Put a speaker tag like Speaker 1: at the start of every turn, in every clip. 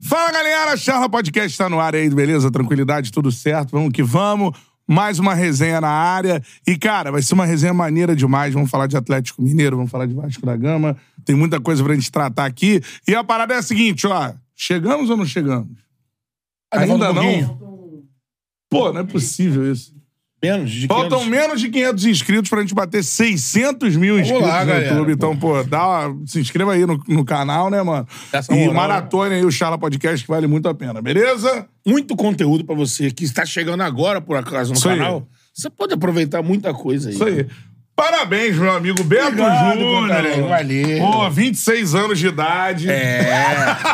Speaker 1: Fala galera, Charla Podcast tá no ar aí, beleza? Tranquilidade, tudo certo? Vamos que vamos. Mais uma resenha na área. E, cara, vai ser uma resenha maneira demais. Vamos falar de Atlético Mineiro, vamos falar de Vasco da Gama. Tem muita coisa pra gente tratar aqui. E a parada é a seguinte, ó. Chegamos ou não chegamos? Ainda não? Pô, não é possível isso.
Speaker 2: Menos de
Speaker 1: Faltam
Speaker 2: 500.
Speaker 1: menos de 500 inscritos pra gente bater 600 mil inscritos
Speaker 2: lá,
Speaker 1: no
Speaker 2: galera,
Speaker 1: YouTube. Então,
Speaker 2: pô.
Speaker 1: dá uma- se inscreva aí no, no canal, né, mano?
Speaker 2: Essa
Speaker 1: e
Speaker 2: moral,
Speaker 1: maratone aí o Charla Podcast, que vale muito a pena, beleza?
Speaker 2: Muito conteúdo pra você que está chegando agora, por acaso, no
Speaker 1: Isso aí.
Speaker 2: canal. Você pode aproveitar muita coisa aí.
Speaker 1: Isso aí. Parabéns, meu amigo Beto
Speaker 2: Obrigado,
Speaker 1: Júnior.
Speaker 2: Valeu.
Speaker 1: Pô, 26 anos de idade.
Speaker 2: É.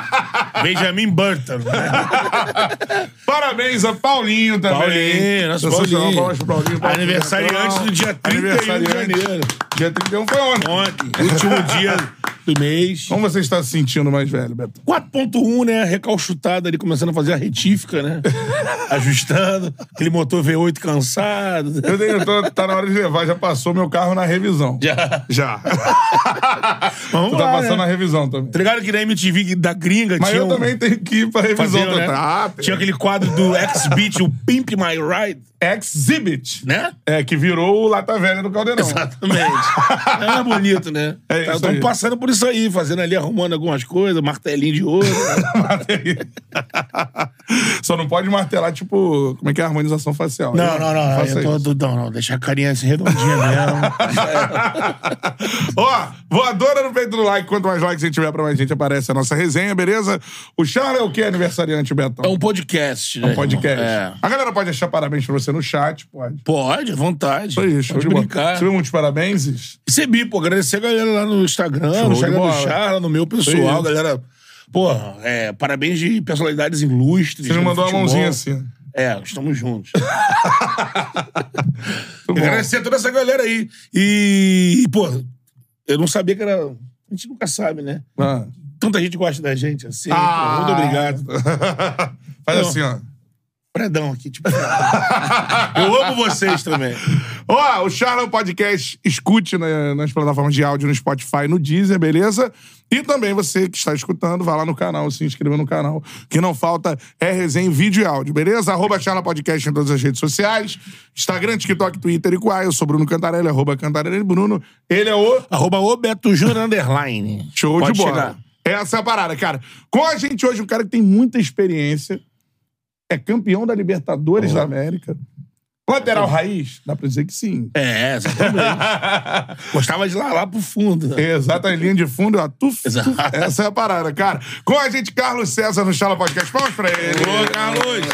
Speaker 2: Benjamin Button. né?
Speaker 1: Parabéns a Paulinho também.
Speaker 2: Paulinho, nosso Paulinho.
Speaker 1: Paulinho, Paulinho, Paulinho.
Speaker 2: Aniversariante do dia 31 de janeiro.
Speaker 1: Dia 31 foi ontem.
Speaker 2: Ontem, último dia do mês.
Speaker 1: Como você está se sentindo mais velho, Beto?
Speaker 2: 4.1, né? Recalchutada ali, começando a fazer a retífica, né? Ajustando. Aquele motor V8 cansado.
Speaker 1: Eu tenho, tô- tá na hora de levar, já passou meu carro na revisão.
Speaker 2: Já.
Speaker 1: Já.
Speaker 2: Vamos
Speaker 1: tu tá
Speaker 2: lá,
Speaker 1: passando
Speaker 2: né?
Speaker 1: na revisão também.
Speaker 2: Tá ligado que na MTV da gringa
Speaker 1: Mas
Speaker 2: tinha
Speaker 1: eu
Speaker 2: um-
Speaker 1: também tenho que ir pra revisão.
Speaker 2: né?
Speaker 1: tá? Ah, tem.
Speaker 2: Tinha aquele quadro do X-Beat, o Pimp My Ride,
Speaker 1: Exhibit.
Speaker 2: né?
Speaker 1: É, que virou o Lata Velha do Caldeirão.
Speaker 2: Exatamente. é bonito, né?
Speaker 1: É isso
Speaker 2: Estamos passando por isso aí, fazendo ali, arrumando algumas coisas, martelinho de ouro.
Speaker 1: Só não pode martelar, tipo, como é que é a harmonização facial.
Speaker 2: Não, não, não.
Speaker 1: Faça
Speaker 2: Eu tô,
Speaker 1: isso.
Speaker 2: não, não. Deixa a carinha assim redondinha mesmo.
Speaker 1: Ó, voadora no peito do like. Quanto mais likes a gente tiver, pra mais gente aparece a nossa resenha, beleza? O Charles é o que aniversariante, Betão?
Speaker 2: É um podcast, né?
Speaker 1: Um podcast.
Speaker 2: É.
Speaker 1: A galera pode achar parabéns pra você no chat, pode.
Speaker 2: Pode, à vontade.
Speaker 1: Isso aí, show
Speaker 2: Pode
Speaker 1: de bola.
Speaker 2: brincar.
Speaker 1: Você viu muitos parabéns?
Speaker 2: Recebi, pô, agradecer a galera lá no Instagram,
Speaker 1: Show
Speaker 2: no
Speaker 1: de
Speaker 2: Instagram do. Charla, no meu pessoal, galera. Pô, é, parabéns de personalidades ilustres.
Speaker 1: Você me
Speaker 2: do
Speaker 1: mandou uma mãozinha assim.
Speaker 2: É, estamos juntos. Agradecer a toda essa galera aí. E, pô, eu não sabia que era. A gente nunca sabe, né?
Speaker 1: Ah.
Speaker 2: Tanta gente gosta da gente assim.
Speaker 1: Ah.
Speaker 2: pô, muito obrigado.
Speaker 1: Faz
Speaker 2: Não.
Speaker 1: assim, ó.
Speaker 2: Predão aqui, tipo. eu amo vocês também.
Speaker 1: Ó, o Charla Podcast, escute na- nas plataformas de áudio, no Spotify, no Deezer, beleza? E também você que está escutando, vai lá no canal, se inscreva no canal. Que não falta é resenha em vídeo e áudio, beleza? Arroba Charla Podcast em todas as redes sociais. Instagram, TikTok, Twitter e Quai. Eu sou Bruno Cantarelli, arroba Cantarelli Bruno. Ele é o
Speaker 2: Arroba o Beto Júnior Underline.
Speaker 1: Show
Speaker 2: Pode
Speaker 1: de bola.
Speaker 2: chegar.
Speaker 1: Essa é a parada, cara. Com a gente hoje, um cara que tem muita experiência, é campeão da Libertadores da América. Lateral raiz? Dá pra dizer que sim.
Speaker 2: É, exatamente. Gostava de ir lá, lá pro fundo. né?
Speaker 1: Exato, a linha de fundo, ó, tuf, tuf. Essa é a parada, cara. Com a gente, Carlos César no Chala Podcast. Palmas pra ele.
Speaker 2: Ô, Carlos!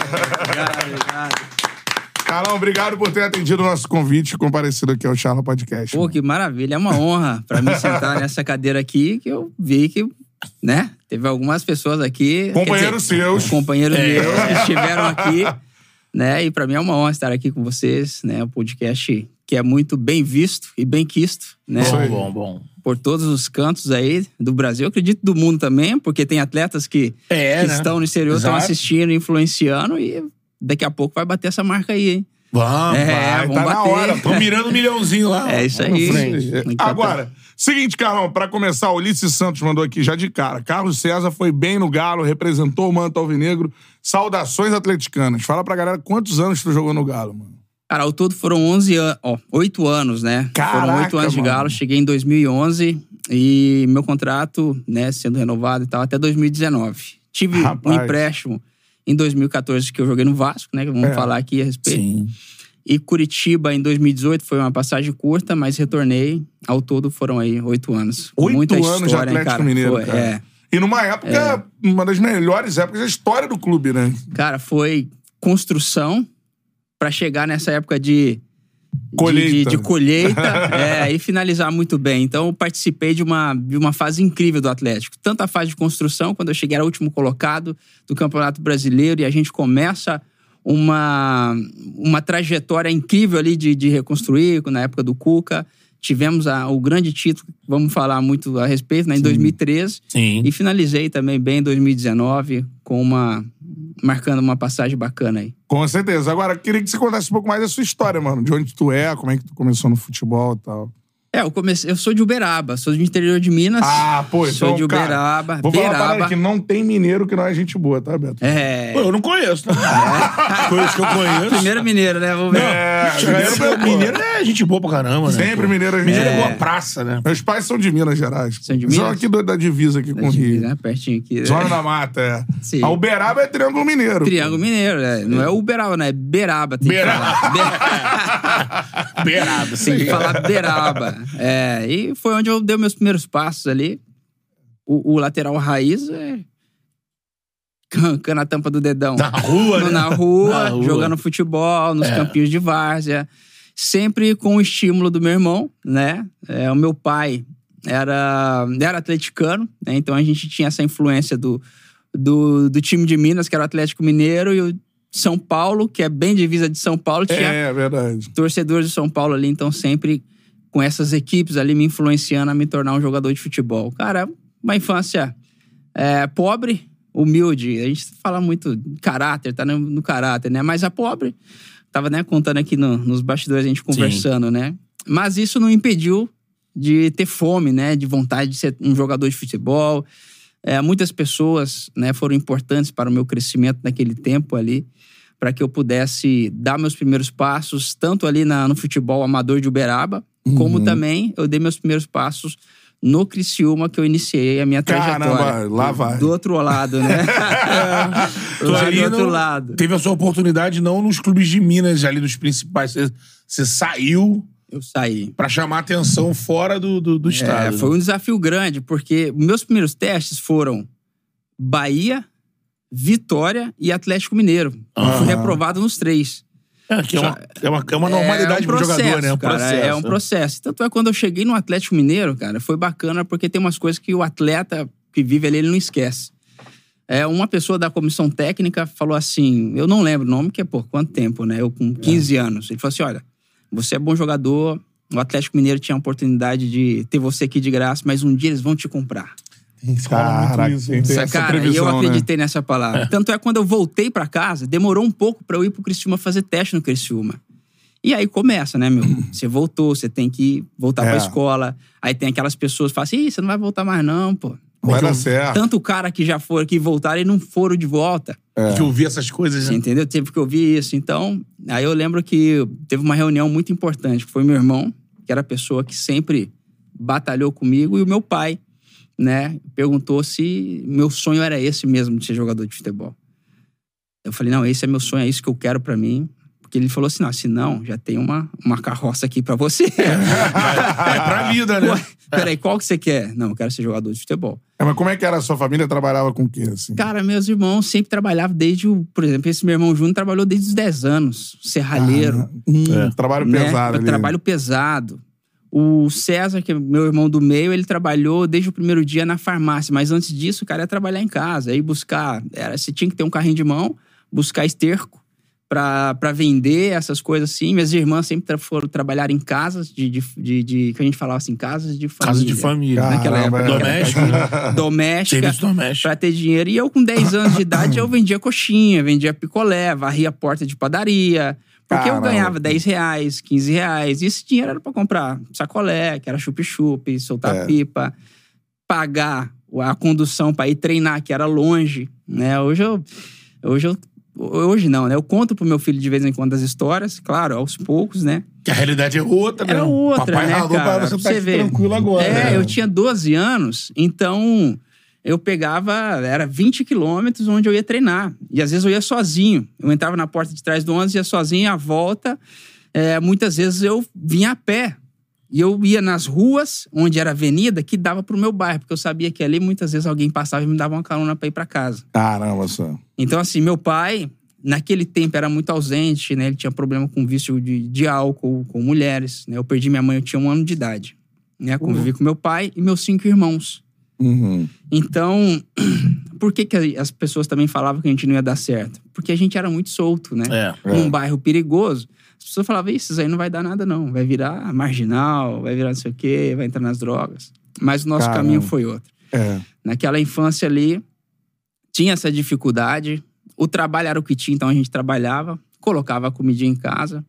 Speaker 1: Carlão, obrigado por ter atendido o nosso convite e comparecido aqui ao Chala Podcast.
Speaker 3: Pô, que maravilha. É uma honra pra mim sentar nessa cadeira aqui, que eu vi que, né, teve algumas pessoas aqui...
Speaker 1: Companheiros
Speaker 3: dizer,
Speaker 1: seus.
Speaker 3: os Companheiros
Speaker 2: É.
Speaker 3: meus que estiveram aqui, né, e pra mim é uma honra estar aqui com vocês, né, um podcast que é muito bem visto e bem quisto, né,
Speaker 2: Bom, bom, bom.
Speaker 3: por todos os cantos aí do Brasil, eu acredito do mundo também, porque tem atletas que,
Speaker 2: É,
Speaker 3: que
Speaker 2: né?
Speaker 3: estão no exterior, estão
Speaker 2: Exato.
Speaker 3: assistindo, influenciando, e daqui a pouco vai bater essa marca aí, hein.
Speaker 2: Vamos,
Speaker 3: É,
Speaker 2: vai.
Speaker 3: vamos
Speaker 1: tá na
Speaker 3: bater.
Speaker 1: hora.
Speaker 2: Tô mirando um milhãozinho lá.
Speaker 3: É isso aí.
Speaker 2: na
Speaker 1: Agora, seguinte, Carlão, pra começar, o Ulisses Santos mandou aqui já de cara. Carlos César foi bem no Galo, representou o manto alvinegro. Saudações atleticanas. Fala pra galera quantos anos tu jogou no Galo, mano.
Speaker 3: Cara, ao todo foram 11 anos, ó, 8 anos, né?
Speaker 1: Caraca,
Speaker 3: foram 8 anos de
Speaker 1: mano.
Speaker 3: Galo, cheguei em 2011 e meu contrato, né, sendo renovado e tal, até 2019. Tive
Speaker 1: Rapaz.
Speaker 3: um empréstimo em 2014, que eu joguei no Vasco, né? Vamos
Speaker 1: É.
Speaker 3: falar aqui a respeito.
Speaker 2: Sim.
Speaker 3: E Curitiba em 2018 foi uma passagem curta, mas retornei. Ao todo foram aí oito anos.
Speaker 1: Oito anos de
Speaker 3: história, hein,
Speaker 1: Atlético
Speaker 3: cara?
Speaker 1: Mineiro,
Speaker 3: Foi,
Speaker 1: cara.
Speaker 3: É.
Speaker 1: E numa época, uma das melhores épocas da história do clube, né?
Speaker 3: Cara, foi construção pra chegar nessa época de de-
Speaker 1: Colheita.
Speaker 3: de, de colheita é, e finalizar muito bem. Então, eu participei de uma, de uma fase incrível do Atlético. Tanto a fase de construção, quando eu cheguei era o último colocado do Campeonato Brasileiro e a gente começa uma, uma trajetória incrível ali de, de reconstruir, na época do Cuca. Tivemos a- o grande título, vamos falar muito a respeito, né, em 2013.
Speaker 2: Sim.
Speaker 3: E finalizei também bem em 2019, com uma. Marcando uma passagem bacana aí.
Speaker 1: Com certeza. Agora, queria que você contasse um pouco mais da sua história, mano. De onde tu é, como é que tu começou no futebol e tal.
Speaker 3: É, eu comecei. Eu sou de Uberaba, sou do interior de Minas.
Speaker 1: Ah, pô,
Speaker 3: Sou
Speaker 1: então,
Speaker 3: de
Speaker 1: cara,
Speaker 3: Uberaba.
Speaker 1: Vou falar uma
Speaker 3: Beraba.
Speaker 1: parada que não tem mineiro que não é gente boa, tá, Beto?
Speaker 3: É.
Speaker 2: Pô, eu não conheço, né? Conheço que eu conheço.
Speaker 3: Primeiro mineiro, né? Vamos ver.
Speaker 1: É,
Speaker 2: Mineiro,
Speaker 1: mineiro,
Speaker 2: mineiro é gente boa pra caramba, né?
Speaker 1: Sempre
Speaker 2: pô?
Speaker 1: mineiro é gente
Speaker 2: é
Speaker 1: boa.
Speaker 2: praça, né?
Speaker 1: Meus pais são de Minas Gerais.
Speaker 3: São de
Speaker 1: São
Speaker 3: Minas?
Speaker 1: aqui do- da divisa aqui com o Rio.
Speaker 3: né? Pertinho aqui.
Speaker 1: Zona da Mata, é.
Speaker 3: Sim.
Speaker 1: A Uberaba é Triângulo Mineiro.
Speaker 3: Triângulo Mineiro, né? Não é Uberaba, né? É Beraba. Tem
Speaker 2: Beraba.
Speaker 3: que falar. Be-
Speaker 2: Beirado,
Speaker 3: Tem
Speaker 2: sim.
Speaker 3: que falar Beraba. É, e foi onde eu dei meus primeiros passos ali. O, o lateral raiz é. Cancando a tampa do dedão.
Speaker 2: Na rua, né?
Speaker 3: Na rua,
Speaker 2: Na rua.
Speaker 3: jogando futebol, nos
Speaker 2: É.
Speaker 3: campinhos de várzea. Sempre com o estímulo do meu irmão, né? É, o meu pai era, era atleticano, né? Então a gente tinha essa influência do, do, do time de Minas, que era o Atlético Mineiro, e o São Paulo, que é bem divisa de São Paulo, tinha
Speaker 1: É, é verdade.
Speaker 3: torcedores de São Paulo ali, então sempre com essas equipes ali me influenciando a me tornar um jogador de futebol. Cara, uma infância é, pobre, humilde. A gente fala muito de caráter, tá no, no caráter, né? Mas a pobre, tava né, contando aqui no- nos bastidores, a gente conversando, né? Mas isso não impediu de ter fome, né? De vontade de ser um jogador de futebol. É, muitas pessoas né, foram importantes para o meu crescimento naquele tempo ali, para que eu pudesse dar meus primeiros passos, tanto ali na- no futebol amador de Uberaba, como também eu dei meus primeiros passos no Criciúma, que eu iniciei a minha
Speaker 1: Caramba,
Speaker 3: trajetória.
Speaker 1: lá vai.
Speaker 3: Do outro lado, né? Do outro lado.
Speaker 2: Teve a sua oportunidade não nos clubes de Minas, ali dos principais. Você, você saiu
Speaker 3: Eu saí.
Speaker 2: pra chamar atenção fora do, do, do
Speaker 3: É,
Speaker 2: estado.
Speaker 3: foi um desafio grande, porque meus primeiros testes foram Bahia, Vitória e Atlético Mineiro. Eu fui reprovado nos três.
Speaker 2: É, que é uma, é uma, é uma normalidade
Speaker 3: é um
Speaker 2: pro
Speaker 3: processo,
Speaker 2: jogador, né? É um
Speaker 3: cara,
Speaker 2: processo.
Speaker 3: É um processo. Tanto é quando eu cheguei no Atlético Mineiro, cara, foi bacana porque tem umas coisas que o atleta que vive ali, ele não esquece. É, uma pessoa da comissão técnica falou assim, eu não lembro o nome, que é por quanto tempo, né? Eu com 15 anos. Ele falou assim, olha, você é bom jogador, o Atlético Mineiro tinha a oportunidade de ter você aqui de graça, mas um dia eles vão te comprar.
Speaker 1: Caraca,
Speaker 2: isso,
Speaker 1: tem, tem essa
Speaker 3: Cara, e eu
Speaker 1: previsão, né?
Speaker 3: acreditei nessa palavra. Tanto é quando eu voltei pra casa, demorou um pouco pra eu ir pro Criciúma fazer teste no Criciúma. E aí começa, né, meu? Você voltou, você tem que voltar
Speaker 1: É.
Speaker 3: pra escola. Aí tem aquelas pessoas que falam assim: Ih, você não vai voltar mais, não, pô.
Speaker 1: Vai dar certo.
Speaker 3: Tanto o cara que já foram, que voltaram e não foram de volta.
Speaker 1: É.
Speaker 2: Que ouvir essas coisas,
Speaker 3: Você
Speaker 2: né?
Speaker 3: entendeu? Teve que ouvir isso. Então, aí eu lembro que teve uma reunião muito importante, que foi meu irmão, que era a pessoa que sempre batalhou comigo, e o meu pai, né? Perguntou se meu sonho era esse mesmo, de ser jogador de futebol. Eu falei, não, esse é meu sonho, é isso que eu quero pra mim. Porque ele falou assim, não, se não, já tem uma, uma carroça aqui pra você.
Speaker 2: É pra vida, né?
Speaker 3: Ué, Peraí, qual que você quer? Não, eu quero ser jogador de futebol.
Speaker 1: É, mas como é que era a sua família? Trabalhava com o quê, assim?
Speaker 3: Cara, meus irmãos sempre trabalhavam desde o. Por exemplo, esse meu irmão Júnior trabalhou desde os 10 anos, serralheiro.
Speaker 1: Hum,
Speaker 2: É.
Speaker 1: Trabalho
Speaker 3: né?
Speaker 1: pesado ali.
Speaker 3: Trabalho pesado. O César, que é meu irmão do meio, ele trabalhou desde o primeiro dia na farmácia, mas antes disso, o cara ia trabalhar em casa, aí buscar. Era, você tinha que ter um carrinho de mão, buscar esterco pra pra vender essas coisas assim. Minhas irmãs sempre foram trabalhar em casas de, de, de, de- que a gente falava assim, casas de família.
Speaker 2: Casa de família.
Speaker 1: Caramba,
Speaker 3: Naquela época. Doméstica.
Speaker 2: Serviço doméstico.
Speaker 3: Pra ter dinheiro. E eu, com 10 anos de idade, eu vendia coxinha, vendia picolé, varria a porta de padaria. Porque
Speaker 1: Caramba.
Speaker 3: eu ganhava 10 reais, 15 reais. E esse dinheiro era pra comprar sacolé, que era chup-chup, soltar
Speaker 1: É.
Speaker 3: pipa, pagar a condução pra ir treinar, que era longe. Né? Hoje eu. Hoje eu. Hoje não, né? Eu conto pro meu filho de vez em quando as histórias, claro, aos poucos, né?
Speaker 2: Que a realidade é outra, né?
Speaker 3: Era outra,
Speaker 2: Papai
Speaker 3: né,
Speaker 2: ralou
Speaker 3: cara?
Speaker 2: pra você
Speaker 3: Pra
Speaker 2: tá
Speaker 3: você ver.
Speaker 2: tranquilo agora.
Speaker 3: É,
Speaker 2: né?
Speaker 3: eu tinha 12 anos, então eu pegava, era 20 quilômetros onde eu ia treinar. E às vezes eu ia sozinho. Eu entrava na porta de trás do ônibus, ia sozinho, à volta. é, muitas vezes eu vinha a pé. E eu ia nas ruas, onde era avenida, que dava pro meu bairro, porque eu sabia que ali muitas vezes alguém passava e me dava uma carona pra ir pra casa.
Speaker 1: Caramba, só.
Speaker 3: Então, assim, meu pai, naquele tempo, era muito ausente, né? Ele tinha problema com vício de, de álcool, com mulheres, né? Eu perdi minha mãe, eu tinha um ano de idade. Né? Convivi com meu pai e meus cinco irmãos.
Speaker 1: Uhum.
Speaker 3: Então, por que, que as pessoas também falavam que a gente não ia dar certo? Porque a gente era muito solto, né?
Speaker 2: É.
Speaker 3: Num bairro perigoso. As pessoas falavam, "Ih, isso aí não vai dar nada, não. Vai virar marginal, vai virar não sei o quê, vai entrar nas drogas. Mas o nosso
Speaker 1: Caramba.
Speaker 3: caminho foi outro.
Speaker 1: É.
Speaker 3: Naquela infância ali, tinha essa dificuldade. O trabalho era o que tinha, então a gente trabalhava, colocava a comidinha em casa.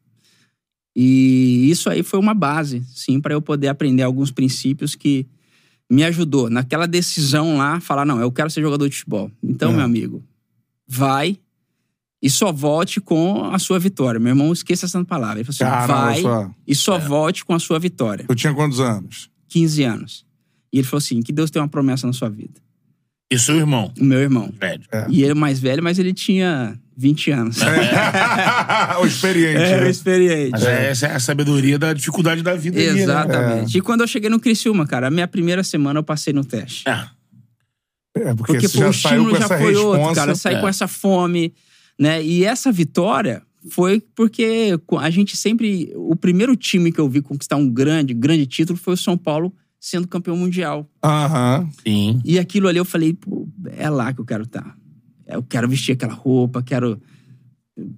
Speaker 3: E isso aí foi uma base, sim, para eu poder aprender alguns princípios que me ajudou naquela decisão lá, falar não, eu quero ser jogador de futebol. Então,
Speaker 1: É.
Speaker 3: meu amigo, vai e só volte com a sua vitória. Meu irmão, esqueça essa palavra. Ele falou assim,
Speaker 1: Caramba,
Speaker 3: vai
Speaker 1: só.
Speaker 3: e só volte com a sua vitória.
Speaker 1: Eu tinha quantos anos?
Speaker 3: 15 anos. E ele falou assim, que Deus tem uma promessa na sua vida.
Speaker 2: E seu irmão?
Speaker 3: O meu irmão.
Speaker 2: Velho.
Speaker 3: E ele é mais velho, mas ele tinha 20 anos.
Speaker 1: o experiente.
Speaker 3: É,
Speaker 1: né?
Speaker 3: experiente.
Speaker 2: Mas é, essa é a sabedoria da dificuldade da vida ali, né?
Speaker 3: Exatamente. E quando eu cheguei no Criciúma, cara, a minha primeira semana eu passei no teste.
Speaker 2: É.
Speaker 1: É, porque,
Speaker 3: Porque
Speaker 1: você
Speaker 3: pô,
Speaker 1: já
Speaker 3: o
Speaker 1: saiu
Speaker 3: estímulo
Speaker 1: com
Speaker 3: já
Speaker 1: essa
Speaker 3: foi outro, cara. Eu saí
Speaker 2: É.
Speaker 3: com essa fome, né? E essa vitória foi porque a gente sempre... O primeiro time que eu vi conquistar um grande, grande título foi o São Paulo sendo campeão mundial.
Speaker 1: Aham.
Speaker 2: Sim.
Speaker 3: E aquilo ali eu falei, pô, é lá que eu quero estar. Eu quero vestir aquela roupa, quero...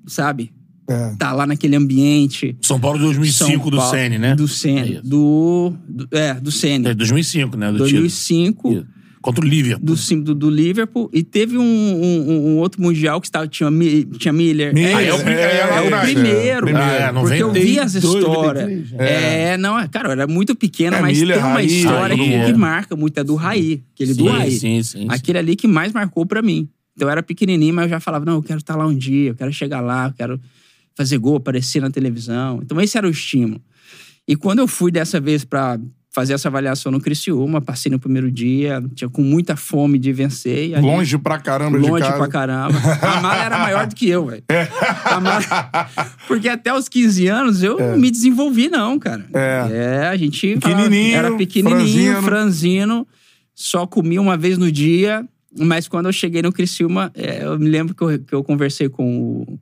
Speaker 3: Sabe?
Speaker 1: É.
Speaker 3: Tá lá naquele ambiente.
Speaker 2: São Paulo de 2005
Speaker 3: São
Speaker 2: do
Speaker 3: Paulo-
Speaker 2: Sene, né?
Speaker 3: Do
Speaker 2: É
Speaker 3: Sene.
Speaker 2: isso.
Speaker 3: do, do- É, do Sene.
Speaker 2: É, 2005, né? Do título.
Speaker 3: 2005.
Speaker 2: Isso. Contra o Liverpool.
Speaker 3: do, do, do Liverpool. E teve um, um- um outro mundial que estava, tinha, tinha Miller.
Speaker 1: Miller,
Speaker 2: Ah, é o é
Speaker 3: é, o primeiro.
Speaker 1: Primeiro.
Speaker 2: Ah, é,
Speaker 3: Porque eu vi as
Speaker 2: 92,
Speaker 3: histórias.
Speaker 2: 93,
Speaker 3: É. não, é- cara, eu era muito pequeno,
Speaker 1: É,
Speaker 3: mas
Speaker 1: Miller,
Speaker 3: tem uma
Speaker 1: Raí,
Speaker 3: história
Speaker 2: Raí,
Speaker 3: que,
Speaker 2: é.
Speaker 3: que marca muito. É do Raí, aquele do
Speaker 2: Sim,
Speaker 3: Raí.
Speaker 2: sim, sim, sim.
Speaker 3: Aquele ali que mais marcou pra mim. Então eu era pequenininho, mas eu já falava, não, eu quero estar lá um dia, eu quero chegar lá, eu quero fazer gol, aparecer na televisão. Então esse era o estímulo. E quando eu fui dessa vez pra fazer essa avaliação no Criciúma, passei no primeiro dia, tinha com muita fome de vencer. Ali-
Speaker 1: Longe pra caramba de
Speaker 3: Longe pra caramba. A mala era maior do que eu, velho. A mala- Porque até os 15 anos eu não me desenvolvi, não, cara.
Speaker 1: É.
Speaker 3: a gente.
Speaker 1: Pequenininho,
Speaker 3: Era pequenininho,
Speaker 1: franzino.
Speaker 3: franzino. Só comia uma vez no dia. Mas quando eu cheguei no Criciúma, é, eu me lembro que eu, que eu conversei com o,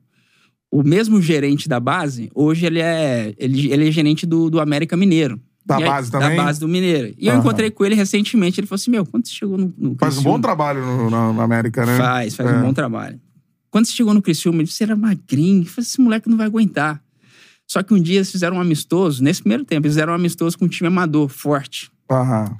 Speaker 3: o mesmo gerente da base. Hoje ele é, ele, ele é gerente do, do América Mineiro.
Speaker 1: Da
Speaker 3: aí-
Speaker 1: base também?
Speaker 3: Da base do Mineiro. E eu
Speaker 1: Aham.
Speaker 3: encontrei com ele recentemente. Ele falou assim: Meu, quando você chegou no, no
Speaker 1: Faz um
Speaker 3: Criciúma-
Speaker 1: bom trabalho no, na, na América, né?
Speaker 3: Faz, faz
Speaker 1: É.
Speaker 3: um bom trabalho. Quando você chegou no Criciúma, ele disse, você era magrinho. Eu falei, esse moleque não vai aguentar. Só que um dia eles fizeram um amistoso, nesse primeiro tempo, eles fizeram um amistoso com um time amador, forte.
Speaker 1: Aham.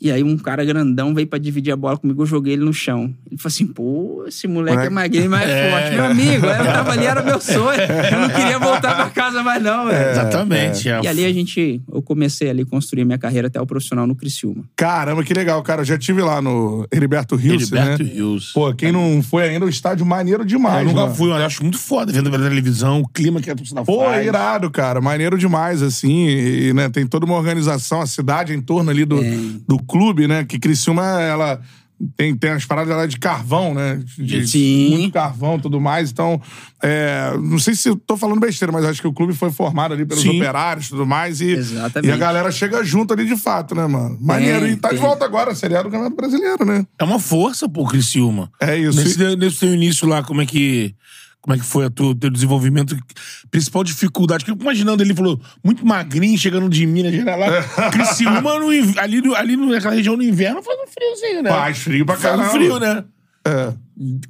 Speaker 3: E aí um cara grandão veio pra dividir a bola comigo, eu joguei ele no chão. Ele falou assim, pô, esse moleque é magrinho, mas é forte. Meu amigo, eu tava ali, era meu sonho. Eu não queria voltar pra casa mais não, velho.
Speaker 2: Exatamente. é.
Speaker 3: E ali a gente, eu comecei ali a construir minha carreira até o profissional no Criciúma.
Speaker 1: Caramba, que legal, cara. Eu já tive lá no Heriberto Rios,
Speaker 2: Heriberto
Speaker 1: né?
Speaker 2: Rios.
Speaker 1: Pô, quem não foi ainda, o estádio maneiro demais,
Speaker 2: eu nunca
Speaker 1: mano.
Speaker 2: fui, mas acho muito foda vendo pela televisão, o clima que a torcida
Speaker 1: Pô,
Speaker 2: faz.
Speaker 1: é irado, cara. Maneiro demais, assim. E, né, tem toda uma organização, a cidade em torno ali do, do clube, né? Que Criciúma, ela tem, tem as paradas lá de carvão, né? De,
Speaker 3: Sim.
Speaker 1: Muito carvão e tudo mais. Então, é, não sei se eu tô falando besteira, mas acho que o clube foi formado ali pelos
Speaker 2: Sim.
Speaker 1: operários e tudo mais. E,
Speaker 3: Exatamente.
Speaker 1: e a galera chega junto ali de fato, né, mano? Maneiro.
Speaker 3: Tem,
Speaker 1: e tá de volta agora, a Série A do Campeonato Brasileiro, né?
Speaker 2: É uma força, pô, Criciúma.
Speaker 1: É isso.
Speaker 2: Nesse, nesse teu início lá, como é que. Como é que foi o teu, teu desenvolvimento? Principal dificuldade? Que eu imaginando, ele falou, muito magrinho, chegando de Minas Gerais lá. Criciúma, no, ali, ali naquela região no inverno, faz um friozinho, né?
Speaker 1: Faz frio pra
Speaker 2: Faz um
Speaker 1: caramba.
Speaker 2: frio, né?
Speaker 1: É.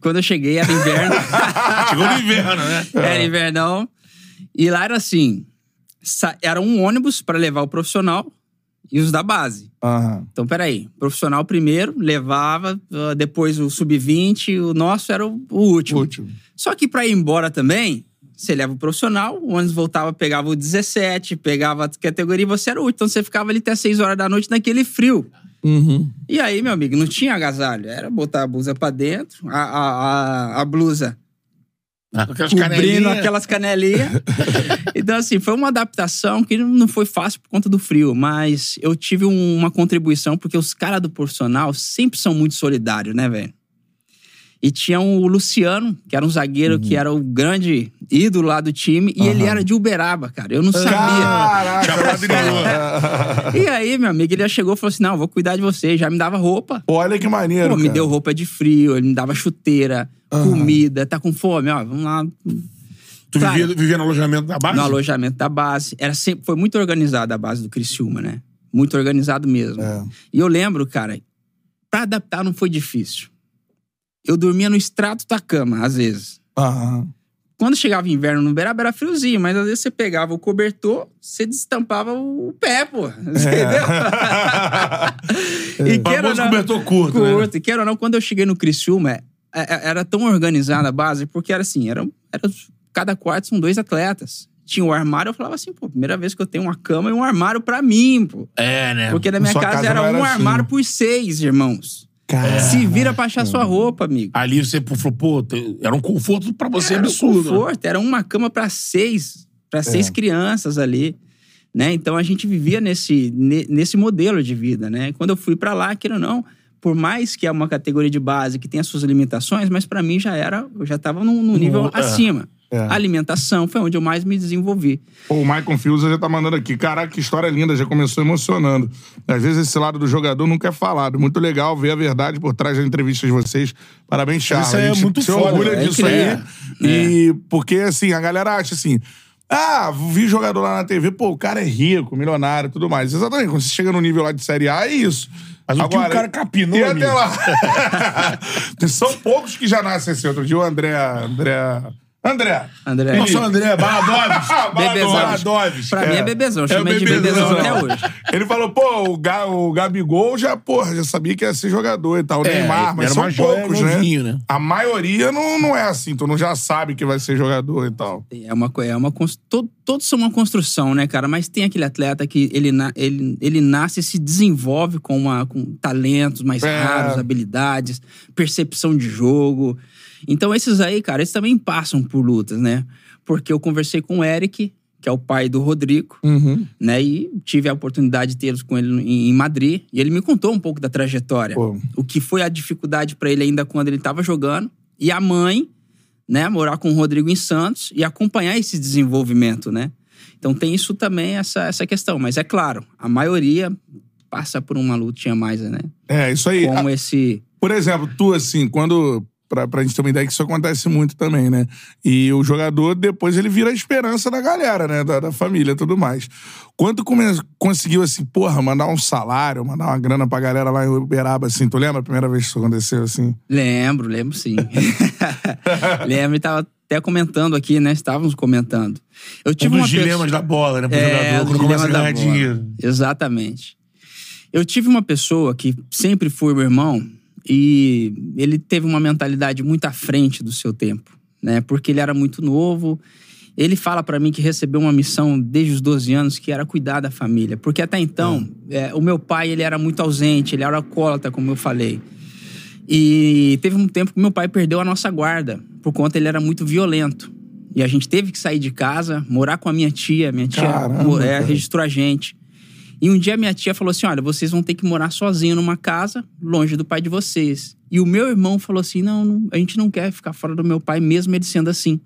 Speaker 3: Quando eu cheguei, era inverno.
Speaker 2: Chegou no inverno, né?
Speaker 3: Era invernão. E lá era assim: era um ônibus pra levar o profissional e os da base.
Speaker 1: Aham.
Speaker 3: Então, peraí. Profissional primeiro, levava, ah, depois o sub-20, o nosso era o, o último.
Speaker 1: Último.
Speaker 3: Só que pra ir embora também, você leva o profissional, o ônibus voltava, pegava o 17, pegava a categoria e você era o último. Então você ficava ali até 6 horas da noite naquele frio.
Speaker 1: Uhum.
Speaker 3: E aí, meu amigo, não tinha agasalho. Era botar a blusa pra dentro, a, a, a, a blusa
Speaker 2: Aquelas
Speaker 3: cobrindo
Speaker 2: canelinhas.
Speaker 3: aquelas canelinhas. então, assim, foi uma adaptação que não foi fácil por conta do frio, mas eu tive um- uma contribuição, porque os caras do profissional sempre são muito solidários, né, velho? E tinha o Luciano, que era um zagueiro que era o grande ídolo lá do time, e ele era de Uberaba, cara. Eu não sabia.
Speaker 1: Caraca.
Speaker 3: E aí, meu amigo, ele já chegou e falou assim: não, vou cuidar de você. Já me dava roupa.
Speaker 1: Olha que maneiro.
Speaker 3: Pô, me deu roupa de frio, ele me dava chuteira, comida, tá com fome, ó, vamos lá.
Speaker 2: Tu
Speaker 3: Cara,
Speaker 2: vivia, vivia no alojamento da base?
Speaker 3: no alojamento da base. Era sempre, foi muito organizado a base do Criciúma, né? Muito organizado mesmo.
Speaker 1: É.
Speaker 3: E eu lembro, cara, pra adaptar não foi difícil. Eu dormia no extrato da cama, às vezes.
Speaker 1: Aham.
Speaker 3: Quando chegava inverno no Beraba era friozinho, mas às vezes você pegava o cobertor, você destampava o pé, pô. Entendeu? e queira ou
Speaker 2: Famoso
Speaker 3: não-
Speaker 2: cobertor curto, né?
Speaker 3: curto. E queira ou não, quando eu cheguei no Criciúma, é- é- era tão organizada a base, porque era assim, era, era- cada quarto são dois atletas. Tinha o armário, eu falava assim, pô, primeira vez que eu tenho uma cama e um armário pra mim, pô.
Speaker 2: É, né?
Speaker 3: Porque na minha casa,
Speaker 1: casa
Speaker 3: era
Speaker 1: era
Speaker 3: um
Speaker 1: assim.
Speaker 3: armário por seis, irmãos.
Speaker 1: Cara.
Speaker 3: Se vira pra achar sua roupa, amigo.
Speaker 2: Ali você falou, pô, era um conforto pra você
Speaker 3: Era um
Speaker 2: absurdo. né?
Speaker 3: conforto, era uma cama pra seis, para seis crianças ali, né? Então a gente vivia nesse, ne- nesse modelo de vida, né? Quando eu fui pra lá, queira ou não, por mais que é uma categoria de base que tem as suas limitações, mas pra mim já era, eu já tava num, num nível
Speaker 2: é.
Speaker 3: acima.
Speaker 1: É.
Speaker 3: A alimentação foi onde eu mais me desenvolvi.
Speaker 1: Pô, o Michael Fields já tá mandando aqui. Caraca, que história linda, já começou emocionando. Às vezes esse lado do jogador nunca é falado. Muito legal ver a verdade por trás da entrevista de vocês. Parabéns, Charles.
Speaker 2: Isso aí é muito
Speaker 1: se
Speaker 2: foda,
Speaker 1: orgulha
Speaker 3: é
Speaker 1: disso aí.
Speaker 3: incrível.
Speaker 1: E porque, assim, a galera acha assim. Ah, vi jogador lá na TV, pô, o cara é rico, milionário e tudo mais. Exatamente, quando você chega no nível lá de Série A, é isso.
Speaker 2: Mas o que o cara capinou,
Speaker 1: E
Speaker 2: amigo?
Speaker 1: até lá. São poucos que já nascem assim. Outro dia o André. André. André.
Speaker 3: André.
Speaker 2: Nossa, André, Baladoves.
Speaker 3: Bebezão.
Speaker 2: Baladoves.
Speaker 3: Pra mim é bebezão, eu
Speaker 2: É o
Speaker 3: chamei de
Speaker 2: bebezão.
Speaker 3: bebezão até hoje.
Speaker 1: Ele falou, pô, o, Ga, o Gabigol já, porra, já sabia que ia ser jogador e tal. O
Speaker 2: É,
Speaker 1: Neymar, mas são poucos,
Speaker 2: novinho,
Speaker 1: né?
Speaker 2: né?
Speaker 1: A maioria não, não é assim, tu não já sabe que vai ser jogador e tal.
Speaker 3: É uma coisa, é uma todos são uma construção, né, cara? Mas tem aquele atleta que ele, ele, ele nasce e se desenvolve com, uma, com talentos mais
Speaker 1: É.
Speaker 3: raros, habilidades, percepção de jogo. Então esses aí, cara, eles também passam por lutas, né? Porque eu conversei com o Eric, que é o pai do Rodrigo, né? E tive a oportunidade de tê-los com ele em, Madrid. E ele me contou um pouco da trajetória.
Speaker 1: Pô.
Speaker 3: O que foi a dificuldade pra ele ainda quando ele estava jogando. E a mãe, né? Morar com o Rodrigo em Santos e acompanhar esse desenvolvimento, né? Então tem isso também, essa, essa questão. Mas é claro, a maioria passa por uma lutinha mais, né?
Speaker 1: É, isso aí.
Speaker 3: Como
Speaker 1: Ah,
Speaker 3: esse...
Speaker 1: Por exemplo, tu, assim, quando. Pra, pra gente ter uma ideia que isso acontece muito também, né? E o jogador, depois, ele vira a esperança da galera, né? Da, da família e tudo mais. Quando come, conseguiu, assim, porra, mandar um salário, mandar uma grana pra galera lá em Uberaba, assim, tu lembra a primeira vez que isso aconteceu, assim?
Speaker 3: Lembro, lembro sim. lembro e tava até comentando aqui, né? Estávamos comentando. Eu
Speaker 2: Um
Speaker 3: tive
Speaker 2: dos
Speaker 3: uma pessoa-
Speaker 2: dilemas da bola, né? Pro
Speaker 3: É,
Speaker 2: jogador, quando começa a ganhar dinheiro.
Speaker 3: Exatamente. Eu tive uma pessoa que sempre foi meu irmão e ele teve uma mentalidade muito à frente do seu tempo, né? Porque ele era muito novo. Ele fala pra mim que recebeu uma missão desde os 12 anos que era cuidar da família, porque até então é, o meu pai ele era muito ausente, ele era alcoólatra, como eu falei. E teve um tempo que meu pai perdeu a nossa guarda, por conta ele era muito violento. E a gente teve que sair de casa, morar com a minha tia. Minha tia
Speaker 1: Caramba,
Speaker 3: é, registrou a gente. E um dia minha tia falou assim: olha, vocês vão ter que morar sozinho numa casa, longe do pai de vocês. E o meu irmão falou assim: não, não, a gente não quer ficar fora do meu pai, mesmo ele sendo assim.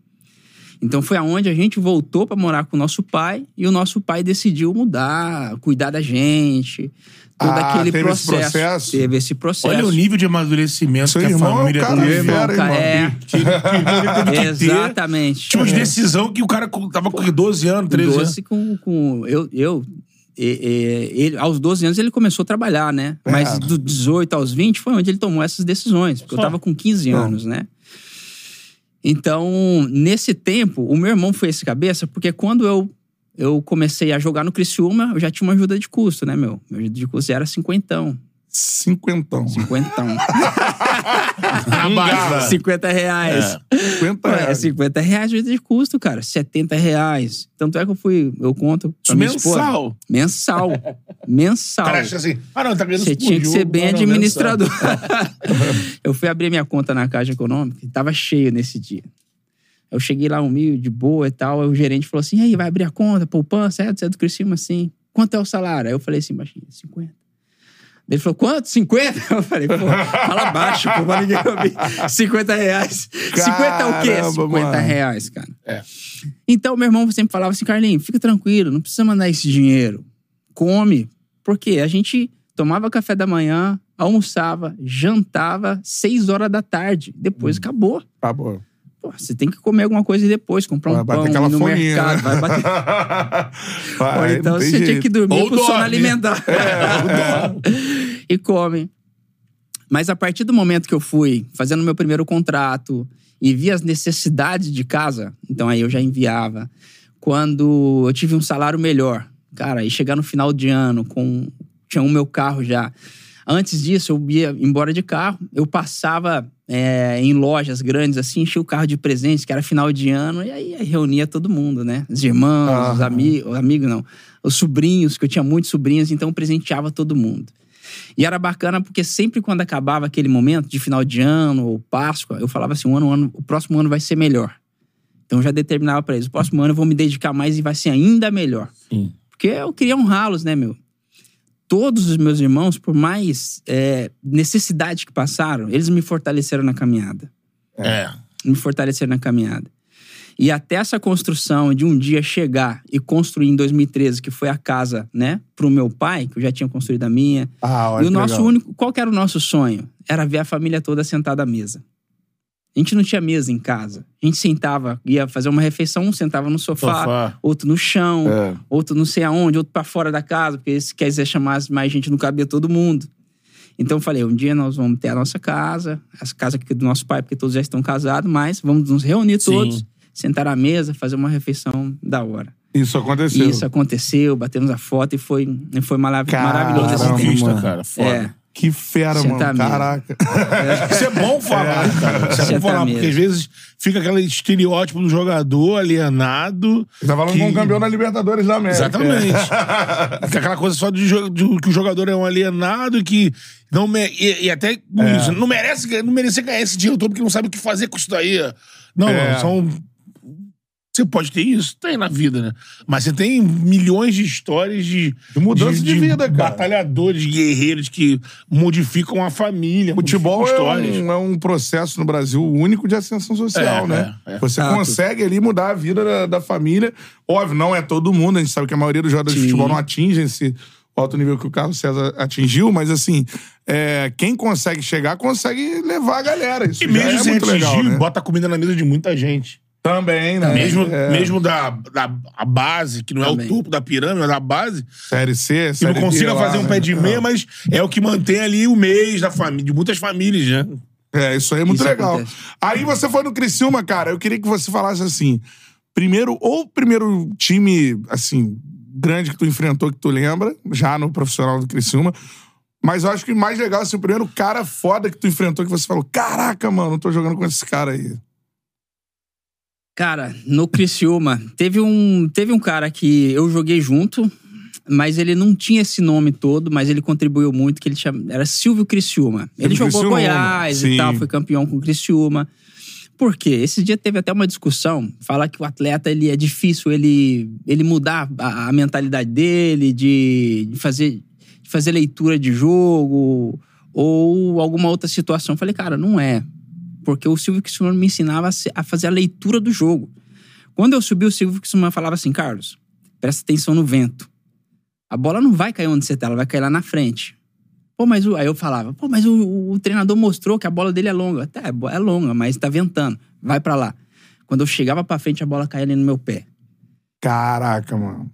Speaker 3: Então foi aonde a gente voltou para morar com o nosso pai e o nosso pai decidiu mudar, cuidar da gente. Todo
Speaker 1: Ah,
Speaker 3: aquele
Speaker 1: teve esse
Speaker 3: processo.
Speaker 1: processo?
Speaker 3: Teve esse processo.
Speaker 2: Olha o nível de amadurecimento
Speaker 1: Seu
Speaker 2: que a
Speaker 1: irmão é um
Speaker 2: família
Speaker 1: cara
Speaker 2: teve.
Speaker 3: cara,
Speaker 1: irmão.
Speaker 3: é.
Speaker 2: Que que que.
Speaker 3: Exatamente.
Speaker 2: Tinha umas decisão que o cara tava com 12 anos, 13 anos.
Speaker 3: doce com, com eu, eu e- e- ele, aos 12 anos ele começou a trabalhar, né? Mas do 18 aos 20 foi onde ele tomou essas decisões, porque eu
Speaker 2: Só.
Speaker 3: tava com 15 anos, né? Então, nesse tempo, o meu irmão foi esse cabeça, porque quando eu eu comecei a jogar no Criciúma, eu já tinha uma ajuda de custo, né, meu? Meu ajuda de custo era cinquentão.
Speaker 1: Cinquentão.
Speaker 3: Cinquentão.
Speaker 2: Na base.
Speaker 3: 50 reais.
Speaker 1: 50
Speaker 3: É,
Speaker 1: reais.
Speaker 3: 50 reais de custo, cara. 70 reais. Tanto é que eu fui, eu conto. pra.
Speaker 2: Mensal.
Speaker 3: Mensal. Mensal.
Speaker 2: cara acha assim, ah não, tá ganhando
Speaker 3: Você tinha que
Speaker 2: jogo,
Speaker 3: ser bem
Speaker 2: não, não,
Speaker 3: administrador. eu fui abrir minha conta na Caixa Econômica e tava cheio nesse dia. Eu cheguei lá humilde, de boa e tal. Aí o gerente falou assim: aí, vai abrir a conta, poupança, é, você é do Criciúma, assim. Quanto é o salário? Aí eu falei assim, baixinho, 50. Ele falou, quanto? 50? Eu falei, pô, fala baixo, pô, pra ninguém ouvir. 50 reais. 50 é o quê?
Speaker 1: Caramba,
Speaker 3: 50
Speaker 1: mano.
Speaker 3: reais, cara.
Speaker 2: É.
Speaker 3: Então, meu irmão sempre falava assim, Carlinhos, fica tranquilo, não precisa mandar esse dinheiro. Come. Porque a gente tomava café da manhã, almoçava, jantava, 6 horas da tarde. Depois acabou.
Speaker 1: Tá bom.
Speaker 3: Pô, você tem que comer alguma coisa depois, comprar um
Speaker 1: Vai bater
Speaker 3: pão
Speaker 1: aquela
Speaker 3: ir no
Speaker 1: fominha,
Speaker 3: mercado,
Speaker 1: né?
Speaker 3: vai bater.
Speaker 1: Vai,
Speaker 3: Ou então você tinha
Speaker 1: jeito.
Speaker 3: que dormir
Speaker 2: Ou
Speaker 3: pro sono
Speaker 2: dorme.
Speaker 3: alimentar. e come. Mas a partir do momento que eu fui fazendo meu primeiro contrato e vi as necessidades de casa, então aí eu já enviava. Quando eu tive um salário melhor, cara, e chegar no final de ano com tinha o meu carro já. Antes disso, eu ia embora de carro, eu passava é, em lojas grandes, assim, enchia o carro de presentes, que era final de ano, e aí reunia todo mundo, né? Os irmãos, os amigos, os amigos não, os sobrinhos, que eu tinha muitos sobrinhos, então eu presenteava todo mundo. E era bacana porque sempre quando acabava aquele momento de final de ano ou Páscoa, eu falava assim: o, ano, o, ano, o próximo ano vai ser melhor. Então eu já determinava pra eles: o próximo ano eu vou me dedicar mais e vai ser ainda melhor.
Speaker 2: Sim.
Speaker 3: Porque eu queria honrá-los, né, meu? Todos os meus irmãos, por mais é, necessidade que passaram, eles me fortaleceram na caminhada
Speaker 2: É.
Speaker 3: me fortalecer na caminhada. E até essa construção de um dia chegar e construir em 2013, que foi a casa, né, pro meu pai, que eu já tinha construído a minha.
Speaker 1: Ah, olha
Speaker 3: e o
Speaker 1: que
Speaker 3: nosso
Speaker 1: legal.
Speaker 3: único, qual que era o nosso sonho? Era ver a família toda sentada à mesa. A gente não tinha mesa em casa. A gente sentava, ia fazer uma refeição, um sentava no sofá,
Speaker 2: Sofá.
Speaker 3: outro no chão,
Speaker 1: É.
Speaker 3: outro não sei aonde, outro pra fora da casa, porque se quiser chamar mais gente, não cabia todo mundo. Então eu falei, um dia nós vamos ter a nossa casa, essa casa aqui do nosso pai, porque todos já estão casados, mas vamos nos reunir
Speaker 2: Sim.
Speaker 3: todos, sentar à mesa, fazer uma refeição da hora.
Speaker 1: Isso aconteceu.
Speaker 3: E isso aconteceu, batemos a foto e foi, foi
Speaker 1: Caramba,
Speaker 3: maravilhoso esse
Speaker 1: Caramba, mano.
Speaker 2: cara. Foda.
Speaker 3: É.
Speaker 1: Que fera, mano. Caraca.
Speaker 2: Isso é bom falar, cara. Isso é bom falar,
Speaker 3: mesmo.
Speaker 2: porque às vezes fica aquele estereótipo do jogador alienado.
Speaker 1: Você tá falando
Speaker 2: que-
Speaker 1: com um campeão da Libertadores da América.
Speaker 2: Exatamente. Que aquela coisa só de, de que o jogador é um alienado e que não me- e, e até com
Speaker 1: É.
Speaker 2: isso, não merece ganhar- não merecer ganhar esse dinheiro todo porque não sabe o que fazer com isso daí. Não,
Speaker 1: É.
Speaker 2: mano, são você pode ter isso, tem na vida, né? Mas você tem milhões de histórias de,
Speaker 1: De mudança de vida, cara.
Speaker 2: Batalhadores, guerreiros que modificam a família.
Speaker 1: Futebol
Speaker 2: modificam
Speaker 1: é
Speaker 2: histórias.
Speaker 1: um, é um processo no Brasil único de ascensão social,
Speaker 2: É,
Speaker 1: né?
Speaker 2: é, é.
Speaker 1: Você consegue ali mudar a vida da, da família. Óbvio, não é todo mundo. A gente sabe que a maioria dos jogadores de
Speaker 3: Sim.
Speaker 1: futebol não atingem esse alto nível que o Carlos César atingiu, mas assim, é, quem consegue chegar, consegue levar a galera. Isso
Speaker 2: E mesmo
Speaker 1: é
Speaker 2: sem
Speaker 1: muito
Speaker 2: atingir,
Speaker 1: legal, né?
Speaker 2: bota comida na mesa de muita gente.
Speaker 1: Também, né?
Speaker 2: Mesmo,
Speaker 1: É.
Speaker 2: mesmo da, da a base, que não é
Speaker 3: Também.
Speaker 2: o topo da pirâmide, mas a base,
Speaker 1: Série C,
Speaker 2: que
Speaker 1: Série
Speaker 2: não consiga
Speaker 1: lá,
Speaker 2: fazer um
Speaker 1: né?
Speaker 2: pé de meia, mas é o que mantém ali o mês da família, de muitas famílias, né?
Speaker 1: É, isso aí é muito
Speaker 3: Isso
Speaker 1: legal.
Speaker 3: acontece.
Speaker 1: Aí você foi no Criciúma, cara. Eu queria que você falasse assim: primeiro, ou o primeiro time, assim, grande que tu enfrentou, que tu lembra, já no profissional do Criciúma. Mas eu acho que mais legal é assim, o primeiro cara foda que tu enfrentou, que você falou: caraca, mano, eu tô jogando com esse cara aí.
Speaker 3: Cara, no Criciúma, teve um, teve um cara que eu joguei junto, mas ele não tinha esse nome todo, mas ele contribuiu muito, que ele chama, era Silvio Criciúma. Ele
Speaker 1: Silvio
Speaker 3: jogou
Speaker 1: Criciúma,
Speaker 3: Goiás
Speaker 1: sim.
Speaker 3: e tal, foi campeão com o Criciúma. Por quê? Esse dia teve até uma discussão, falar que o atleta ele é difícil ele, ele mudar a, a mentalidade dele, de, de fazer, de fazer leitura de jogo ou alguma outra situação. Eu falei, cara, não é. Porque o Silvio Criciúma me ensinava a, fazer a leitura do jogo. Quando eu subi, o Silvio Criciúma falava assim, Carlos, presta atenção no vento. A bola não vai cair onde você tá, ela vai cair lá na frente. Pô, mas o... Aí eu falava, pô, mas o, o treinador mostrou que a bola dele é longa. Até é longa, mas tá ventando. Vai pra lá. Quando eu chegava pra frente, a bola caía ali no meu pé.
Speaker 1: Caraca, mano.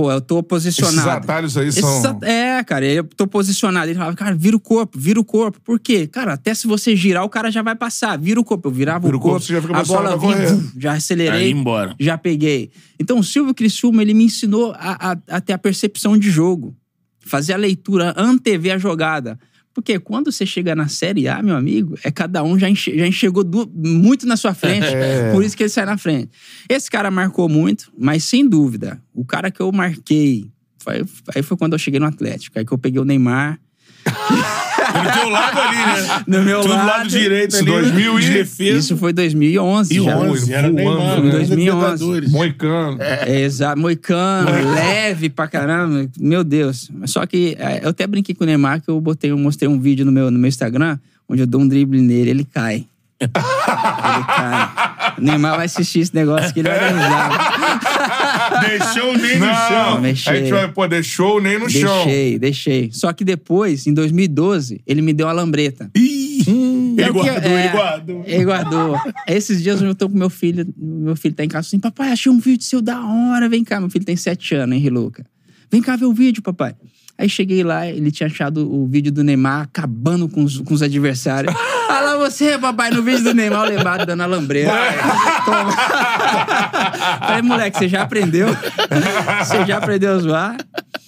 Speaker 3: Pô, eu tô
Speaker 1: Esses
Speaker 3: posicionado.
Speaker 1: atalhos aí
Speaker 3: Esses
Speaker 1: são.
Speaker 3: at- É, cara, eu tô posicionado. Ele falava, cara, vira o corpo, vira o corpo. Por quê? Cara, até se você girar, o cara já vai passar. Vira o corpo. Eu virava
Speaker 1: Vira
Speaker 3: o
Speaker 1: corpo,
Speaker 3: corpo,
Speaker 1: você já fica
Speaker 3: a bola vum, já
Speaker 2: Aí
Speaker 3: acelerei,
Speaker 2: embora.
Speaker 3: já peguei. Então, o Silvio Criciúma, ele me ensinou a, a, a ter a percepção de jogo. Fazer a leitura, antever a jogada. Porque quando você chega na Série A, meu amigo, é cada um já, enche- já enxergou du- muito na sua frente.
Speaker 1: É.
Speaker 3: Por isso que ele sai na frente. Esse cara marcou muito, mas sem dúvida, o cara que eu marquei. Foi, aí foi quando eu cheguei no Atlético. Aí que eu peguei o Neymar.
Speaker 2: Do teu lado ali, né?
Speaker 3: No meu
Speaker 2: Tu do lado
Speaker 3: lado.
Speaker 2: direito ali.
Speaker 1: 2000 e-.
Speaker 3: Isso foi 2011
Speaker 2: e
Speaker 3: já.
Speaker 2: 11, era
Speaker 1: voando,
Speaker 2: Neymar,
Speaker 1: né?
Speaker 3: 2011.
Speaker 2: Libertadores.
Speaker 1: Moicano.
Speaker 3: É, exato. Moicano, leve pra caramba. Meu Deus. Mas Só que é, eu até brinquei com o Neymar que eu botei, eu mostrei um vídeo no meu, no meu Instagram onde eu dou um drible nele, ele cai. ele cai. O Neymar vai assistir esse negócio que ele vai dar risada.
Speaker 2: Deixou nem no
Speaker 1: Não,
Speaker 2: chão.
Speaker 1: a
Speaker 3: Deixei.
Speaker 1: gente vai, pô, deixou nem no chão.
Speaker 3: Deixei, deixei. Só que depois, em 2012, ele me deu a lambreta.
Speaker 2: Ih, ele
Speaker 3: É o que-
Speaker 2: guardou,
Speaker 3: é,
Speaker 2: ele guardou.
Speaker 3: Ele guardou. Esses dias eu tô com meu filho, meu filho tá em casa assim, papai, achei um vídeo seu da hora, vem cá. Meu filho tem sete anos, hein, Riluca? Vem cá ver o vídeo, papai. Aí cheguei lá, ele tinha achado o vídeo do Neymar acabando com os, com os adversários. Olha lá você, papai, no vídeo do Neymar, o dando a lambreta. Toma. Falei, moleque, você já aprendeu? Você já aprendeu a zoar?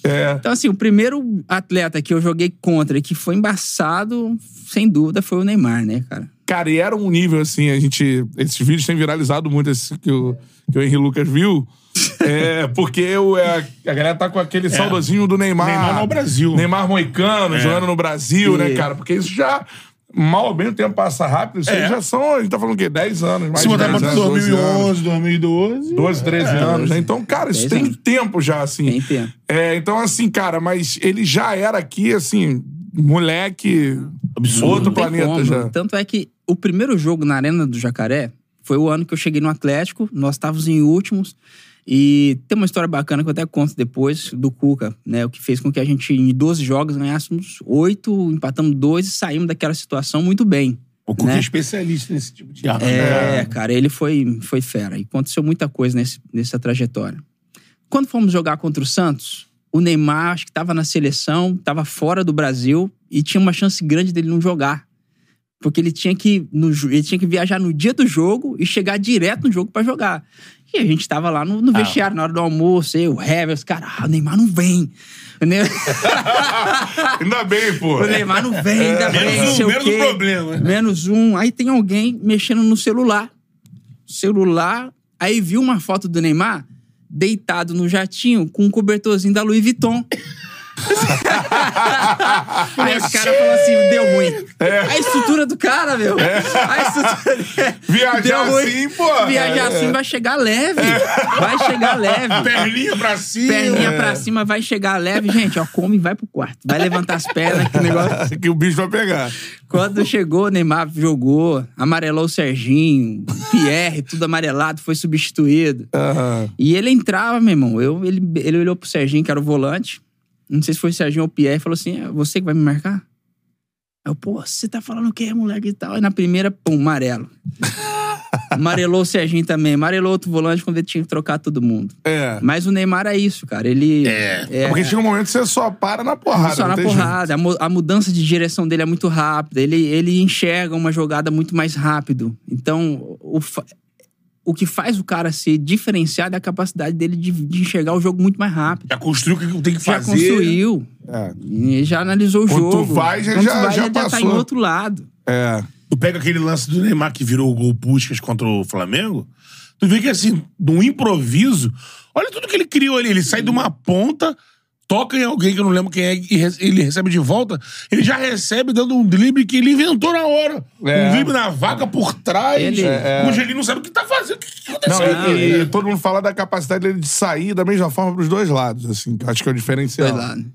Speaker 1: É.
Speaker 3: Então, assim, o primeiro atleta que eu joguei contra e que foi embaçado, sem dúvida, foi o Neymar, né, cara?
Speaker 1: Cara, e era um nível assim, a gente. Esses vídeos têm viralizado muito, esse que o, que o Henry Lucas viu. É, porque o, é, a galera tá com aquele saudosinho do Neymar.
Speaker 2: Neymar no Brasil.
Speaker 1: Neymar Moicano, jogando no Brasil, né,
Speaker 3: E-
Speaker 1: cara? Porque isso já. Mal ou bem o tempo passa rápido. Isso aí
Speaker 2: É.
Speaker 1: já são. A gente tá falando o quê? 10 anos. Mais
Speaker 2: Se botar
Speaker 1: 10
Speaker 2: pra
Speaker 1: anos, 12 anos.
Speaker 2: 2011, 2012.
Speaker 1: 12, 13 anos, né? Então, cara, isso
Speaker 3: 10
Speaker 1: tem
Speaker 3: anos.
Speaker 1: tempo já, assim.
Speaker 3: Tem tempo.
Speaker 1: É, então, assim, cara, mas ele já era aqui, assim, moleque.
Speaker 2: Absurdo.
Speaker 1: Outro planeta
Speaker 3: como.
Speaker 1: já.
Speaker 3: Tanto é que o primeiro jogo na Arena do Jacaré foi o ano que eu cheguei no Atlético, nós estávamos em últimos. E tem uma história bacana que eu até conto depois do Cuca, né? O que fez com que a gente, em 12 jogos, ganhássemos 8, empatamos 2 e saímos daquela situação muito bem.
Speaker 2: O Cuca
Speaker 3: né?
Speaker 2: é especialista nesse tipo de arma.
Speaker 3: É, cara, ele foi, foi fera. E aconteceu muita coisa nesse, nessa trajetória. Quando fomos jogar contra o Santos, o Neymar, acho que estava na seleção, estava fora do Brasil e tinha uma chance grande dele não jogar. Porque ele tinha que, no, ele tinha que viajar no dia do jogo e chegar direto no jogo para jogar. E a gente tava lá no, no vestiário, na hora do almoço, eu, o Hever, os caras, ah, o Neymar não vem. Ne-
Speaker 1: Ainda bem, pô.
Speaker 3: o Neymar não vem, ainda bem,
Speaker 2: Menos
Speaker 3: não
Speaker 2: um, menos um problema.
Speaker 3: Menos um. Aí tem alguém mexendo no celular. Celular. Aí viu uma foto do Neymar deitado no jatinho com um cobertorzinho da Louis Vuitton. Aí os caras falaram assim, deu ruim. A estrutura do cara, meu. A estrutura
Speaker 1: Viajar assim, pô.
Speaker 3: Viajar
Speaker 1: É.
Speaker 3: assim vai chegar leve. Vai chegar leve.
Speaker 2: Perninha pra cima.
Speaker 3: Perninha pra cima, vai chegar leve. Gente, ó, come e vai pro quarto. Vai levantar as pernas, que negócio...
Speaker 1: que o bicho vai pegar.
Speaker 3: Quando chegou, o Neymar jogou, amarelou o Serginho, o Pierre, tudo amarelado, foi substituído.
Speaker 1: Aham.
Speaker 3: E ele entrava, meu irmão. Eu, ele, ele olhou pro Serginho, que era o volante. Não sei se foi o Serginho ou o Pierre, e falou assim: é você que vai me marcar? Aí eu, pô, você tá falando o quê, moleque e tal? Aí na primeira, pum, amarelo. Amarelou o Serginho também. Amarelou outro volante quando ele tinha que trocar todo mundo.
Speaker 1: É.
Speaker 3: Mas o Neymar é isso, cara. Ele.
Speaker 2: É.
Speaker 1: Porque chega um momento que você só para na porrada.
Speaker 3: Só na porrada. A, mu- a mudança de direção dele é muito rápida. Ele, ele enxerga uma jogada muito mais rápido. Então, o, o que faz o cara se diferenciar é a capacidade dele de, de enxergar o jogo muito mais rápido.
Speaker 2: Já construiu o que tem que
Speaker 3: Já
Speaker 2: fazer.
Speaker 3: construiu.
Speaker 1: É.
Speaker 3: E já analisou o
Speaker 1: Quando tu
Speaker 3: jogo.
Speaker 1: vai, já-
Speaker 3: Quando tu
Speaker 1: já-
Speaker 3: vai,
Speaker 1: já
Speaker 3: tá
Speaker 1: passou.
Speaker 3: em outro lado.
Speaker 1: É.
Speaker 2: Tu pega aquele lance do Neymar que virou o gol Puskas contra o Flamengo, tu vê que assim, de um improviso, olha tudo que ele criou ali. Ele sai de uma ponta, toca em alguém que eu não lembro quem é, e re- ele recebe de volta, ele já recebe dando um drible que ele inventou na hora.
Speaker 1: É.
Speaker 2: Um drible na vaca por trás.
Speaker 3: Ele-
Speaker 2: O Angelino não sabe o que tá fazendo. O que que
Speaker 1: Não,
Speaker 2: aconteceu?
Speaker 1: e, e todo mundo fala da capacidade dele de sair da mesma forma pros dois lados, assim. que eu Acho que é o diferencial.
Speaker 3: Dois lados.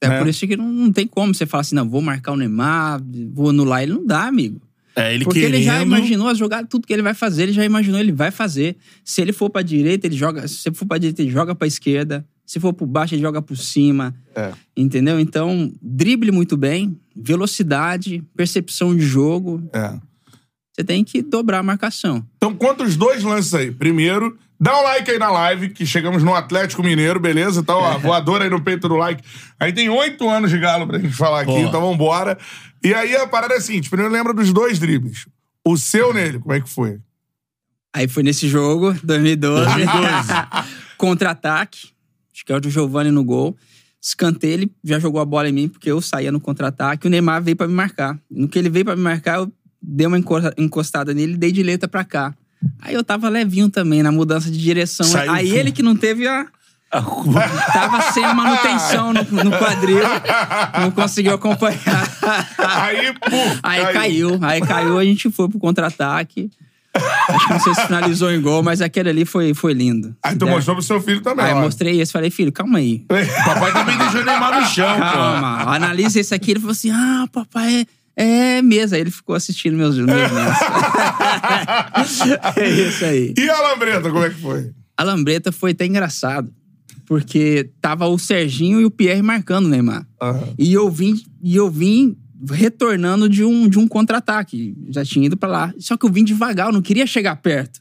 Speaker 3: É
Speaker 1: Né?
Speaker 3: por isso que não, não tem como você falar assim, não, vou marcar o Neymar, vou anular ele. Não dá, amigo.
Speaker 2: É, ele
Speaker 3: Porque ele já imaginou as jogadas, tudo que ele vai fazer, ele já imaginou, ele vai fazer. Se ele for pra direita, ele joga. Se for pra direita, ele joga pra esquerda. Se for por baixo, ele joga por cima.
Speaker 1: É.
Speaker 3: Entendeu? Então, drible muito bem, velocidade, percepção de jogo.
Speaker 1: É.
Speaker 3: Você tem que dobrar a marcação.
Speaker 1: Então, conta os dois lances aí. Primeiro, dá um like aí na live, que chegamos no Atlético Mineiro, beleza? Então, ó, voador aí no peito do like. Aí tem oito anos de galo pra gente falar aqui,
Speaker 2: Boa.
Speaker 1: então vambora. E aí a parada é a seguinte: primeiro lembra dos dois dribles. O seu nele, como é que foi?
Speaker 3: Aí foi nesse jogo, 2012. Contra-ataque. Acho que é o do Giovanni no gol. Escanteio, ele já jogou a bola em mim, porque eu saía no contra-ataque. O Neymar veio pra me marcar. No que ele veio pra me marcar, eu dei uma enco- encostada nele e dei de letra pra cá. Aí eu tava levinho também na mudança de direção.
Speaker 2: Saiu
Speaker 3: Aí ele que não teve a. Tava sem a manutenção no, no quadril. Não conseguiu acompanhar.
Speaker 1: Aí, pum,
Speaker 3: Aí caiu. Aí caiu, a gente foi pro contra-ataque. Acho que não sei se finalizou em gol, mas aquele ali foi, foi lindo.
Speaker 1: Aí tu
Speaker 3: Se der-
Speaker 1: mostrou pro seu filho também,
Speaker 3: Aí
Speaker 1: ó.
Speaker 3: mostrei esse, falei, filho, calma aí.
Speaker 2: O papai também deixou o Neymar no chão, pô.
Speaker 3: Calma, analisa esse aqui. Ele falou assim: ah, papai, é, é mesmo. Aí ele ficou assistindo meus, meus é isso aí.
Speaker 1: E a Lambreta, como é que foi?
Speaker 3: A Lambreta foi até engraçado. Porque tava o Serginho e o Pierre marcando o Neymar.
Speaker 1: Aham.
Speaker 3: E eu vim, e eu vim retornando de um, de um contra-ataque. Já tinha ido pra lá. Só que eu vim devagar, eu não queria chegar perto.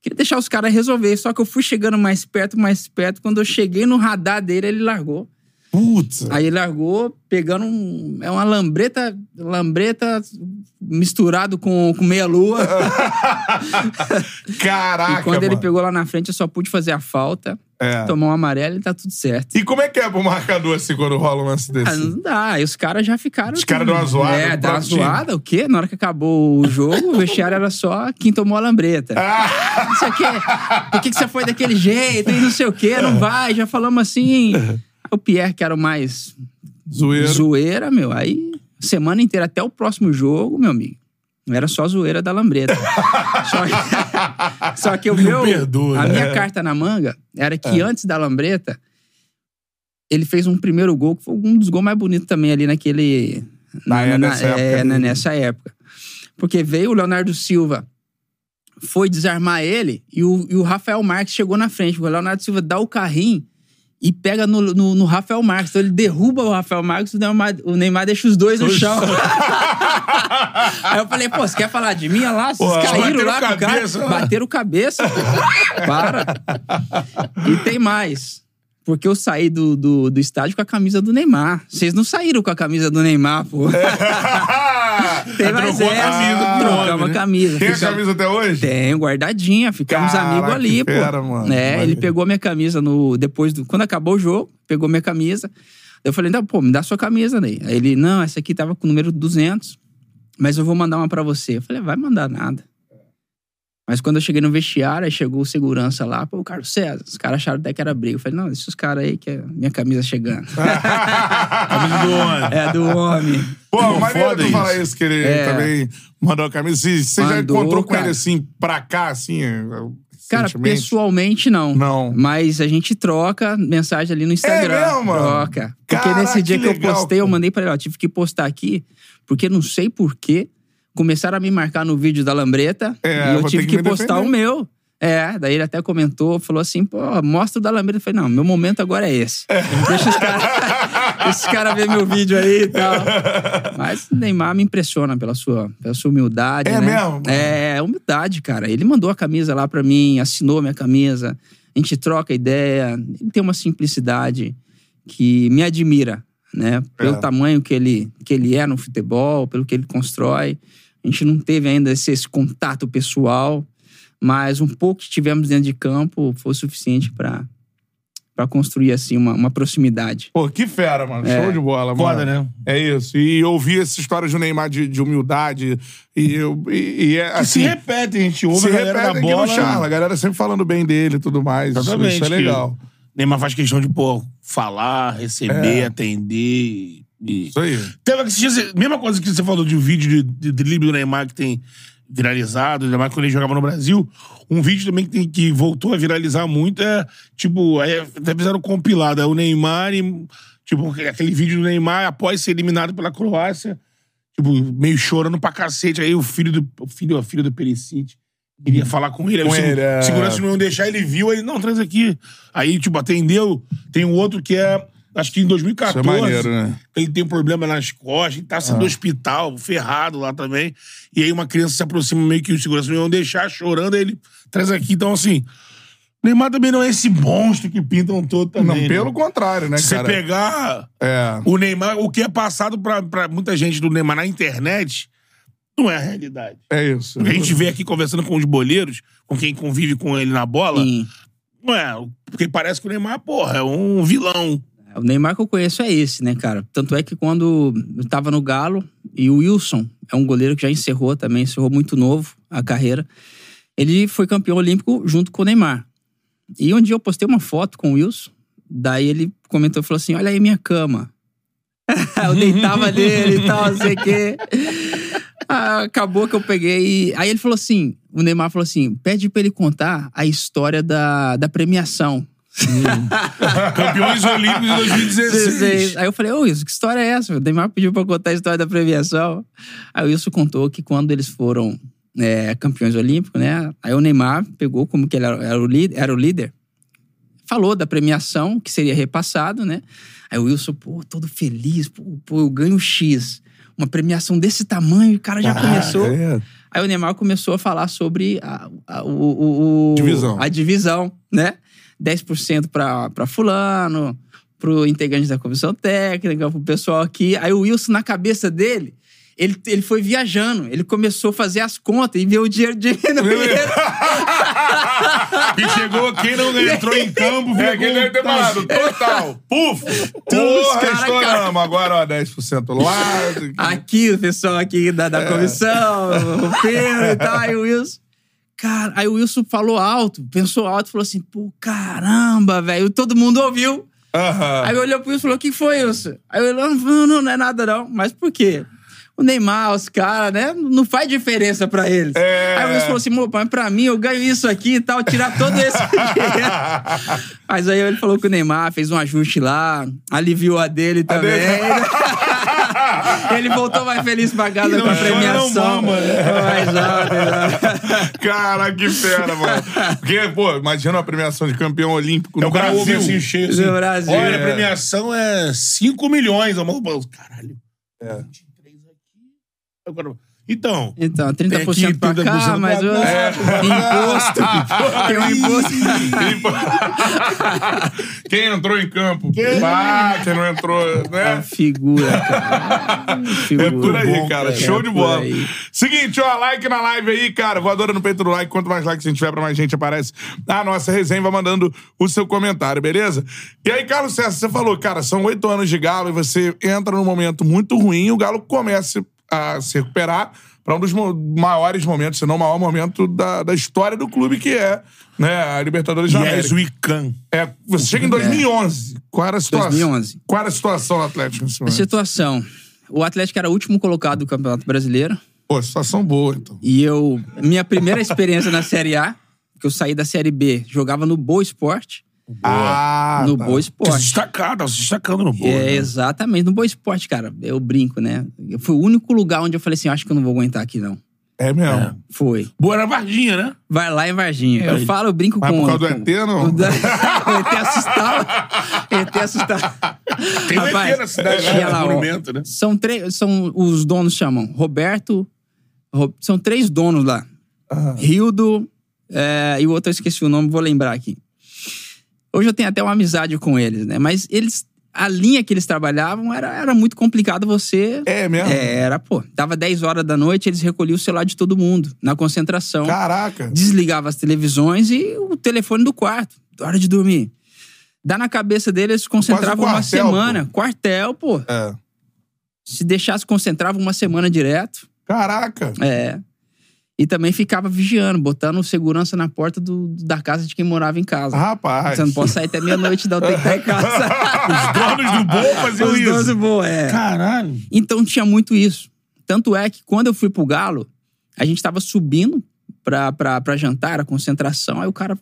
Speaker 3: Queria deixar os caras resolver. Só que eu fui chegando mais perto, mais perto. Quando eu cheguei no radar dele, ele largou.
Speaker 1: Putz.
Speaker 3: Aí ele largou pegando um. É uma lambreta. Lambreta misturado com, com meia-lua.
Speaker 1: Caraca,
Speaker 3: e quando ele
Speaker 1: mano.
Speaker 3: pegou lá na frente, eu só pude fazer a falta,
Speaker 1: É.
Speaker 3: tomar um amarelo e tá tudo certo.
Speaker 1: E como é que é pro marcador assim quando rola um lance desse?
Speaker 3: Ah, não dá. Aí os caras já ficaram.
Speaker 1: Os caras dão uma zoada
Speaker 3: É, dá uma zoada. O quê? Na hora que acabou o jogo, o vestiário era só quem tomou a lambreta.
Speaker 1: Ah.
Speaker 3: Não sei o quê. Por que, que você foi daquele jeito? E não sei o quê, não vai. Já falamos assim. O Pierre, que era o mais
Speaker 1: Zoeiro.
Speaker 3: zoeira, meu. Aí, semana inteira, até o próximo jogo, meu amigo. Era só zoeira da lambreta. só, que, só que o meu.
Speaker 2: perdoa,
Speaker 3: a
Speaker 2: né?
Speaker 3: minha carta na manga era
Speaker 1: É.
Speaker 3: que antes da lambreta, ele fez um primeiro gol, que foi um dos gols mais bonitos também ali naquele.
Speaker 1: Na- é, nessa época
Speaker 3: é,
Speaker 1: ali.
Speaker 3: né, nessa época. Porque veio o Leonardo Silva, foi desarmar ele, e o, e o Rafael Marques chegou na frente. O Leonardo Silva dá o carrinho e pega no, no, no Rafael Marques. Então ele derruba o Rafael Marques, o Neymar, o Neymar deixa os dois no chão. Aí eu falei, pô, você quer falar de mim? Olha lá, vocês
Speaker 1: Pô,
Speaker 3: caíram lá com o cara.
Speaker 2: né?
Speaker 3: Bateram cabeça. pô. Para. E tem mais. Porque eu saí do, do, do estádio com a camisa do Neymar. Vocês não saíram com a camisa do Neymar, pô. Tem mais
Speaker 2: a
Speaker 3: essa.
Speaker 2: o
Speaker 3: Trocamos a
Speaker 2: né?
Speaker 3: camisa.
Speaker 1: Tem a
Speaker 3: Ficamos-
Speaker 1: camisa até hoje?
Speaker 3: Tenho, guardadinha. Ficamos
Speaker 1: Caraca,
Speaker 3: amigos ali, pô.
Speaker 1: fera, mano.
Speaker 3: É, ele pegou minha camisa no. Depois do. Quando acabou o jogo, pegou minha camisa. Eu falei, não, pô, me dá sua camisa, Ney. Aí ele, não, essa aqui tava com o número 200, mas eu vou mandar uma pra você. Eu falei, vai mandar nada. Mas quando eu cheguei no vestiário, aí chegou o segurança lá, pô, Carlos César, os caras acharam até que era briga. Eu falei, não, deixa os caras aí que é minha camisa chegando.
Speaker 2: Camisa do homem.
Speaker 3: é do homem.
Speaker 1: Pô,
Speaker 2: Pô,
Speaker 1: maneiro
Speaker 2: foda
Speaker 1: tu falar
Speaker 2: isso.
Speaker 1: isso, que ele
Speaker 3: É.
Speaker 1: também mandou a camisa. Você você já
Speaker 3: Mandou,
Speaker 1: encontrou com
Speaker 3: cara.
Speaker 1: ele assim, pra cá, assim?
Speaker 3: Cara, pessoalmente não.
Speaker 1: Não.
Speaker 3: Mas a gente troca mensagem ali no Instagram.
Speaker 1: mesmo, mano?
Speaker 3: Troca. Porque
Speaker 1: Caraca,
Speaker 3: nesse dia
Speaker 1: que
Speaker 3: que, eu
Speaker 1: legal,
Speaker 3: postei, eu mandei pra ele, ó, tive que postar aqui, porque não sei porquê, começaram a me marcar no vídeo da Lambreta
Speaker 1: É,
Speaker 3: e eu tive que,
Speaker 1: que
Speaker 3: postar
Speaker 1: defender.
Speaker 3: o meu. É, daí ele até comentou, falou assim, pô, mostra o da Lambreta. Eu falei, não, meu momento agora é esse. Deixa os caras cara ver meu vídeo aí e tal. Mas o Neymar me impressiona pela sua, pela sua humildade,
Speaker 1: É
Speaker 3: né?
Speaker 1: mesmo?
Speaker 3: É, humildade, cara. Ele mandou a camisa lá pra mim, assinou minha camisa, a gente troca ideia. Ele tem uma simplicidade que me admira, né? Pelo
Speaker 1: É.
Speaker 3: tamanho que ele, que ele é no futebol, pelo que ele constrói. A gente não teve ainda esse, esse contato pessoal, mas um pouco que tivemos dentro de campo foi suficiente pra para construir assim uma, uma proximidade.
Speaker 1: Pô, que fera, mano.
Speaker 3: É.
Speaker 1: Show de bola, mano.
Speaker 2: Foda, né?
Speaker 1: É isso. E ouvir essa história do Neymar de, de humildade. E, eu- e, e é
Speaker 2: Que
Speaker 1: assim.
Speaker 2: se repete, a gente ouve
Speaker 1: se
Speaker 2: a galera
Speaker 1: repete
Speaker 2: da bola.
Speaker 1: no Charla. A galera sempre falando bem dele e tudo mais. Isso,
Speaker 2: Exatamente.
Speaker 1: isso é
Speaker 2: que
Speaker 1: legal.
Speaker 2: Neymar faz questão de, pô, falar, receber,
Speaker 1: É.
Speaker 2: atender. E...
Speaker 1: Isso aí.
Speaker 2: Teve dias, mesma coisa que você falou de um vídeo de, de drible do Neymar que tem viralizado, ainda mais quando ele jogava no Brasil. Um vídeo também que, tem, que voltou a viralizar muito é, tipo, aí até fizeram compilado, é o Neymar e, tipo, aquele vídeo do Neymar após ser eliminado pela Croácia, tipo, meio chorando pra cacete. Aí o filho do, o filho, a filha do Perisic queria falar com ele. Aí
Speaker 1: Com
Speaker 2: o segu-
Speaker 1: ele, é.
Speaker 2: segurança não ia deixar, ele viu, aí, não, traz aqui. Aí, tipo, atendeu. Tem um outro que é, acho que em 2014.
Speaker 1: Isso é maneiro, né?
Speaker 2: Ele tem um problema nas costas, ele tá saindo do
Speaker 1: Ah.
Speaker 2: hospital, ferrado lá também. E aí uma criança se aproxima meio que os seguranças não deixar, chorando, aí ele traz aqui. Então, assim, o Neymar também não é esse monstro que pintam todo também.
Speaker 1: Não,
Speaker 2: né?
Speaker 1: pelo contrário, né,
Speaker 2: Se você
Speaker 1: cara?
Speaker 2: pegar
Speaker 1: É.
Speaker 2: o Neymar, o que é passado pra, pra muita gente do Neymar na internet, não é a realidade.
Speaker 1: É isso.
Speaker 2: A gente vê aqui conversando com os boleiros, com quem convive com ele na bola,
Speaker 3: Sim.
Speaker 2: não é. Porque parece que o Neymar, porra, é um vilão.
Speaker 3: O Neymar que eu conheço é esse, né, cara? Tanto é que quando eu tava no Galo, e o Wilson é um goleiro que já encerrou também, encerrou muito novo a carreira. Ele foi campeão olímpico junto com o Neymar. E um dia eu postei uma foto com o Wilson, Daí ele comentou e falou assim: Olha aí minha cama. eu deitava nele e tal, não sei o quê. Ah, Acabou que eu peguei. Aí ele falou assim: o Neymar falou assim: pede pra ele contar a história da, da premiação.
Speaker 2: Campeões Olímpicos de 2016.
Speaker 3: Aí eu falei, ô Wilson, que história é essa? O Neymar pediu pra contar a história da premiação. Aí o Wilson contou que quando eles foram é, campeões olímpicos, né? Aí o Neymar pegou como que ele era, era o líder, era o líder, falou da premiação que seria repassado, né? Aí o Wilson, pô, todo feliz, pô, pô eu ganho X. Uma premiação desse tamanho, o cara já começou.
Speaker 1: é.
Speaker 3: Aí o Neymar começou a falar sobre a, a- o, o- o-
Speaker 1: Divisão.
Speaker 3: a divisão, né? 10% pra, pra fulano, pro integrante da comissão técnica, pro pessoal aqui. Aí o Wilson, na cabeça dele, ele, ele foi viajando. Ele começou a fazer as contas e ver o dinheiro diminuindo.
Speaker 2: E chegou, quem não entrou em campo,
Speaker 1: É,
Speaker 2: ficou...
Speaker 1: que ele deve ter falado, total. Puf! Porra,
Speaker 3: cara,
Speaker 1: estouramos. Agora, ó, 10% lá.
Speaker 3: aqui, o pessoal aqui da,
Speaker 1: É.
Speaker 3: da comissão, o Pedro e tal, aí o Wilson. Cara, aí o Wilson falou alto, pensou alto, falou assim: pô, caramba, velho. Todo mundo ouviu.
Speaker 1: Aham.
Speaker 3: Aí olhou pro Wilson e falou: o que foi, Wilson? Aí eu não, não, não é nada, não. Mas por quê? O Neymar, os caras, né? Não faz diferença pra eles.
Speaker 1: É.
Speaker 3: Aí o Wilson falou assim: "Pô, mas pra mim, eu ganho isso aqui e tal, tirar todo esse dinheiro. Mas aí ele falou que o Neymar fez um ajuste lá, aliviou a dele também. ele voltou mais feliz pra casa
Speaker 2: Não
Speaker 3: com a
Speaker 2: não
Speaker 3: premiação.
Speaker 2: mama, né?
Speaker 3: Né?
Speaker 1: Cara, que fera, mano. Porque, pô, imagina uma premiação de campeão olímpico
Speaker 2: É
Speaker 1: no
Speaker 2: ouve
Speaker 1: Brasil.
Speaker 2: assim, cheio assim.
Speaker 3: No Brasil.
Speaker 2: Olha, a
Speaker 1: É.
Speaker 2: premiação é 5 milhões. Caralho.
Speaker 1: É.
Speaker 2: 23 aqui. Agora, então,
Speaker 3: Então, 30%
Speaker 2: Tem aqui,
Speaker 3: pra
Speaker 2: 30%
Speaker 3: cá, mas o.
Speaker 2: É.
Speaker 3: imposto. Tem um imposto.
Speaker 1: Quem entrou em campo? Ah, quem não entrou, né?
Speaker 3: Figura, cara. Figura.
Speaker 1: É por aí,
Speaker 3: Bom,
Speaker 1: cara.
Speaker 3: é
Speaker 1: Show de
Speaker 3: por
Speaker 1: bola.
Speaker 3: aí.
Speaker 1: Seguinte, ó, like na live aí, cara. Voadora no peito do like. Quanto mais likes a gente tiver, pra mais gente aparece a nossa resenha. Vai mandando o seu comentário, beleza? E aí, Carlos César, você falou, cara, são oito anos de Galo e você entra num momento muito ruim e o Galo começa a se recuperar para um dos maiores momentos, se não o maior momento da, da história do clube, que é né, a Libertadores da
Speaker 2: Yes,
Speaker 1: América.
Speaker 2: we can.
Speaker 1: É, você chega em 2011. Qual era a situação?
Speaker 3: 2011.
Speaker 1: Qual era a situação do Atlético nesse
Speaker 3: A
Speaker 1: momento?
Speaker 3: situação. O Atlético era o último colocado do Campeonato Brasileiro.
Speaker 1: Pô, situação boa, então.
Speaker 3: E eu. Minha primeira experiência na Série A, que eu saí da Série B, jogava no Boa Esporte.
Speaker 1: Ah,
Speaker 3: no
Speaker 1: tá.
Speaker 3: Boa Esporte.
Speaker 2: destacar, tá se destacando no bolo.
Speaker 3: É,
Speaker 2: né?
Speaker 3: exatamente, no Boa Esporte, cara. Eu brinco, né? Foi o único lugar onde eu falei assim: acho que eu não vou aguentar aqui, não.
Speaker 1: É mesmo.
Speaker 3: Foi.
Speaker 2: Boa era Varginha, né?
Speaker 3: Vai lá em Varginha. eu
Speaker 2: aí.
Speaker 3: falo, eu brinco
Speaker 1: Mas
Speaker 3: com.
Speaker 1: por causa do
Speaker 3: com-
Speaker 1: ET, não?
Speaker 3: o da- o ET assustava. ET assustava.
Speaker 2: Tem um
Speaker 3: Rapaz,
Speaker 2: ET na cidade, né?
Speaker 3: lá, ó,
Speaker 2: Monumento, né?
Speaker 3: São três. São, os donos chamam Roberto. Ro- são três donos lá. Rildo é, e o outro eu esqueci o nome, vou lembrar aqui. Hoje eu tenho até uma amizade com eles, né? Mas eles. A linha que eles trabalhavam era, era muito complicado você.
Speaker 1: É mesmo?
Speaker 3: Era, pô. Dava 10 horas da noite, eles recolhiam o celular de todo mundo, na concentração.
Speaker 1: Caraca.
Speaker 3: Desligava as televisões e o telefone do quarto. Hora de dormir. Dá na cabeça deles, eles concentravam uma
Speaker 1: quartel,
Speaker 3: semana. Quartel, pô.
Speaker 1: É.
Speaker 3: Se deixasse, concentrava uma semana direto.
Speaker 1: Caraca.
Speaker 3: É. E também ficava vigiando, botando segurança na porta do, da casa de quem morava em casa.
Speaker 1: Rapaz.
Speaker 3: Você não pode sair até meia-noite, não. Tem que estar em casa.
Speaker 2: Os donos do bolo faziam
Speaker 3: Os
Speaker 2: isso.
Speaker 3: doze boa, é.
Speaker 2: Caralho.
Speaker 3: Então tinha muito isso. Tanto é que quando eu fui pro Galo, a gente tava subindo pra, pra, pra jantar, a concentração, aí o cara.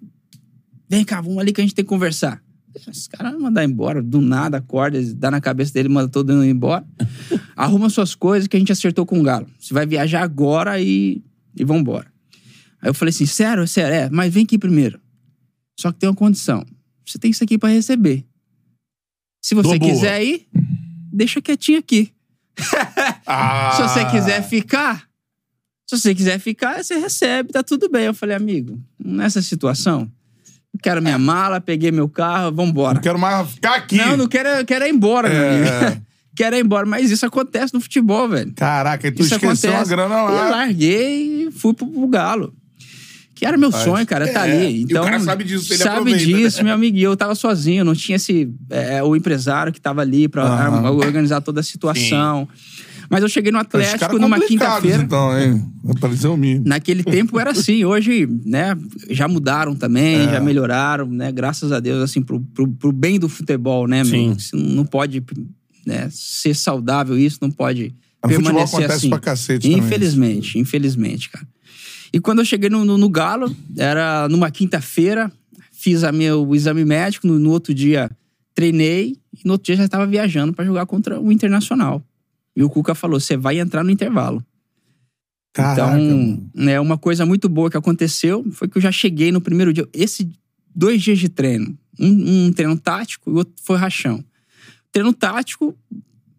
Speaker 3: Vem cá, vamos ali que a gente tem que conversar. Esse cara vai mandar embora, do nada, acorda, dá na cabeça dele, manda todo mundo embora. Arruma suas coisas que a gente acertou com o Galo. Você vai viajar agora e, e vambora. Aí eu falei assim: sério, sério, é, mas vem aqui primeiro. Só que tem uma condição. Você tem isso aqui pra receber. Se você
Speaker 2: boa.
Speaker 3: quiser ir, deixa quietinho aqui.
Speaker 1: Ah.
Speaker 3: Se você quiser ficar, se você quiser ficar, você recebe, tá tudo bem. Eu falei, amigo, nessa situação, eu quero minha mala, peguei meu carro, vambora.
Speaker 1: Não quero mais ficar aqui.
Speaker 3: Não, não quero, quero ir embora, meu
Speaker 1: É.
Speaker 3: Quero ir embora, mas isso acontece no futebol, velho.
Speaker 1: Caraca, e tu
Speaker 3: Isso
Speaker 1: esqueceu
Speaker 3: acontece.
Speaker 1: a grana
Speaker 3: Eu
Speaker 1: lá.
Speaker 3: larguei e fui pro, pro Galo. Que era meu sonho, cara, tá
Speaker 2: É,
Speaker 3: ali.
Speaker 2: e o
Speaker 3: Então,
Speaker 2: cara sabe disso, ele
Speaker 3: Sabe
Speaker 2: aproveita,
Speaker 3: disso,
Speaker 2: né?
Speaker 3: meu amigo. E eu tava sozinho, não tinha esse. é, o empresário que tava ali pra armar- organizar toda a situação. Mas eu cheguei no Atlético numa quinta-feira.
Speaker 1: então, hein? Apareceu o mínimo.
Speaker 3: Naquele tempo era assim, hoje, né, já mudaram também,
Speaker 1: É.
Speaker 3: já melhoraram, né, graças a Deus, assim, pro, pro, pro bem do futebol, né,
Speaker 2: Sim.
Speaker 3: meu? Isso Não pode né, ser saudável isso, não pode
Speaker 1: No futebol
Speaker 3: permanecer assim.
Speaker 1: pra cacete também.
Speaker 3: Infelizmente, infelizmente, cara. E quando eu cheguei no, no, no Galo, era numa quinta-feira, fiz a meu exame médico, no, no outro dia treinei, e no outro dia já estava viajando para jogar contra o Internacional. E o Cuca falou: você vai entrar no intervalo.
Speaker 1: Caraca,
Speaker 3: Então, né, uma coisa muito boa que aconteceu foi que eu já cheguei no primeiro dia. Esse dois dias de treino, um, um treino tático e o outro foi rachão. Treino tático,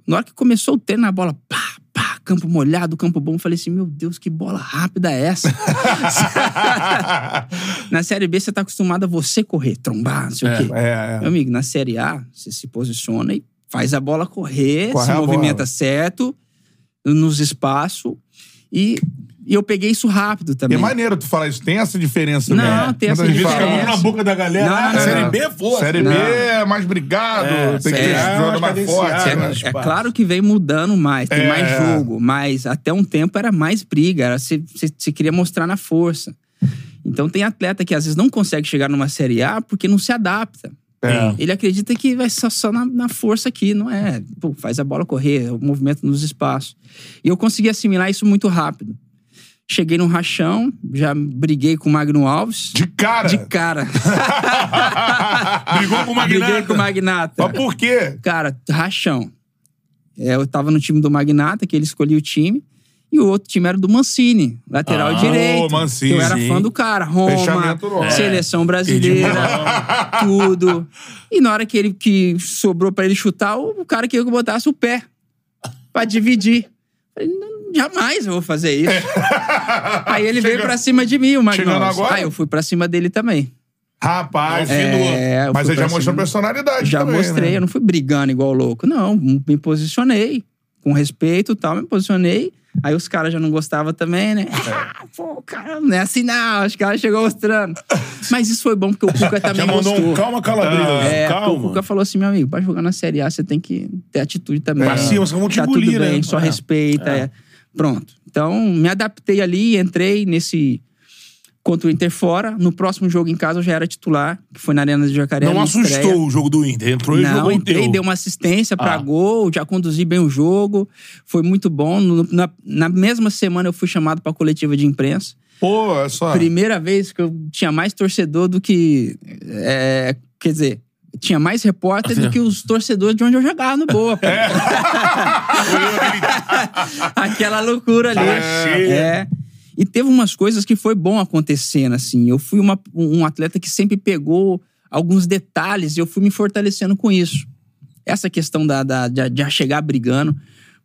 Speaker 3: na hora que começou o treino, a bola, pá, pá, campo molhado, campo bom, falei assim: meu Deus, que bola rápida é essa? na Série B, você tá acostumado a você correr, trombar, não sei o quê.
Speaker 1: É, é.
Speaker 3: Meu amigo, na Série A, você se posiciona e faz a bola correr,
Speaker 1: Corre
Speaker 3: se movimenta
Speaker 1: bola.
Speaker 3: certo, nos espaços. E, e eu peguei isso rápido
Speaker 1: É
Speaker 3: também.
Speaker 1: maneiro tu falar isso. Tem essa diferença
Speaker 3: Não,
Speaker 1: mesmo.
Speaker 3: tem
Speaker 1: Muita
Speaker 3: essa
Speaker 1: gente
Speaker 2: Fica
Speaker 1: fala,
Speaker 3: diferença.
Speaker 2: muito na boca da galera.
Speaker 3: Não,
Speaker 2: ah,
Speaker 3: não,
Speaker 2: série
Speaker 3: não.
Speaker 2: B é força.
Speaker 1: Série
Speaker 3: Não.
Speaker 1: B é mais brigado,
Speaker 2: É,
Speaker 1: tem que
Speaker 2: Série
Speaker 1: ter
Speaker 2: é mais
Speaker 1: forte. né?
Speaker 2: É,
Speaker 3: É claro que vem mudando mais, tem
Speaker 1: É.
Speaker 3: mais jogo, mas até um tempo era mais briga, era você, queria mostrar na força. Então tem atleta que às vezes não consegue chegar numa Série A porque não se adapta.
Speaker 1: É.
Speaker 3: Ele acredita que vai só, só na, na força aqui, não é? Pô, faz a bola correr, o movimento nos espaços. E eu consegui assimilar isso muito rápido. Cheguei no rachão, já briguei com o Magno Alves.
Speaker 1: De cara.
Speaker 3: De cara.
Speaker 2: Brigou com o Magnata.
Speaker 3: Briguei com o Magnata.
Speaker 1: Mas por quê?
Speaker 3: Cara, rachão. É, eu tava no time do Magnata, que ele escolhia o time. E o outro time era do Mancini, lateral
Speaker 2: Ah,
Speaker 3: direito.
Speaker 1: Mancini,
Speaker 3: eu era fã do cara. Roma, seleção brasileira, tudo. E na hora que ele que sobrou pra ele chutar, o cara queria que eu botasse o pé pra dividir. Falei, "Não, jamais eu vou fazer isso. Aí ele veio
Speaker 1: Chega-
Speaker 3: pra cima de mim, o Magnus.
Speaker 1: agora?
Speaker 3: Aí eu fui pra cima dele também.
Speaker 1: Rapaz,
Speaker 3: É,
Speaker 1: mas ele já mostrou
Speaker 3: cima.
Speaker 1: personalidade
Speaker 3: Já
Speaker 1: também,
Speaker 3: mostrei,
Speaker 1: né?
Speaker 3: eu não fui brigando igual louco. Não, me posicionei. Com respeito e tal, me posicionei. Aí os caras já não gostavam também, né? Ah, pô, cara, não é assim não. Os caras chegou mostrando. Mas isso foi bom, porque o Cuca também
Speaker 2: Já mandou
Speaker 3: gostou.
Speaker 2: um calma, calabresa.
Speaker 3: É, porque o
Speaker 2: calma.
Speaker 3: Cuca falou assim, meu amigo, pra jogar na Série A, você tem que ter atitude também.
Speaker 2: Senão vão te
Speaker 3: tá tudo
Speaker 2: engolir,
Speaker 3: bem,
Speaker 2: né?
Speaker 3: só
Speaker 2: É.
Speaker 3: respeita. é. Pronto. Então, me adaptei ali, entrei nesse... Contra o Inter fora. No próximo jogo em casa, eu já era titular, que foi na Arena de Jacaré.
Speaker 2: Não assustou
Speaker 3: estreia.
Speaker 2: o jogo do Inter. Entrou e
Speaker 3: Não,
Speaker 2: jogou
Speaker 3: entrei,
Speaker 2: teu.
Speaker 3: dei uma assistência pra
Speaker 2: Ah.
Speaker 3: gol, já conduzi bem o jogo, foi muito bom. No- na, na mesma semana eu fui chamado pra coletiva de imprensa.
Speaker 1: Pô, é só.
Speaker 3: Primeira vez que eu tinha mais torcedor do que. é, quer dizer, tinha mais repórter do que os torcedores de onde eu jogava no Boa. pô. Aquela loucura ali.
Speaker 2: Cheia.
Speaker 3: É. E teve umas coisas que foi bom acontecendo, assim. Eu fui uma- um atleta que sempre pegou alguns detalhes e eu fui me fortalecendo com isso. Essa questão da, da, de, de chegar brigando.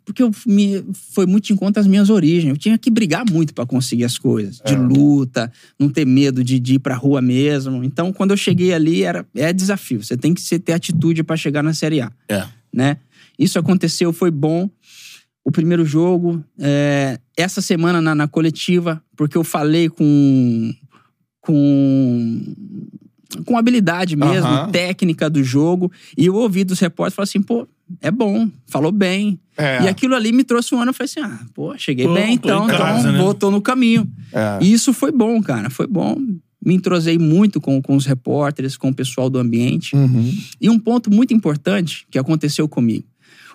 Speaker 3: Porque eu me, foi muito em conta as minhas origens. Eu tinha que brigar muito pra conseguir as coisas. De luta, não ter medo de, de ir pra rua mesmo. Então, quando eu cheguei ali, era, é desafio. Você tem que ter atitude pra chegar na Série A
Speaker 2: É.
Speaker 3: né? Isso aconteceu, foi bom. O primeiro jogo, é, essa semana na, na coletiva, porque eu falei com com com habilidade mesmo,
Speaker 1: Aham.
Speaker 3: técnica do jogo, e eu ouvi dos repórteres falar assim, pô, é bom, falou bem.
Speaker 1: É.
Speaker 3: E aquilo ali me trouxe um ano, eu falei assim, ah, pô, cheguei
Speaker 2: Pô,
Speaker 3: bem,
Speaker 2: em
Speaker 3: então,
Speaker 2: casa,
Speaker 3: então
Speaker 2: né?
Speaker 3: voltou no caminho.
Speaker 1: É.
Speaker 3: E isso foi bom, cara, foi bom. Me entrosei muito com, com os repórteres, com o pessoal do ambiente.
Speaker 1: Uhum.
Speaker 3: E um ponto muito importante que aconteceu comigo.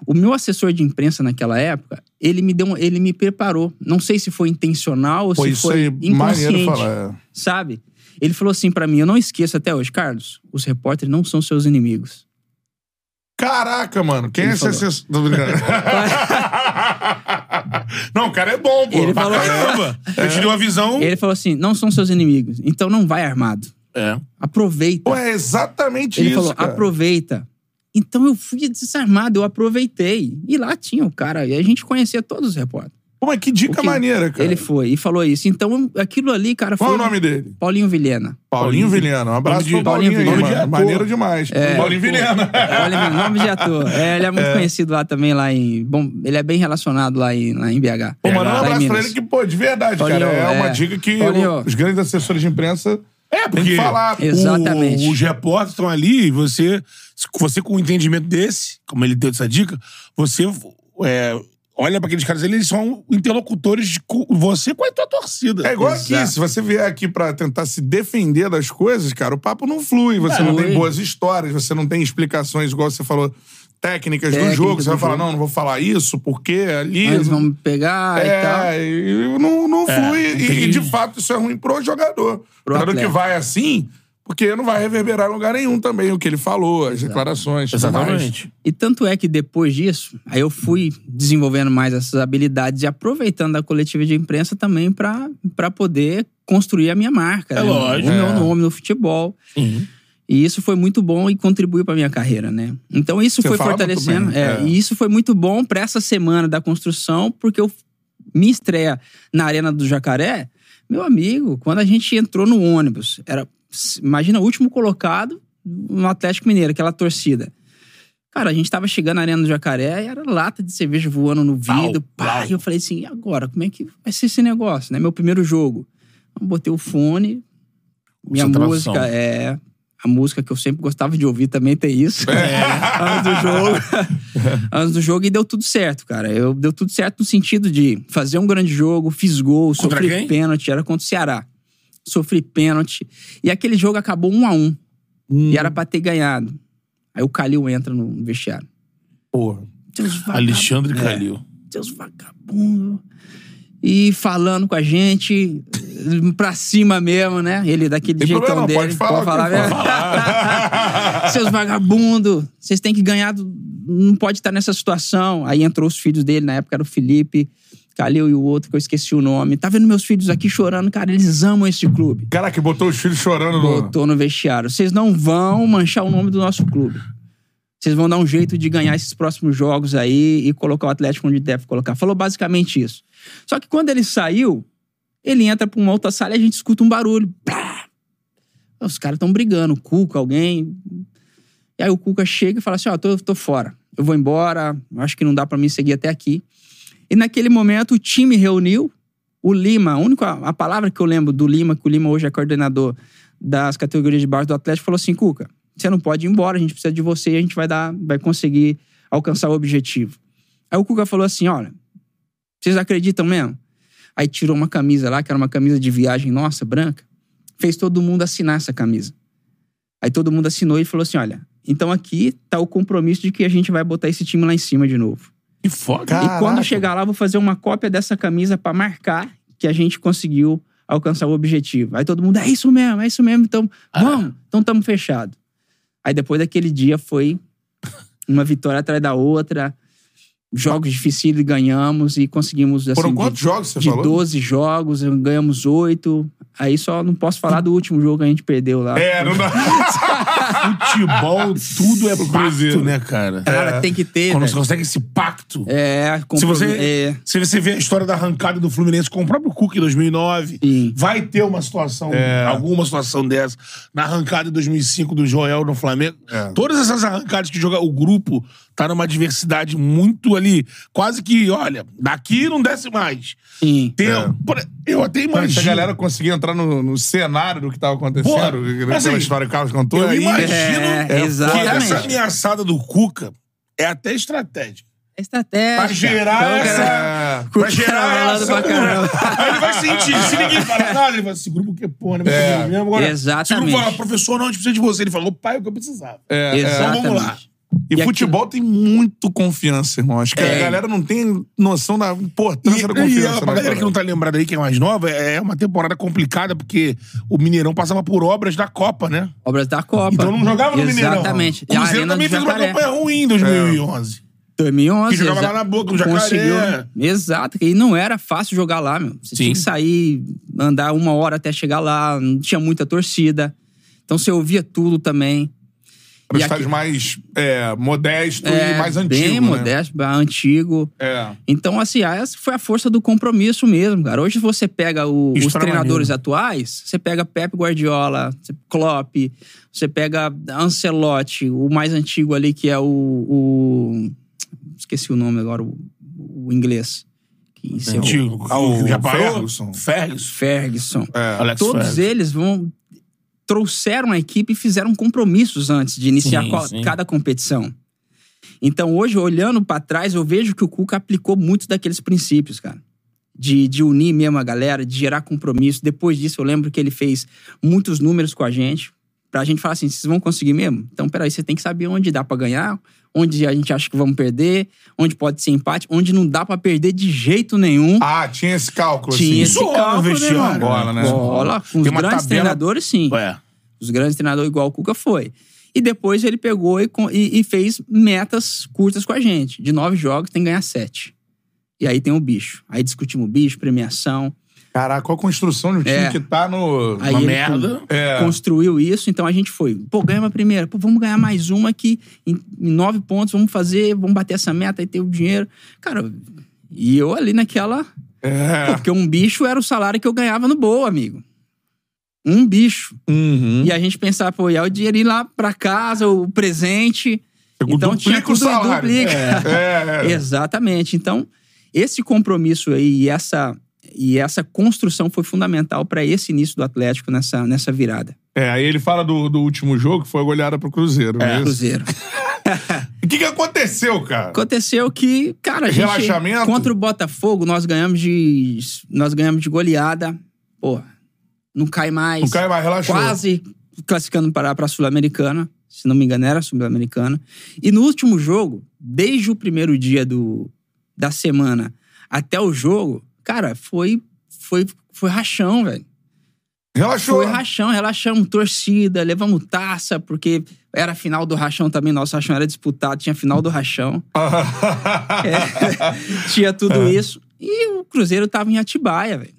Speaker 3: O meu assessor de imprensa naquela época, ele me deu, ele me preparou. Não sei se foi intencional ou
Speaker 1: Pô,
Speaker 3: se foi inconsciente,
Speaker 1: falar. é.
Speaker 3: sabe? Ele falou assim pra mim, eu não esqueço até hoje, Carlos, os repórteres não são seus inimigos.
Speaker 1: Caraca, mano. Quem
Speaker 3: Ele
Speaker 1: é esse assessor? Não, o cara é bom, pô.
Speaker 3: Ele falou-
Speaker 2: Caramba! Eu te dei uma visão.
Speaker 3: Ele falou assim, não são seus inimigos, então não vai armado.
Speaker 2: É.
Speaker 3: Aproveita.
Speaker 1: Pô, é exatamente
Speaker 3: Ele
Speaker 1: isso,
Speaker 3: falou,
Speaker 1: cara.
Speaker 3: aproveita. Então eu fui desarmado, eu aproveitei. E lá tinha o cara, e a gente conhecia todos os repórteres.
Speaker 1: Pô, mas que dica
Speaker 3: que-
Speaker 1: maneira, cara.
Speaker 3: Ele foi e falou isso. Então aquilo ali, cara, foi.
Speaker 1: Qual é o nome dele?
Speaker 3: Paulinho Vilhena.
Speaker 1: Paulinho Vilhena. Um abraço pro
Speaker 2: de-
Speaker 1: Paulinho,
Speaker 3: Paulinho
Speaker 1: aí,
Speaker 3: Vilhena.
Speaker 1: mano.
Speaker 2: Nome de
Speaker 1: Maneiro demais.
Speaker 3: É,
Speaker 1: Paulinho Vilhena.
Speaker 3: Olha, nome de ator. É, ele é muito conhecido lá também, lá em. Bom, ele é bem relacionado lá em, lá em BH.
Speaker 1: Pô, manda um abraço pra ele que, pô, de verdade,
Speaker 3: Paulinho,
Speaker 1: cara. É, uma
Speaker 3: é.
Speaker 1: dica que
Speaker 3: Paulinho.
Speaker 1: os grandes assessores de imprensa
Speaker 2: É, porque
Speaker 1: que falar.
Speaker 3: Exatamente.
Speaker 2: o- os repórteres estão ali e você, você com um entendimento desse, como ele deu essa dica, você é, olha pra aqueles caras, eles são interlocutores de co- você com a tua torcida.
Speaker 1: É igual aqui,
Speaker 3: Exato.
Speaker 1: se você vier aqui pra tentar se defender das coisas, cara, o papo não flui. Você não tem
Speaker 3: Flui.
Speaker 1: boas histórias, você não tem explicações, igual você falou, técnicas do jogo. Você
Speaker 3: do
Speaker 1: vai falar,
Speaker 3: jogo.
Speaker 1: não, não vou falar isso, porque ali.
Speaker 3: Eles vão pegar e tal.
Speaker 1: É, e não, não flui.
Speaker 2: não
Speaker 1: E,
Speaker 2: tem-
Speaker 1: e, de fato isso é ruim pro jogador.
Speaker 3: Pro
Speaker 1: o jogador que
Speaker 3: atleta.
Speaker 1: vai assim, porque não vai reverberar em lugar nenhum também o que ele falou, as declarações.
Speaker 2: Exatamente.
Speaker 3: E tanto é que depois disso, aí eu fui desenvolvendo mais essas habilidades e aproveitando a coletiva de imprensa também pra poder construir a minha marca.
Speaker 2: É
Speaker 3: né?
Speaker 2: lógico.
Speaker 3: O meu
Speaker 1: É.
Speaker 3: nome no futebol.
Speaker 2: Sim.
Speaker 3: E isso foi muito bom e contribuiu pra minha carreira, né? Então isso
Speaker 1: Você
Speaker 3: foi fortalecendo. é,
Speaker 1: é.
Speaker 3: E isso foi muito bom pra essa semana da construção, porque eu me estreia na Arena do Jacaré, meu amigo, quando a gente entrou no ônibus, era imagina o último colocado no Atlético Mineiro, aquela torcida. Cara, a gente tava chegando na Arena do Jacaré e era lata de cerveja voando no vidro.
Speaker 2: Pau,
Speaker 3: pá,
Speaker 2: pau.
Speaker 3: e eu falei assim, e agora? Como é que vai ser esse negócio, né? Meu primeiro jogo. Eu botei o fone, minha música é a música que eu sempre gostava de ouvir também tem isso.
Speaker 2: É.
Speaker 3: Antes do jogo. Antes do jogo e deu tudo certo, cara. Eu, deu tudo certo no sentido de fazer um grande jogo, fiz gol,
Speaker 2: Contra
Speaker 3: sofri
Speaker 2: quem?
Speaker 3: pênalti, era contra o Ceará. Sofri pênalti. E aquele jogo acabou um a um.
Speaker 2: Hum.
Speaker 3: E era pra ter ganhado. Aí o Calil entra no vestiário.
Speaker 1: Porra.
Speaker 2: Alexandre
Speaker 3: É.
Speaker 2: Calil.
Speaker 3: seus vagabundos. E falando com a gente, pra cima mesmo, né? Ele daquele
Speaker 1: Tem
Speaker 3: jeitão
Speaker 1: problema,
Speaker 3: dele.
Speaker 1: pode falar o que
Speaker 3: mesmo? seus vagabundos, vocês têm que ganhar, do- não pode estar nessa situação. Aí entrou os filhos dele, na época era o Felipe, Calil e o outro, que eu esqueci o nome. Tá vendo meus filhos aqui chorando? Cara, eles amam esse clube.
Speaker 1: Caraca, botou os filhos chorando no.
Speaker 3: Botou no vestiário. Vocês não vão manchar o nome do nosso clube. Vocês vão dar um jeito de ganhar esses próximos jogos aí e colocar o Atlético onde deve colocar. Falou basicamente isso. Só que quando ele saiu, ele entra pra uma outra sala e a gente escuta um barulho. Plá! Os caras estão brigando, o Cuca, alguém. E aí o Cuca chega e fala assim: Ó, tô, tô fora. Eu vou embora, acho que não dá pra mim seguir até aqui. E naquele momento o time reuniu. O Lima, a única a palavra que eu lembro do Lima, que o Lima hoje é coordenador das categorias de base do Atlético, falou assim: Cuca, você não pode ir embora, a gente precisa de você e a gente vai dar, vai conseguir alcançar o objetivo. Aí o Cuca falou assim: olha, vocês acreditam mesmo? Aí tirou uma camisa lá, que era uma camisa de viagem nossa, branca, fez todo mundo assinar essa camisa. Aí todo mundo assinou e falou assim: olha, então aqui tá o compromisso de que a gente vai botar esse time lá em cima de novo.
Speaker 2: Que foda.
Speaker 1: Caraca.
Speaker 3: E quando chegar lá, vou fazer uma cópia dessa camisa pra marcar que a gente conseguiu alcançar o objetivo. Aí todo mundo, é isso mesmo, é isso mesmo, então vamos, então estamos fechados. Aí depois daquele dia foi uma vitória atrás da outra, jogos difíceis ganhamos e conseguimos. Assim,
Speaker 1: Foram
Speaker 3: de-
Speaker 1: quantos jogos você
Speaker 3: de
Speaker 1: falou?
Speaker 3: 12 jogos, ganhamos oito. Aí só não posso falar do último jogo que a gente perdeu lá.
Speaker 1: É, não dá.
Speaker 2: Futebol, tudo é pacto,
Speaker 1: Cruzeiro.
Speaker 2: né, cara?
Speaker 3: Cara, tem que ter.
Speaker 2: Quando
Speaker 3: velho.
Speaker 2: você consegue esse pacto.
Speaker 3: É,
Speaker 2: Se
Speaker 3: compro-
Speaker 2: você,
Speaker 3: é,
Speaker 2: se você vê a história da arrancada do Fluminense com o próprio Cook em 2009,
Speaker 3: Sim.
Speaker 2: vai ter uma situação,
Speaker 1: É.
Speaker 2: alguma situação dessa. Na arrancada de 2005 do Joel no Flamengo.
Speaker 1: É.
Speaker 2: Todas essas arrancadas que joga o grupo tá numa diversidade muito ali. Quase que, olha, daqui não desce mais.
Speaker 3: sim.
Speaker 2: Tem,
Speaker 1: É.
Speaker 2: Eu até imagino.
Speaker 1: se a galera conseguia entrar no, no cenário do que tava acontecendo,
Speaker 2: Porra,
Speaker 1: aquela
Speaker 2: assim,
Speaker 1: história que o Carlos contou,
Speaker 2: eu
Speaker 1: aí...
Speaker 2: imagino
Speaker 3: É,
Speaker 2: que
Speaker 3: exatamente.
Speaker 2: essa ameaçada do Cuca é até estratégica.
Speaker 3: Estratégia.
Speaker 2: Pra gerar
Speaker 3: Então,
Speaker 2: essa.
Speaker 1: É.
Speaker 2: Pra gerar essa. Aí ele vai sentir. Se ninguém fala nada, ele vai, esse grupo que é porra, né?
Speaker 1: É.
Speaker 2: Mesmo agora,
Speaker 3: Exatamente.
Speaker 2: Se o grupo fala, professor, não, a gente precisa de você. Ele falou, pai, é o que eu precisava.
Speaker 1: É, é.
Speaker 3: Exatamente.
Speaker 2: Então vamos lá.
Speaker 1: E,
Speaker 3: E
Speaker 1: futebol tem muito confiança, irmão. Acho que a
Speaker 3: É.
Speaker 1: galera não tem noção da
Speaker 2: E,
Speaker 1: importância da
Speaker 2: e
Speaker 1: confiança.
Speaker 2: a pra
Speaker 1: né,
Speaker 2: galera que não tá lembrada aí, que é mais nova, é uma temporada complicada, porque o Mineirão passava por obras da Copa, né?
Speaker 3: Obras da Copa.
Speaker 2: Então não jogava no Mineirão.
Speaker 3: Exatamente.
Speaker 2: O
Speaker 3: E a
Speaker 2: Cruzeiro também
Speaker 3: do
Speaker 2: fez uma campanha ruim em 2011.
Speaker 3: 2011.
Speaker 2: Que jogava lá na boca, no Jacaré.
Speaker 3: Conseguiu. Exato. E não era fácil jogar lá, meu. Você
Speaker 2: Sim.
Speaker 3: tinha que sair, andar uma hora até chegar lá. Não tinha muita torcida. Então você ouvia tudo também.
Speaker 1: Era um
Speaker 3: E
Speaker 1: estádio
Speaker 3: aqui-
Speaker 1: mais é, modesto
Speaker 3: É,
Speaker 1: e mais antigo,
Speaker 3: Bem
Speaker 1: né?
Speaker 3: modesto, antigo.
Speaker 1: É.
Speaker 3: Então, assim, essa foi a força do compromisso mesmo, cara. Hoje você pega o- os
Speaker 2: História
Speaker 3: treinadores
Speaker 2: maneira.
Speaker 3: atuais, você pega Pep Guardiola, Klopp, você pega Ancelotti, o mais antigo ali que é o... o- esqueci o nome agora, o, o inglês.
Speaker 2: Antigo.
Speaker 1: Ah, o
Speaker 2: Já parou?
Speaker 1: Ferguson.
Speaker 2: Ferguson.
Speaker 3: Ferguson.
Speaker 1: É.
Speaker 3: Todos
Speaker 2: Ferguson.
Speaker 3: eles vão trouxeram a equipe e fizeram compromissos antes de iniciar
Speaker 2: Sim, sim.
Speaker 3: cada competição. Então, hoje, olhando pra trás, eu vejo que o Cuca aplicou muitos daqueles princípios, cara. De, de unir mesmo a galera, de gerar compromisso. Depois disso, eu lembro que ele fez muitos números com a gente, pra gente falar assim: vocês vão conseguir mesmo? Então, peraí, você tem que saber onde dá pra ganhar, onde a gente acha que vamos perder, onde pode ser empate, onde não dá pra perder de jeito nenhum.
Speaker 1: Ah, tinha esse cálculo,
Speaker 3: Tinha
Speaker 1: assim.
Speaker 3: esse cálculo, né,
Speaker 1: bola, né?
Speaker 3: Bola. Com os
Speaker 2: Tem
Speaker 3: grandes
Speaker 2: tabela-
Speaker 3: treinadores, sim.
Speaker 2: É.
Speaker 3: Os grandes treinadores, igual o Cuca foi. E depois ele pegou e, e- e fez metas curtas com a gente. De nove jogos, tem que ganhar sete. E aí tem o bicho. Aí discutimos o bicho, premiação.
Speaker 1: Caraca, qual a construção de um time
Speaker 3: É.
Speaker 1: que tá no.
Speaker 3: Aí
Speaker 2: Uma
Speaker 3: ele
Speaker 2: merda.
Speaker 1: É.
Speaker 3: construiu isso, então a gente foi. Pô, ganhamos a primeira. Pô, vamos ganhar mais uma aqui em, em nove pontos, vamos fazer, vamos bater essa meta e ter o dinheiro. Cara, e eu ali naquela. Pô,
Speaker 1: É.
Speaker 3: porque um bicho era o salário que eu ganhava no boa, amigo. Um bicho.
Speaker 1: Uhum.
Speaker 3: E a gente pensava, pô, ia o dinheirinho lá pra casa, o presente. Então tinha
Speaker 1: Duplica o
Speaker 3: tudo e
Speaker 1: salário.
Speaker 3: duplica.
Speaker 1: É, é.
Speaker 3: Exatamente. Então, esse compromisso aí e essa, e essa construção foi fundamental para esse início do Atlético nessa, nessa virada.
Speaker 1: É, aí ele fala do, do último jogo, que foi a goleada pro Cruzeiro. É.
Speaker 3: Cruzeiro.
Speaker 1: O que, que aconteceu, cara?
Speaker 3: Aconteceu que, cara, a gente.
Speaker 1: Relaxamento?
Speaker 3: Contra o Botafogo, nós ganhamos de. Nós ganhamos de goleada. Pô, não cai mais.
Speaker 1: Não cai mais, relaxou.
Speaker 3: Quase classificando para a Sul-Americana. Se não me engano, era Sul-Americana. E no último jogo, desde o primeiro dia do, da semana até o jogo, cara, foi, foi, foi rachão, velho.
Speaker 1: Relaxou.
Speaker 3: Foi rachão, relaxamos torcida, levamos taça, porque era final do rachão também, nosso rachão era disputado, tinha final do rachão. É, tinha tudo isso. E o Cruzeiro tava em Atibaia, velho.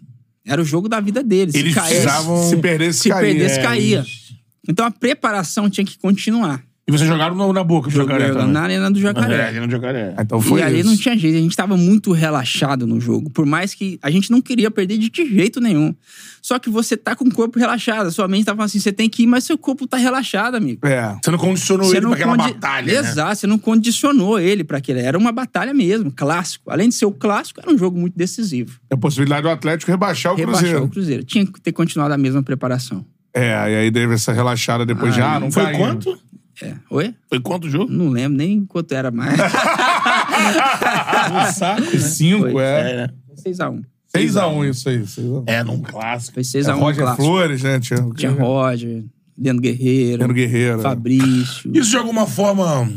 Speaker 3: Era o jogo da vida deles.
Speaker 2: Eles
Speaker 3: se
Speaker 2: precisavam-
Speaker 1: Se perdesse,
Speaker 3: se
Speaker 1: caía.
Speaker 3: perdesse,
Speaker 1: É.
Speaker 3: caía. Então a preparação tinha que continuar.
Speaker 2: E vocês jogaram no- na boca do Jacaré também.
Speaker 3: na Arena do
Speaker 2: É,
Speaker 3: Jacaré.
Speaker 2: aqui no Jacaré.
Speaker 1: Então foi
Speaker 3: e ali
Speaker 1: isso.
Speaker 3: não tinha jeito, a gente tava muito relaxado no jogo. Por mais que a gente não queria perder de jeito nenhum. Só que você tá com o corpo relaxado, a sua mente tá falando assim: você tem que ir, mas seu corpo tá relaxado, amigo.
Speaker 1: É.
Speaker 2: Você não condicionou ele pra aquela
Speaker 3: condi-
Speaker 2: batalha, né?
Speaker 3: Exato, você não condicionou ele pra aquele. Era uma batalha mesmo, clássico. Além de ser o clássico, era um jogo muito decisivo.
Speaker 1: A possibilidade do Atlético rebaixar o
Speaker 3: Rebaixou
Speaker 1: Cruzeiro.
Speaker 3: o Cruzeiro. Tinha que ter continuado a mesma preparação.
Speaker 1: É, e aí teve essa relaxada depois
Speaker 3: Ah,
Speaker 1: já, ah, não
Speaker 2: Foi
Speaker 1: caímos.
Speaker 2: quanto?
Speaker 3: É. Oi?
Speaker 2: Foi quanto o jogo?
Speaker 3: Não lembro nem quanto era mais.
Speaker 2: Um saco, né?
Speaker 1: Cinco,
Speaker 3: Foi.
Speaker 1: é.
Speaker 2: É, né?
Speaker 3: 6x1.
Speaker 1: 6x1 isso aí. 6x1.
Speaker 2: É, num clássico.
Speaker 3: Foi
Speaker 1: É,
Speaker 3: 6x1
Speaker 1: Roger
Speaker 3: clássico.
Speaker 1: Flores, né? Tinha,
Speaker 3: Tinha Roger, Leandro Guerreiro,
Speaker 1: Leandro Guerreiro.
Speaker 3: Fabrício.
Speaker 2: Isso de alguma forma,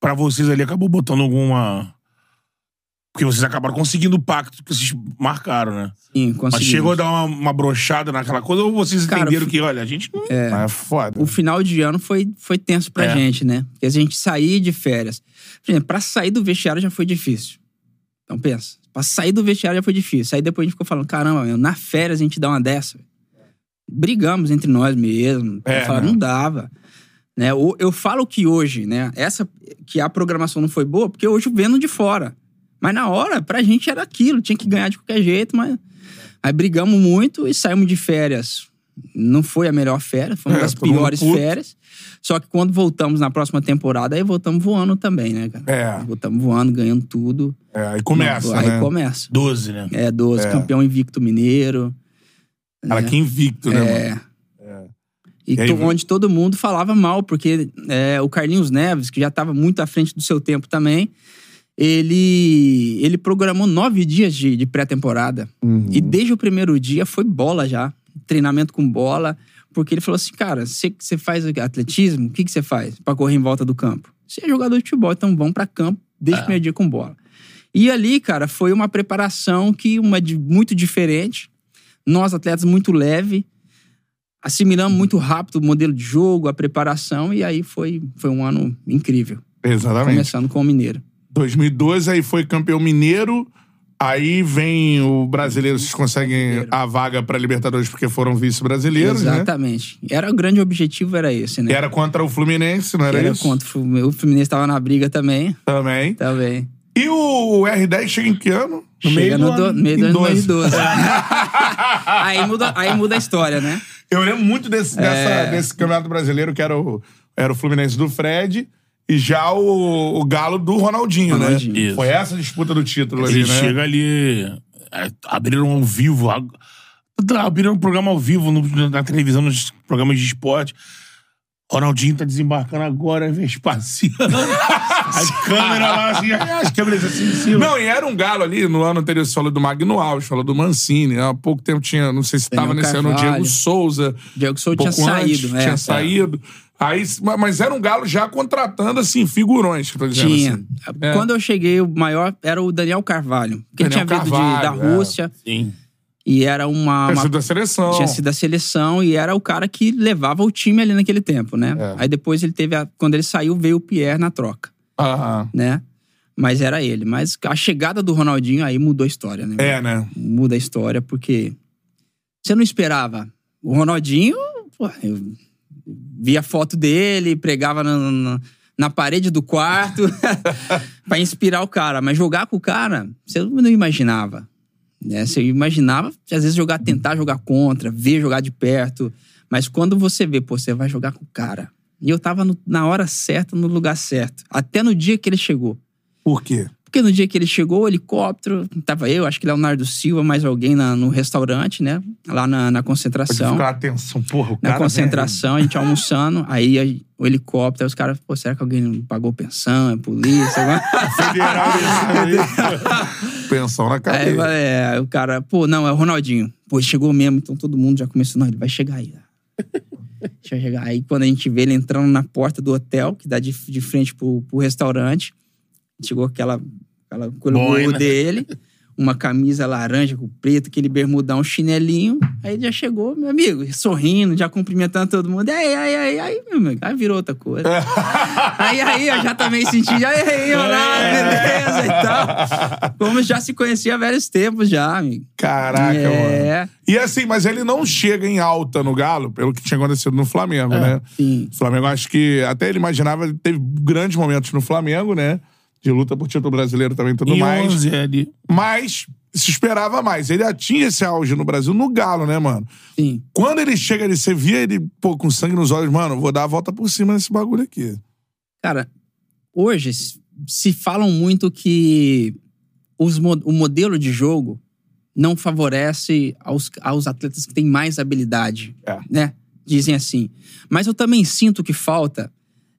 Speaker 2: pra vocês ali, acabou botando alguma. Porque vocês acabaram conseguindo o pacto que vocês marcaram, né?
Speaker 3: Sim,
Speaker 2: Mas
Speaker 3: conseguimos.
Speaker 2: chegou a dar uma, uma brochada naquela coisa ou vocês
Speaker 3: Cara,
Speaker 2: entenderam que, olha, a gente não.
Speaker 1: Mas é foda.
Speaker 3: O final de ano foi, foi tenso pra
Speaker 2: É.
Speaker 3: gente, né? Porque a gente sair de férias. Por exemplo, pra sair do vestiário já foi difícil. Então pensa, pra sair do vestiário já foi difícil. Aí depois a gente ficou falando, caramba, meu, na férias a gente dá uma dessa. Brigamos entre nós mesmo.
Speaker 1: É,
Speaker 3: É, falar,
Speaker 1: né?
Speaker 3: Não dava. Né? O- Eu falo que hoje, né? Essa, que a programação não foi boa, porque hoje eu vendo de fora. Mas na hora, pra gente era aquilo, tinha que ganhar de qualquer jeito, mas. Aí brigamos muito e saímos de férias. Não foi a melhor férias, foi uma
Speaker 1: É,
Speaker 3: das piores férias. Só que quando voltamos na próxima temporada, aí voltamos voando também, né, cara?
Speaker 1: É.
Speaker 3: Voltamos voando, ganhando tudo.
Speaker 1: É, aí começa,
Speaker 3: aí
Speaker 1: né?
Speaker 3: começa.
Speaker 2: 12, né?
Speaker 3: É, 12,
Speaker 1: É.
Speaker 3: campeão invicto mineiro.
Speaker 1: Cara, que invicto, né,
Speaker 3: É.
Speaker 1: mano?
Speaker 3: E,
Speaker 1: E aí,
Speaker 3: onde todo mundo falava mal, porque é, o Carlinhos Neves, que já estava muito à frente do seu tempo também, ele, ele programou nove dias de, de pré-temporada.
Speaker 1: Uhum.
Speaker 3: E desde o primeiro dia foi bola já. Treinamento com bola. Porque ele falou assim, cara, você você faz atletismo? O que que você faz pra correr em volta do campo? Você é jogador de futebol, então vamos pra campo desde o primeiro dia com bola. E ali, cara, foi uma preparação que uma muito diferente. Nós, atletas, muito leve. Assimilamos muito rápido o modelo de jogo, a preparação. E aí foi, foi um ano incrível.
Speaker 1: Exatamente.
Speaker 3: Começando com o Mineiro.
Speaker 1: 2012, aí foi campeão mineiro. Aí vem o brasileiro, vocês conseguem a vaga pra Libertadores porque foram vice-brasileiros, né?
Speaker 3: Exatamente. Era o grande objetivo, era esse, né?
Speaker 1: Era contra o Fluminense, não era,
Speaker 3: Era
Speaker 1: isso?
Speaker 3: contra o Fluminense. O Fluminense estava na briga também.
Speaker 1: Também.
Speaker 3: Também.
Speaker 1: E o R10 chega em que ano?
Speaker 2: No meio
Speaker 3: Chega
Speaker 2: do
Speaker 3: no do-
Speaker 2: ano.
Speaker 3: meio do ano
Speaker 1: 12.
Speaker 3: 2012. aí, muda, aí muda a história, né?
Speaker 1: Eu lembro muito desse, dessa-
Speaker 3: É.
Speaker 1: desse campeonato brasileiro, que era o, era o Fluminense do Fred e já o, o Galo do Ronaldinho,
Speaker 3: Ronaldinho.
Speaker 1: né?
Speaker 2: Isso.
Speaker 1: Foi essa a disputa do título ali,
Speaker 2: Ele
Speaker 1: né?
Speaker 2: chega ali. é, abriram ao vivo. a- Abriram um programa ao vivo no- na televisão, nos programas de esporte. Ronaldinho tá desembarcando agora, Vespasiano. a câmera lá, assim, as câmeras assim em cima.
Speaker 1: Não, e era um galo ali, no ano anterior você falou do Magno Alves, falou do Mancini. Há pouco tempo tinha, não sei se tava nesse ano, o. Diego Souza.
Speaker 3: Diego Souza tinha
Speaker 1: antes,
Speaker 3: saído, é,
Speaker 1: Tinha
Speaker 3: é.
Speaker 1: saído. Aí, mas era um galo já contratando, assim, figurões, que eu tô dizendo
Speaker 3: Tinha.
Speaker 1: assim. É.
Speaker 3: Quando eu cheguei, o maior era o Daniel Carvalho. Que ele tinha
Speaker 1: Daniel
Speaker 3: vindo de-
Speaker 1: Carvalho,
Speaker 3: da
Speaker 1: é.
Speaker 3: Rússia.
Speaker 2: Sim.
Speaker 3: E era uma.
Speaker 1: Tinha
Speaker 3: uma-
Speaker 1: sido da seleção.
Speaker 3: tinha sido da seleção e era o cara que levava o time ali naquele tempo, né?
Speaker 1: É.
Speaker 3: Aí depois ele teve. A, quando ele saiu, veio o Pierre na troca,
Speaker 1: Aham.
Speaker 3: né? Mas era ele. Mas a chegada do Ronaldinho aí mudou a história, né?
Speaker 1: É, né?
Speaker 3: Muda a história, porque você não esperava. O Ronaldinho, pô, eu via foto dele, pregava na, na, na parede do quarto pra inspirar o cara. Mas jogar com o cara, você não imaginava. Né? Você imaginava, às vezes, jogar, tentar jogar contra, ver jogar de perto. Mas quando você vê, pô, você vai jogar com o cara. E eu tava no- na hora certa, no lugar certo. Até no dia que ele chegou.
Speaker 1: Por quê?
Speaker 3: Porque no dia que ele chegou, o helicóptero, tava eu, acho que Leonardo Silva, mais alguém na- no restaurante, né? Lá na, na concentração.
Speaker 1: ficar atenção, porra, o
Speaker 3: Na
Speaker 1: cara...
Speaker 3: concentração, a gente almoçando, aí a- o helicóptero, aí os caras, pô, será que alguém não pagou pensão? É polícia?
Speaker 1: Federal, aí. Pensão na
Speaker 3: aí,
Speaker 1: cadeia.
Speaker 3: é, o cara, pô, não, é o Ronaldinho. Pô, chegou mesmo, então todo mundo já começou, não, ele vai chegar aí. Deixa eu chegar. Aí quando a gente vê ele entrando na porta do hotel, que dá de, de frente pro, pro restaurante, chegou aquela, aquela
Speaker 2: Boina.
Speaker 3: dele, uma camisa laranja com preto, aquele bermudão, chinelinho. Aí já chegou, meu amigo, sorrindo, já cumprimentando todo mundo. Aí, aí, aí, aí, meu amigo, aí virou outra coisa. aí, aí, eu já também senti, aí, aí, Ronaldo, beleza e tal. Como já se conhecia há vários tempos já, amigo.
Speaker 1: Caraca,
Speaker 3: É.
Speaker 1: mano. E assim, mas ele não chega em alta no Galo, pelo que tinha acontecido no Flamengo, né?
Speaker 3: Sim.
Speaker 1: O Flamengo, acho que até ele imaginava, ele teve grandes momentos no Flamengo, né? De luta por título brasileiro também e tudo
Speaker 2: Em
Speaker 1: mais.
Speaker 2: 11 ali.
Speaker 1: Mas se esperava mais. Ele atinge esse auge no Brasil no Galo, né, mano?
Speaker 3: Sim.
Speaker 1: Quando ele chega ali, você via ele, pô, com sangue nos olhos, mano, vou dar a volta por cima nesse bagulho aqui.
Speaker 3: Cara, hoje se- se falam muito que os mo- o modelo de jogo não favorece aos, aos atletas que têm mais habilidade,
Speaker 1: É.
Speaker 3: né? Dizem assim. Mas eu também sinto que falta,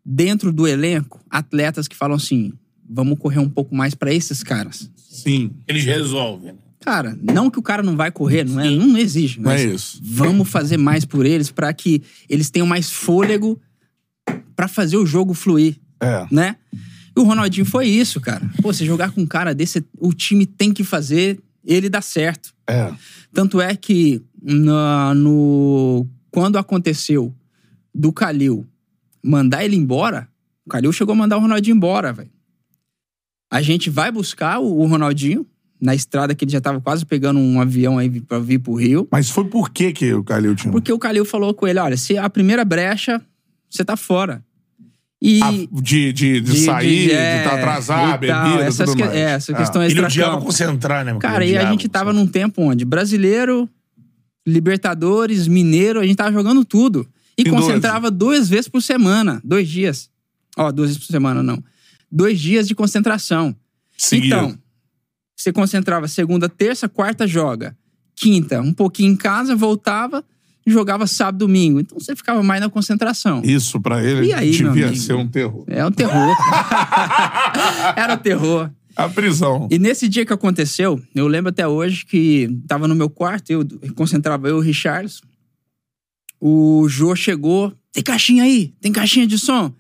Speaker 3: dentro do elenco, atletas que falam assim, vamos correr um pouco mais pra esses caras.
Speaker 1: Sim.
Speaker 2: Eles resolvem.
Speaker 3: Cara, não que o cara não vai correr, não, é, não exige.
Speaker 1: Não
Speaker 3: Mas
Speaker 1: é isso.
Speaker 3: Vamos fazer mais por eles pra que eles tenham mais fôlego pra fazer o jogo fluir
Speaker 1: É.
Speaker 3: né? E o Ronaldinho foi isso, cara. Pô, você jogar com um cara desse, o time tem que fazer ele dar certo.
Speaker 1: É.
Speaker 3: Tanto é que na- no quando aconteceu do Calil mandar ele embora, o Calil chegou a mandar o Ronaldinho embora, velho. A gente vai buscar o, o Ronaldinho na estrada que ele já tava quase pegando um avião aí pra vir pro Rio.
Speaker 1: Mas foi por que que o Calil tinha?
Speaker 3: Porque o Calil falou com ele: olha, se a primeira brecha, você tá fora. E.
Speaker 1: Ah, de, de, de, sair, de estar atrasado,
Speaker 3: e tal,
Speaker 1: bebida,
Speaker 3: essas
Speaker 1: tudo
Speaker 3: que-
Speaker 1: mais.
Speaker 3: é, essa
Speaker 1: Ah.
Speaker 3: questão
Speaker 2: Ele
Speaker 3: extra
Speaker 2: odiava concentrar, né? mano?
Speaker 3: Cara,
Speaker 2: Ele
Speaker 3: e a gente tava
Speaker 2: concentrar.
Speaker 3: num tempo onde brasileiro, Libertadores, Mineiro, a gente tava jogando tudo. E concentrava duas vezes por semana, dois dias. Ó, duas vezes por semana não. Dois dias de concentração.
Speaker 1: Seguido.
Speaker 3: Então, você concentrava segunda, terça, quarta joga. Quinta, um pouquinho em casa, voltava, jogava sábado, domingo. Então você ficava mais na concentração.
Speaker 1: Isso pra ele
Speaker 3: E aí,
Speaker 1: devia ser um terror.
Speaker 3: É um terror. Era um terror.
Speaker 1: A prisão.
Speaker 3: E nesse dia que aconteceu, eu lembro até hoje que tava no meu quarto, eu concentrava eu e o Richarlison. O Jô chegou, tem caixinha aí? Tem caixinha de som?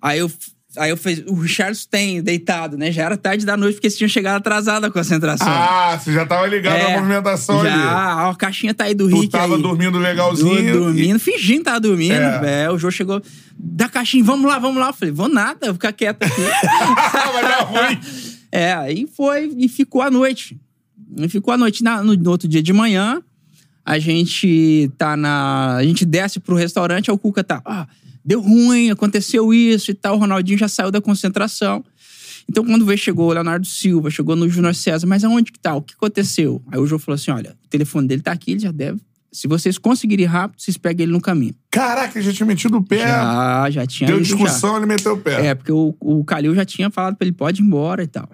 Speaker 3: Aí eu, aí eu fiz, o Richarlison tem, deitado, né? Já era tarde da noite, porque eles tinham chegado atrasado a concentração.
Speaker 1: Ah, você já tava ligado
Speaker 3: É,
Speaker 1: na movimentação ali.
Speaker 3: já, ó, a caixinha tá aí do
Speaker 1: Tu
Speaker 3: Rick
Speaker 1: tava
Speaker 3: aí.
Speaker 1: dormindo
Speaker 3: Do-
Speaker 1: legalzinho.
Speaker 3: dormindo, fingindo que tava dormindo.
Speaker 1: É.
Speaker 3: É. o Jô chegou, da caixinha, vamos lá, vamos lá. Eu falei, vou nada, vou ficar quieto aqui.
Speaker 1: Ah, vai dar ruim.
Speaker 3: É, aí foi e ficou à noite. E ficou à noite. Na- no, no outro dia de manhã, a gente tá na. A gente desce pro restaurante, aí o Cuca tá. Ah, deu ruim, aconteceu isso e tal. O Ronaldinho já saiu da concentração. Então, quando veio, chegou o Leonardo Silva, chegou no Júnior César, mas aonde que tá? O que aconteceu? Aí o João falou assim: olha, o telefone dele tá aqui, ele já deve. Se vocês conseguirem ir rápido, vocês pegam ele no caminho.
Speaker 1: Caraca, já tinha metido o pé.
Speaker 3: Já, já tinha
Speaker 1: Deu
Speaker 3: ido já.
Speaker 1: discussão, ele meteu o pé.
Speaker 3: É, porque o, o Calil já tinha falado pra ele pode ir embora e tal.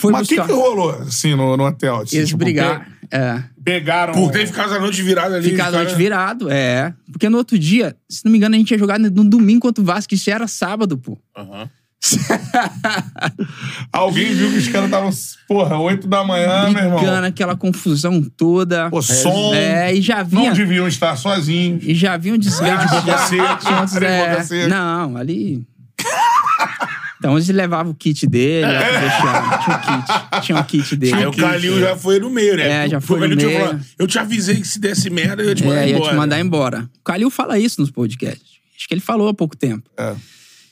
Speaker 3: Foi
Speaker 1: Mas o que, que rolou, assim, no, no hotel? Assim,
Speaker 3: Eles
Speaker 1: tipo,
Speaker 3: brigaram. É.
Speaker 1: Pegaram.
Speaker 2: Por ter ficado a noite virada ali.
Speaker 3: Ficar a noite virado, é. Porque no outro dia, se não me engano, a gente ia jogar no domingo contra o Vasco, isso era sábado, pô.
Speaker 2: Aham.
Speaker 1: Alguém viu que os caras estavam, porra, 8 da manhã, meu irmão.
Speaker 3: Brigando, aquela confusão toda.
Speaker 1: Pô, som.
Speaker 3: É, e já vinha.
Speaker 1: Não deviam estar sozinhos.
Speaker 3: E já havia um desgaste.
Speaker 1: de boca
Speaker 3: é. Não, ali. Então eles levavam o kit dele, vestiário. Tinha o kit. Tinha o kit dele.
Speaker 2: Aí o Calil já foi no meio, né?
Speaker 3: É, já foi no meio.
Speaker 2: falado, eu te avisei que se desse merda, eu ia te mandar
Speaker 3: É, ia
Speaker 2: embora.
Speaker 3: te mandar embora. O Calil fala isso nos podcasts. Acho que ele falou há pouco tempo.
Speaker 1: É.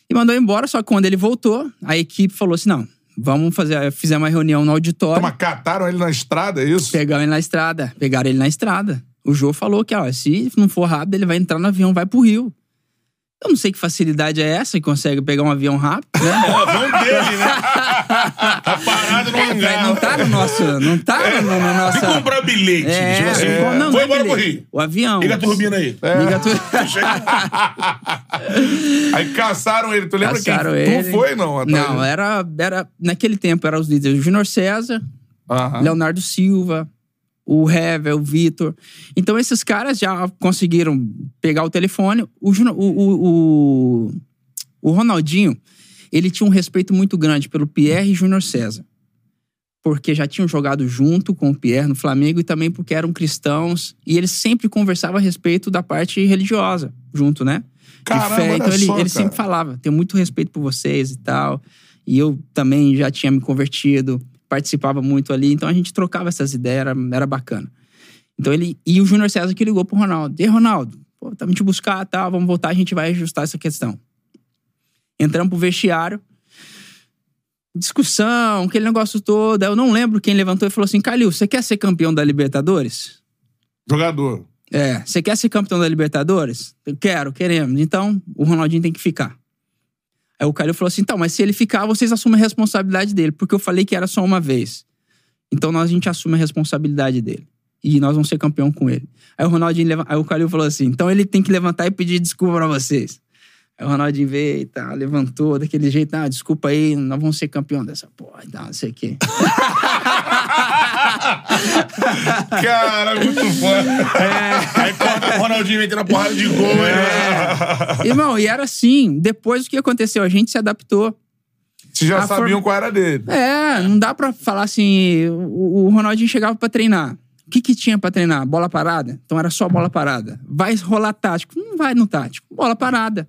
Speaker 3: E mandou embora, só que quando ele voltou, a equipe falou assim: não, vamos fazer. Fizemos uma reunião no auditório.
Speaker 1: Toma, cataram ele na estrada, é isso?
Speaker 3: Pegaram ele na estrada. Pegaram ele na estrada. O Jô falou que, ó, se não for rápido, ele vai entrar no avião, vai pro Rio. Eu não sei que facilidade é essa que consegue pegar um avião rápido, né?
Speaker 2: É, vão dele, né? tá parado no
Speaker 3: É,
Speaker 2: hangar.
Speaker 3: não tá no nosso. Não tá no, no
Speaker 2: Tem
Speaker 3: nossa.
Speaker 2: que comprar bilhete.
Speaker 3: É,
Speaker 2: tipo assim,
Speaker 3: não, não,
Speaker 2: Foi
Speaker 3: é
Speaker 2: embora pro. Rio.
Speaker 3: O avião.
Speaker 2: Liga a turbina aí.
Speaker 3: Liga a tur-
Speaker 1: Aí caçaram ele. Tu lembra
Speaker 3: Caçaram
Speaker 1: quem?
Speaker 3: ele.
Speaker 1: Tu foi, não?
Speaker 3: Não, era, era. Naquele tempo eram os líderes. O Júnior César,
Speaker 1: Aham.
Speaker 3: Leonardo Silva, o Hever, o Vitor. Então esses caras já conseguiram pegar o telefone. O, o, o, o, Ronaldinho, ele tinha um respeito muito grande pelo Pierre e Júnior César. Porque já tinham jogado junto com o Pierre no Flamengo e também porque eram cristãos. E eles sempre conversavam a respeito da parte religiosa, junto, né? De
Speaker 1: Caramba,
Speaker 3: fé. Então ele,
Speaker 1: só,
Speaker 3: ele sempre falava: tenho muito respeito por vocês e tal. E eu também já tinha me convertido, participava muito ali, então a gente trocava essas ideias, era, era bacana. Então ele. E o Júnior César que ligou pro Ronaldo: E Ronaldo, pô, tá me te buscar, tá? Vamos voltar, a gente vai ajustar essa questão. Entramos pro vestiário. Discussão, aquele negócio todo. Aí Eu não lembro quem levantou e falou assim: Calil, você quer ser campeão da Libertadores?
Speaker 1: Jogador.
Speaker 3: É, você quer ser campeão da Libertadores? Eu quero, queremos. Então, o Ronaldinho tem que ficar. Aí o Calil falou assim: então, mas se ele ficar, vocês assumem a responsabilidade dele, porque eu falei que era só uma vez. Então nós, a gente assume a responsabilidade dele. E nós vamos ser campeão com ele. Aí o Ronaldinho. Aí o Calil falou assim: então ele tem que levantar e pedir desculpa pra vocês. Aí o Ronaldinho veio e tá, levantou daquele jeito, ah, desculpa aí, nós vamos ser campeão dessa porra não sei o quê.
Speaker 1: Cara, muito foda.
Speaker 2: Aí corta o Ronaldinho metendo porrada de gol. né?
Speaker 3: Irmão, e era assim. Depois o que aconteceu? A gente se adaptou.
Speaker 1: Vocês já
Speaker 3: A
Speaker 1: sabiam
Speaker 3: forma-
Speaker 1: qual era dele.
Speaker 3: É, não dá pra falar assim. O, o Ronaldinho chegava pra treinar. O que, que tinha pra treinar? Bola parada? Então era só bola parada. Vai rolar tático? Não vai no tático. Bola parada.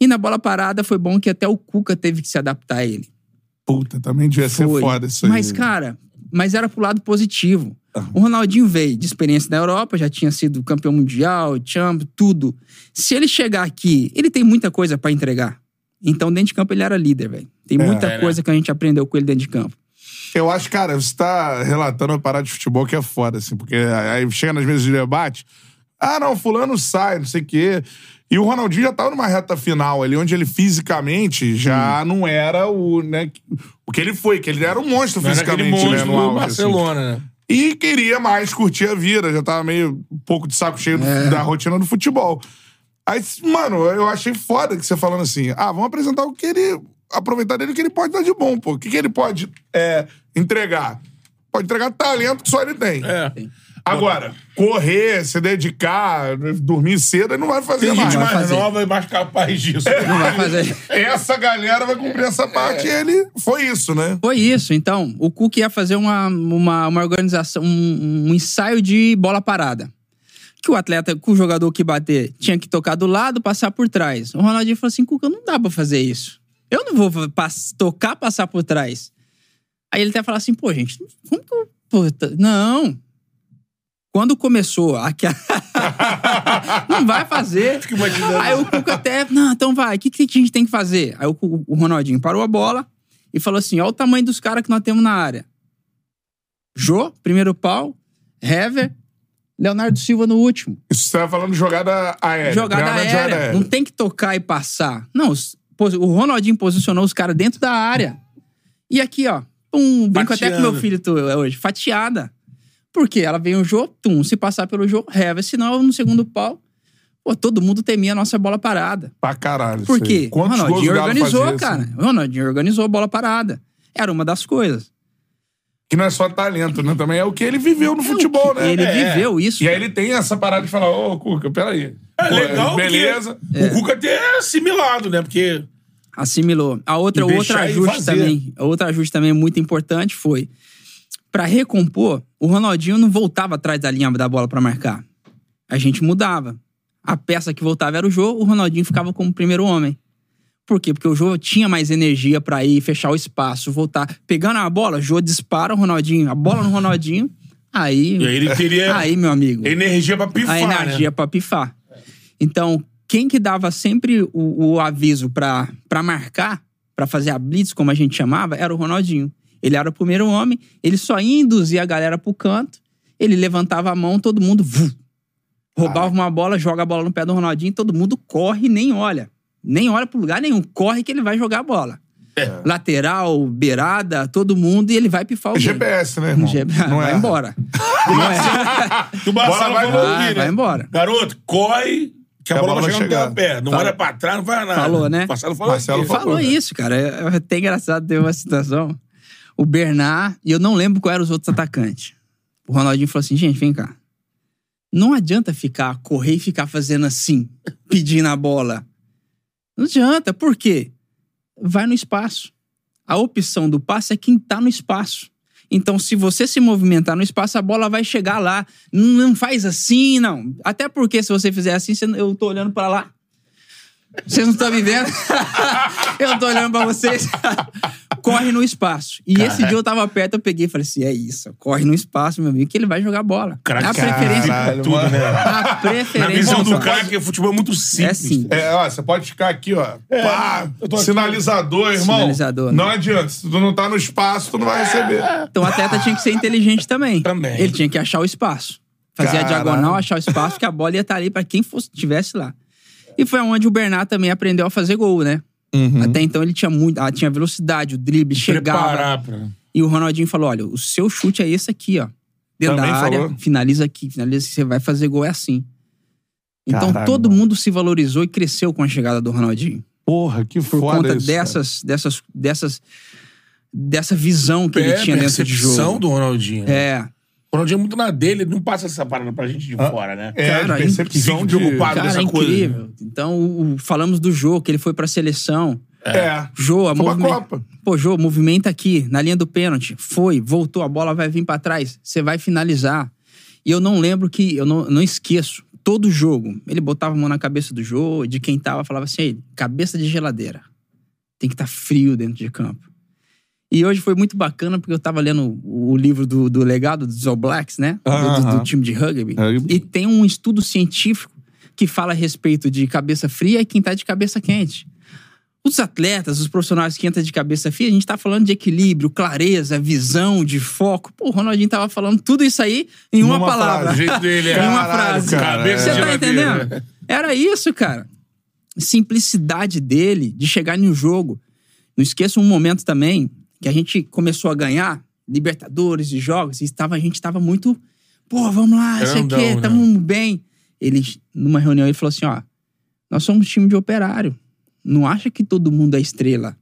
Speaker 3: E na bola parada foi bom que até o Cuca teve que se adaptar a ele.
Speaker 1: Puta, também devia ser
Speaker 3: Foi.
Speaker 1: foda isso aí.
Speaker 3: Mas, cara, mas era pro lado positivo. O Ronaldinho veio de experiência na Europa, já tinha sido campeão mundial, champ, tudo. Se ele chegar aqui, ele tem muita coisa pra entregar. Então, dentro de campo, ele era líder, velho. Tem muita
Speaker 2: É, né?
Speaker 3: coisa que a gente aprendeu com ele dentro de campo.
Speaker 1: Eu acho, cara, você tá relatando uma parada de futebol que é foda, assim, porque aí chega nas mesas de debate, ah, não, fulano sai, não sei o quê. E o Ronaldinho já tava numa reta final ali, onde ele fisicamente já não era o, né, o que ele foi, que ele era um monstro
Speaker 2: Não era
Speaker 1: fisicamente, né,
Speaker 2: monstro
Speaker 1: no
Speaker 2: do
Speaker 1: auge, assim.
Speaker 2: Barcelona, né?
Speaker 1: E queria mais curtir a vida, já tava meio um pouco de saco cheio
Speaker 3: É.
Speaker 1: da rotina do futebol. Aí, mano, eu achei foda que você falando assim: ah, vamos apresentar o que ele. aproveitar dele o que ele pode dar de bom, pô. O que, que ele pode é, entregar? Pode entregar talento que só ele tem.
Speaker 2: É.
Speaker 1: Agora, correr, se dedicar, dormir cedo, ele não vai fazer
Speaker 2: Tem
Speaker 1: mais.
Speaker 2: gente mais
Speaker 3: fazer.
Speaker 2: nova e mais capaz disso.
Speaker 3: Não vai fazer.
Speaker 1: Essa galera vai cumprir essa parte e ele foi isso, né?
Speaker 3: Foi isso. Então, o Cook ia fazer uma, uma, uma organização, um, um ensaio de bola parada. Que o atleta, que o jogador que bater, tinha que tocar do lado, passar por trás. O Ronaldinho falou assim: Cuca, não dá pra fazer isso. Eu não vou pass- tocar, passar por trás. Aí ele até falou assim: pô, gente, como que eu. pô, não. Quando começou a. não vai fazer. Aí o Cuca até, não, então vai, o que, que a gente tem que fazer? Aí o, o Ronaldinho parou a bola e falou assim: olha o tamanho dos caras que nós temos na área. Jô, primeiro pau, Hever, Leonardo Silva no último.
Speaker 1: Isso você tá falando de jogada aérea.
Speaker 3: Jogada
Speaker 1: treinamento de
Speaker 3: aérea. Não tem que tocar e passar. Não, os- o Ronaldinho posicionou os caras dentro da área. E aqui, ó, pum, brinco até com meu filho tu- hoje, fatiada. Por quê? Ela vem o Jô, tum, se passar pelo Jô, Hever, senão no segundo pau, pô, todo mundo temia a nossa bola parada.
Speaker 1: Pra caralho.
Speaker 3: Por quê? O Ronaldinho organizou,
Speaker 1: fazia,
Speaker 3: cara.
Speaker 1: assim?
Speaker 3: O Ronaldinho organizou a bola parada. Era uma das coisas.
Speaker 1: que não é só talento, né? Também é o que ele viveu no futebol, né?
Speaker 3: Ele
Speaker 1: É.
Speaker 3: viveu isso.
Speaker 1: E aí ele tem essa parada de falar, ô, Cuca, peraí.
Speaker 2: É
Speaker 1: Pô,
Speaker 2: legal
Speaker 1: Beleza.
Speaker 2: que o Cuca ter assimilado, né? Porque
Speaker 3: Assimilou. A outra,
Speaker 2: ele
Speaker 3: ajuste também, outro ajuste também muito importante foi pra recompor, o Ronaldinho não voltava atrás da linha da bola pra marcar. A gente mudava. A peça que voltava era o Jô, o Ronaldinho ficava como primeiro homem. Por quê? Porque o Jô tinha mais energia pra ir fechar o espaço, voltar. Pegando a bola, Jô dispara o Ronaldinho, a bola no Ronaldinho, aí.
Speaker 2: E aí ele teria
Speaker 3: Aí, meu amigo
Speaker 2: energia pra pifar,
Speaker 3: a energia
Speaker 2: né?
Speaker 3: pra pifar. Então, quem que dava sempre o, o aviso pra marcar, pra fazer a blitz, como a gente chamava, era o Ronaldinho. Ele era o primeiro homem, ele só ia induzir a galera pro canto, ele levantava a mão, todo mundo vu, roubava uma bola, joga a bola no pé do Ronaldinho, todo mundo corre e nem olha. Nem olha pro lugar nenhum, corre que ele vai jogar a bola.
Speaker 1: É.
Speaker 3: Lateral, beirada, todo mundo, e ele vai pifar o game.
Speaker 1: GPS, né, irmão?
Speaker 3: G-
Speaker 1: Não
Speaker 3: vai
Speaker 1: é.
Speaker 3: embora.
Speaker 2: Que o Marcelo
Speaker 1: vai-
Speaker 3: Vai, vai
Speaker 2: né?
Speaker 3: embora.
Speaker 2: Garoto, corre, que a, bola, vai chegar no teu pé. Não
Speaker 3: Fala-
Speaker 2: olha pra trás, não vai nada.
Speaker 3: Falou, né?
Speaker 2: Marcelo falou
Speaker 1: Marcelo falou.
Speaker 3: falou
Speaker 1: né?
Speaker 3: isso, cara. É é até engraçado ter uma situação. O Bernard, e eu não lembro qual eram os outros atacantes. O Ronaldinho falou assim: gente, vem cá. Não adianta ficar, correr e ficar fazendo assim, pedindo a bola. Não adianta, por quê? Vai no espaço. A opção do passe é quem tá no espaço. Então, se você se movimentar no espaço, a bola vai chegar lá. Não, faz assim, não. Até porque, se você fizer assim, eu tô olhando pra lá. Vocês não estão me vendo? eu tô olhando pra vocês. corre no espaço. E esse dia eu tava perto, eu peguei e falei assim: é isso, corre no espaço, meu amigo, que ele vai jogar bola.
Speaker 2: Craque,
Speaker 3: a preferência.
Speaker 1: Caralho,
Speaker 2: tudo, né?
Speaker 3: A
Speaker 2: Na
Speaker 3: preferência.
Speaker 2: visão do cara, que o futebol é muito simples.
Speaker 3: É sim.
Speaker 1: É, ó, você pode ficar aqui, ó. pá,
Speaker 2: tô aqui.
Speaker 1: sinalizador, irmão.
Speaker 3: Sinalizador, né?
Speaker 1: Não adianta. Se tu não tá no espaço, tu não vai receber.
Speaker 3: Então o atleta tinha que ser inteligente também.
Speaker 2: Também.
Speaker 3: Ele tinha que achar o espaço. Fazer a diagonal, achar o espaço, que a bola ia estar ali pra quem fosse, tivesse lá. E foi onde o Bernard também aprendeu a fazer gol, né?
Speaker 1: Uhum.
Speaker 3: Até então ele tinha muito, ah, tinha velocidade, o drible chegava.
Speaker 2: Pra...
Speaker 3: E o Ronaldinho falou: olha, o seu chute é esse aqui, ó. Dentro
Speaker 1: Também
Speaker 3: da área,
Speaker 1: falou?
Speaker 3: finaliza aqui, finaliza aqui, você vai fazer gol, é assim. Então
Speaker 1: Caralho,
Speaker 3: todo
Speaker 1: mano.
Speaker 3: mundo se valorizou e cresceu com a chegada do Ronaldinho.
Speaker 1: Porra, que
Speaker 3: Por
Speaker 1: foda
Speaker 3: conta
Speaker 1: isso, cara.
Speaker 3: dessas, dessas, dessas, dessa visão que ele
Speaker 2: É,
Speaker 3: tinha dentro de jogo.
Speaker 2: do Ronaldinho.
Speaker 3: É.
Speaker 2: O Ronaldinho é muito na dele, ele não passa essa parada pra gente de fora, né?
Speaker 1: É,
Speaker 3: Cara,
Speaker 1: de percepção de...
Speaker 2: preocupado.
Speaker 3: Cara,
Speaker 2: dessa
Speaker 3: é
Speaker 2: coisa.
Speaker 3: incrível. Então, o- o- falamos do jogo, que ele foi pra seleção.
Speaker 1: É.
Speaker 3: Jô, a movimenta.
Speaker 1: Copa.
Speaker 3: Pô, Jô, movimenta aqui, na linha do pênalti. Foi, voltou, a bola vai vir pra trás. Você vai finalizar. E eu não lembro que, eu não, não esqueço, todo jogo, ele botava a mão na cabeça do Jô, de quem tava, falava assim, "Ei, cabeça de geladeira. Tem que estar frio dentro de campo. E hoje foi muito bacana, porque eu tava lendo o livro do, do legado dos All Blacks, né? Do- do, do time de rugby.
Speaker 1: Rugby.
Speaker 3: E tem um estudo científico que fala a respeito de cabeça fria e quem tá de cabeça quente. Os atletas, os profissionais que entram de cabeça fria, a gente tá falando de equilíbrio, clareza, visão, de foco. Pô, o Ronaldinho tava falando tudo isso aí em uma
Speaker 1: Numa
Speaker 3: palavra.
Speaker 1: frase.
Speaker 2: Dele é.
Speaker 3: Em uma frase.
Speaker 1: cara,
Speaker 3: Você tá entendendo? Era isso, cara. Simplicidade dele de chegar no jogo. Não esqueça um momento também que a gente começou a ganhar Libertadores e jogos e estava, a gente estava muito. Pô, vamos lá, isso aqui,
Speaker 2: né?
Speaker 3: tamo bem. Ele, numa reunião, ele falou assim: ó, nós somos time de operário. Não acha que todo mundo é estrela.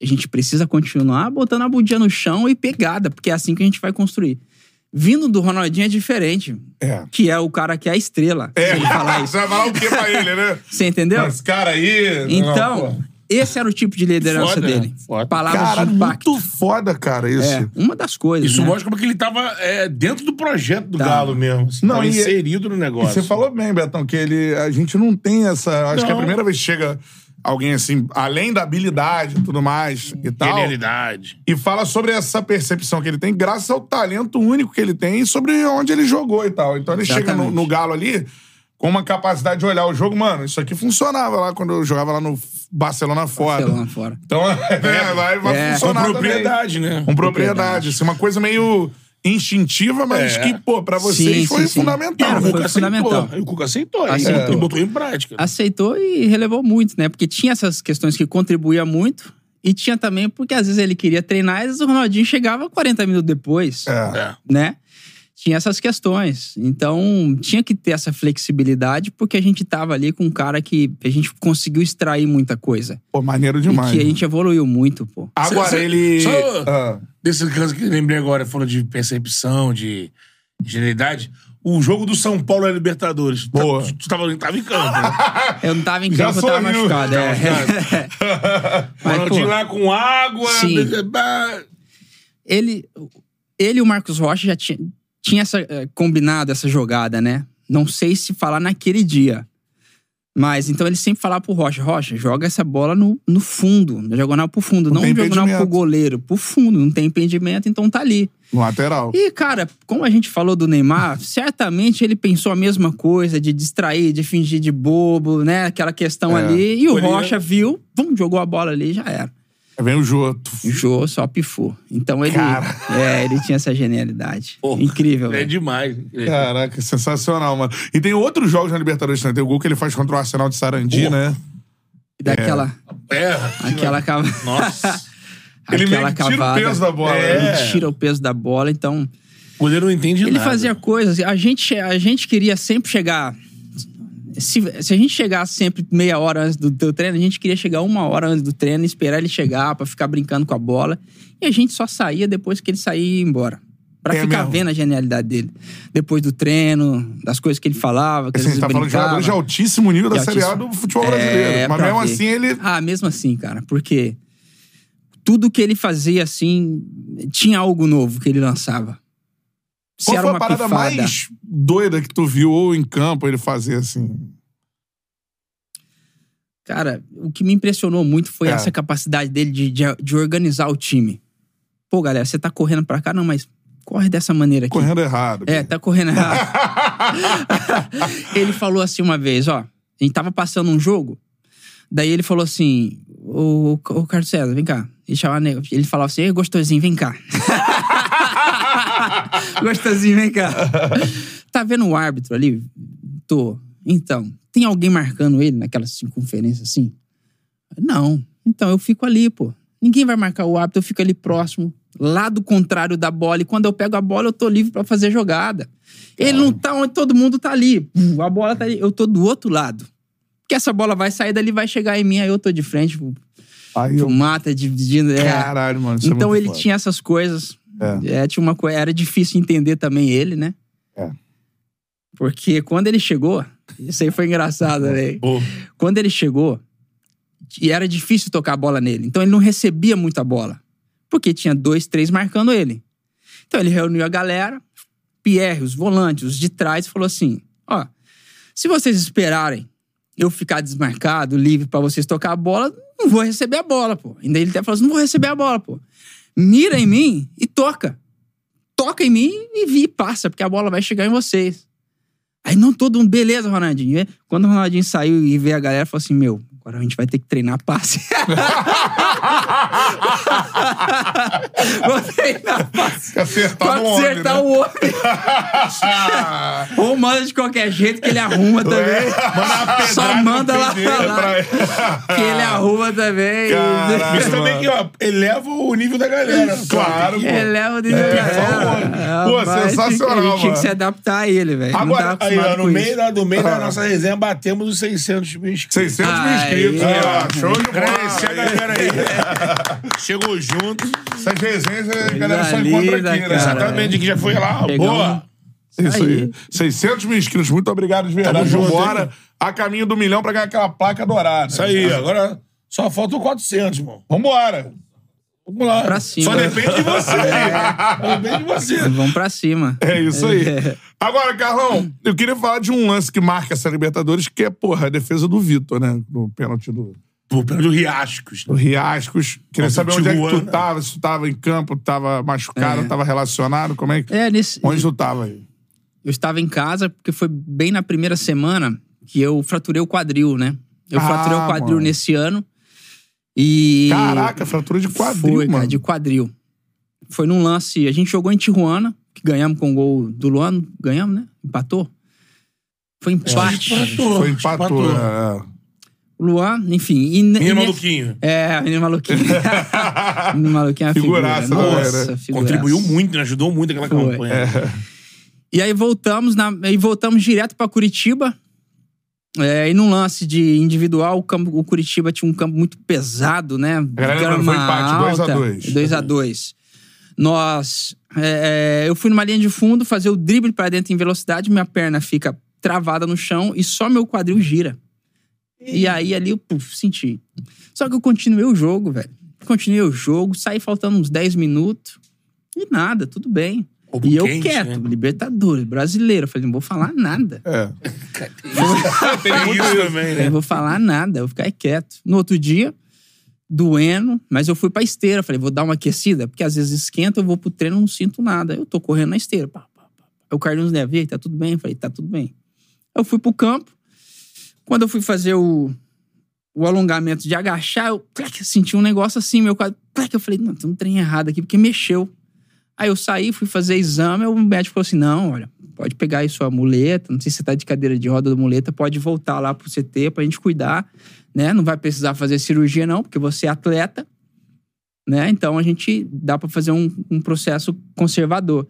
Speaker 3: A gente precisa continuar botando a budinha no chão e pegada, porque é assim que a gente vai construir. Vindo do Ronaldinho é diferente,
Speaker 1: É.
Speaker 3: que é o cara que é a estrela.
Speaker 1: É.
Speaker 3: Ele falar isso.
Speaker 1: Você vai falar o que pra ele, né?
Speaker 3: Você entendeu?
Speaker 1: Esse cara aí...
Speaker 3: Então,
Speaker 1: Não.
Speaker 3: Esse era o tipo de liderança
Speaker 2: Foda,
Speaker 3: dele.
Speaker 2: foda.
Speaker 3: Palavras
Speaker 1: Cara,
Speaker 3: de impacto.
Speaker 1: muito foda, cara, isso.
Speaker 3: É, uma das coisas.
Speaker 2: Isso
Speaker 3: né?
Speaker 2: mostra como é que ele tava é, dentro do projeto do
Speaker 3: Tá.
Speaker 2: Galo mesmo. Assim,
Speaker 1: Não, e-
Speaker 2: inserido no
Speaker 1: E
Speaker 2: negócio.
Speaker 1: você falou bem, Betão, que ele, a gente não tem essa. Acho que é a
Speaker 2: Não.
Speaker 1: primeira vez que chega alguém assim, além da habilidade e tudo mais e tal.
Speaker 2: Genialidade.
Speaker 1: E fala sobre essa percepção que ele tem, graças ao talento único que ele tem e sobre onde ele jogou e tal. Então ele chega no,
Speaker 3: Exatamente.
Speaker 1: no Galo ali com uma capacidade de olhar o jogo. Mano, isso aqui funcionava lá quando eu jogava lá no Barcelona fora.
Speaker 3: Barcelona fora.
Speaker 1: Então, é, vai, vai
Speaker 3: É.
Speaker 2: Com
Speaker 1: funcionar também.
Speaker 2: propriedade, né?
Speaker 1: Com propriedade. Assim, uma coisa meio instintiva, mas
Speaker 2: É.
Speaker 1: que, pô, pra vocês
Speaker 3: Sim,
Speaker 1: foi
Speaker 3: sim, sim.
Speaker 1: fundamental. Né?
Speaker 3: foi
Speaker 2: Cuca
Speaker 3: fundamental.
Speaker 2: aceitou. E o Cuca aceitou.
Speaker 3: Aceitou.
Speaker 2: E botou em prática.
Speaker 3: Aceitou e relevou muito, né? Porque tinha essas questões que contribuía muito. E tinha também, porque às vezes ele queria treinar, e às vezes o Ronaldinho chegava 40 minutos depois.
Speaker 1: É.
Speaker 2: É.
Speaker 3: né? Tinha essas questões. Então, tinha que ter essa flexibilidade, porque a gente tava ali com um cara que a gente conseguiu extrair muita coisa.
Speaker 1: Pô, maneiro demais.
Speaker 3: e que a
Speaker 1: né?
Speaker 3: gente evoluiu muito, pô.
Speaker 1: Agora
Speaker 2: Cê- cê-
Speaker 1: ele.
Speaker 2: só-
Speaker 1: Ah.
Speaker 2: desse caso que eu lembrei agora, falou de percepção, de genialidade. O jogo do São Paulo é Libertadores.
Speaker 1: Boa.
Speaker 2: Tu, tu tava, tava em campo, né?
Speaker 3: Eu não tava em
Speaker 1: Já
Speaker 3: campo, eu tava
Speaker 1: sorriu.
Speaker 3: machucado. É. Mas,
Speaker 2: Ronaldinho
Speaker 3: pô,
Speaker 2: lá com água.
Speaker 3: Sim. ele, ele e o Marcos Rocha já tinha, tinha essa, eh, combinado essa jogada, né? Não sei se falar naquele dia. Mas então ele sempre falava pro Rocha: Rocha, joga essa bola no, no fundo, na diagonal pro fundo,
Speaker 1: Não
Speaker 3: não, diagonal pro goleiro, pro fundo, não tem impedimento, então tá ali.
Speaker 1: No lateral.
Speaker 3: E, cara, como a gente falou do Neymar, certamente ele pensou a mesma coisa, de distrair, de fingir de bobo, né? Aquela questão
Speaker 1: É.
Speaker 3: ali. E o. Rocha viu, vum, jogou a bola ali e já era.
Speaker 1: Aí Vem o.
Speaker 3: O Jô só pifou. Então ele.
Speaker 1: Cara.
Speaker 3: É, ele tinha essa genialidade.
Speaker 2: Porra,
Speaker 3: Incrível,
Speaker 2: É
Speaker 3: velho.
Speaker 2: demais.
Speaker 1: Caraca, sensacional, mano. E tem outros jogos na Libertadores também. Tem o gol que ele faz contra o Arsenal de Sarandi,
Speaker 2: Porra.
Speaker 1: né?
Speaker 3: E daquela.
Speaker 2: É.
Speaker 3: Aquela cava...
Speaker 2: Nossa.
Speaker 1: Ele
Speaker 3: aquela
Speaker 1: meio que tira o peso da bola,
Speaker 2: É.
Speaker 1: né?
Speaker 3: Ele tira o peso da bola, então.
Speaker 2: O goleiro não entende
Speaker 3: Ele
Speaker 2: nada.
Speaker 3: fazia coisas. A gente, a gente queria sempre chegar. Se, se a gente chegasse sempre meia hora antes do, do treino, a gente queria chegar uma hora antes do treino, esperar ele chegar pra ficar brincando com a bola. E a gente só saía depois que ele saía e ia embora. Pra
Speaker 1: É
Speaker 3: ficar
Speaker 1: mesmo.
Speaker 3: vendo a genialidade dele. Depois do treino, das coisas que ele falava, que
Speaker 1: Assim, a gente tá falando de
Speaker 3: brincava.
Speaker 1: jogadores de altíssimo nível da
Speaker 3: De
Speaker 1: Série A
Speaker 3: altíssimo.
Speaker 1: do futebol
Speaker 3: É,
Speaker 1: brasileiro. Mas mesmo
Speaker 3: ver.
Speaker 1: assim, ele.
Speaker 3: Ah, mesmo assim, cara. Porque tudo que ele fazia, assim, tinha algo novo que ele lançava. Se
Speaker 1: Qual
Speaker 3: era
Speaker 1: foi a parada
Speaker 3: pifada.
Speaker 1: mais doida que tu viu ou em campo ele fazer assim?
Speaker 3: Cara, o que me impressionou muito foi
Speaker 1: É.
Speaker 3: essa capacidade dele de, de, de organizar o time. Pô, galera, você tá correndo pra cá? Não, mas corre dessa maneira aqui.
Speaker 1: Correndo errado.
Speaker 3: É, tá correndo errado. ele falou assim uma vez, ó. A gente tava passando um jogo, daí ele falou assim: Ô, ô Carlos César, vem cá. Ele, chamava, ele falava assim: Ei, gostosinho, vem cá. gostosinho, vem cá. tá vendo o árbitro ali? Tô. Então, tem alguém marcando ele naquela circunferência assim? Não. Então eu fico ali, pô. Ninguém vai marcar o árbitro, eu fico ali próximo, lado contrário da bola. E quando eu pego a bola, eu tô livre pra fazer jogada. Ele não tá onde todo mundo tá ali. A bola tá ali. Eu tô do outro lado. Porque essa bola vai sair dali, vai chegar em mim, aí eu tô de frente,
Speaker 1: Aí eu.
Speaker 3: mata, dividindo. É.
Speaker 1: Caralho, mano. é
Speaker 3: Então
Speaker 1: muito
Speaker 3: ele
Speaker 1: foda.
Speaker 3: tinha essas coisas.
Speaker 1: É.
Speaker 3: É, tinha uma coisa. Era difícil entender também ele, né?
Speaker 1: É.
Speaker 3: Porque quando ele chegou, isso aí foi engraçado.
Speaker 2: Pô,
Speaker 3: Quando ele chegou, e era difícil tocar a bola nele. Então ele não recebia muita bola. Porque tinha dois, três marcando ele. Então ele reuniu a galera, Pierre, os volantes, os de trás, e falou assim: ó, se vocês esperarem eu ficar desmarcado, livre pra vocês tocar a bola, não vou receber a bola, pô. Ainda ele até falou assim: não vou receber a bola, pô. Mira em mim e toca. Toca em mim e vi, passa, porque a bola vai chegar em vocês. Aí não todo mundo, beleza, Ronaldinho. Quando o Ronaldinho saiu e veio a galera, falou assim: Meu, agora a gente vai ter que treinar passe. Vou treinar passe.
Speaker 1: Acertar no homem,
Speaker 3: acertar
Speaker 1: né?
Speaker 3: o homem. Ou manda de qualquer jeito que ele arruma também. Só manda lá, lá que ele arruma também.
Speaker 1: Caralho.
Speaker 2: Mas também que, ó, eleva o nível da galera.
Speaker 1: Claro, pô.
Speaker 3: Ele é o de
Speaker 1: É, pô, sensacional,
Speaker 3: Ele tinha
Speaker 1: mano.
Speaker 3: que se adaptar a ele, velho.
Speaker 1: Agora,
Speaker 2: Aí, ó, no meio,
Speaker 3: isso.
Speaker 2: da, no meio da
Speaker 1: Ah.
Speaker 2: nossa resenha, batemos os 600 mil inscritos.
Speaker 1: 600 mil inscritos. Ah, show de
Speaker 2: Agradecer a
Speaker 1: bola.
Speaker 2: galera aí. Chegou junto.
Speaker 1: Essas resenhas a galera só encontra aqui, né?
Speaker 2: Exatamente, que já foi lá.
Speaker 3: Pegamos-
Speaker 2: Boa.
Speaker 1: Isso aí.
Speaker 3: Aí.
Speaker 1: 600 mil inscritos. Muito obrigado de verdade.
Speaker 2: Tamo
Speaker 1: Vambora.
Speaker 2: hein?
Speaker 1: A caminho do milhão pra ganhar aquela placa dourada.
Speaker 2: Isso aí, agora só faltam 400, irmão.
Speaker 1: Vambora.
Speaker 2: Vamos lá.
Speaker 3: Pra cima.
Speaker 2: Só depende de você. Só depende de você.
Speaker 3: Vamos pra cima.
Speaker 1: É isso aí. Agora, Carlão, eu queria falar de um lance que marca essa Libertadores, que é, porra, a defesa do Vitor, né? No pênalti do,
Speaker 2: Pô, pelo do Riascos.
Speaker 1: do Riascos. Queria
Speaker 2: Contra
Speaker 1: saber
Speaker 2: o
Speaker 1: onde é que tu
Speaker 2: Tijuana.
Speaker 1: tava, se tu tava em campo, tava machucado,
Speaker 3: É.
Speaker 1: tava relacionado, como é que...
Speaker 3: É, nesse,
Speaker 1: Onde tu tava aí?
Speaker 3: eu estava em casa, porque foi bem na primeira semana que eu fraturei o quadril, né? Eu
Speaker 1: Ah,
Speaker 3: fraturei o quadril
Speaker 1: mano.
Speaker 3: nesse ano. E.
Speaker 1: Caraca, fratura de quadril,
Speaker 3: Foi,
Speaker 1: mano.
Speaker 3: cara, de quadril. Foi num lance. A gente jogou em Tijuana, que ganhamos com o gol do Luan. Ganhamos, né? Empatou. Foi empate.
Speaker 2: Empatou.
Speaker 1: Foi empatou. é.
Speaker 3: O Luan, enfim. E,
Speaker 2: Menino
Speaker 3: e nesse-
Speaker 2: maluquinho.
Speaker 3: É, menino maluquinho. menino maluquinho é uma
Speaker 1: Figuraça
Speaker 3: figura. Nossa,
Speaker 1: né?
Speaker 3: figuraça.
Speaker 2: Contribuiu muito, né? ajudou muito aquela
Speaker 3: Foi.
Speaker 2: campanha.
Speaker 3: E aí voltamos, na, e voltamos direto pra Curitiba. É, e num lance de individual, o, campo, o Curitiba tinha um campo muito pesado, né?
Speaker 1: galera lembrando, foi empate, 2 a 2.
Speaker 3: 2 a 2 Nós. é, é, eu fui numa linha de fundo fazer o drible pra dentro em velocidade, minha perna fica travada no chão e só meu quadril gira. E aí ali eu puf, senti. Só que eu continuei o jogo, velho. Continuei o jogo, saí faltando uns 10 minutos. E nada, tudo bem. E eu
Speaker 2: quente,
Speaker 3: quieto,
Speaker 2: né?
Speaker 3: Libertadores, brasileiro. Eu falei, não vou falar nada.
Speaker 1: É.
Speaker 2: Tem isso também,
Speaker 3: Eu
Speaker 2: né?
Speaker 3: não vou falar nada, eu vou ficar quieto. No outro dia, doendo, mas eu fui pra esteira. Falei, vou dar uma aquecida, porque às vezes esquenta, eu vou pro treino, não sinto nada. Eu tô correndo na esteira. Pá, pá, pá. Aí o Carlinhos deve, "Ei, tá tudo bem? Eu falei, tá tudo bem. Eu fui pro campo. Quando eu fui fazer o, o alongamento de agachar, eu clac, senti um negócio assim, meu quadro. clac, Eu falei, não, tem um trem errado aqui, porque mexeu. Aí eu saí, fui fazer exame, o médico falou assim: não, olha, pode pegar aí sua muleta, não sei se você tá de cadeira de roda da muleta, pode voltar lá pro CT pra gente cuidar, né? Não vai precisar fazer cirurgia, não, porque você é atleta, né? Então a gente dá pra fazer um, um processo conservador.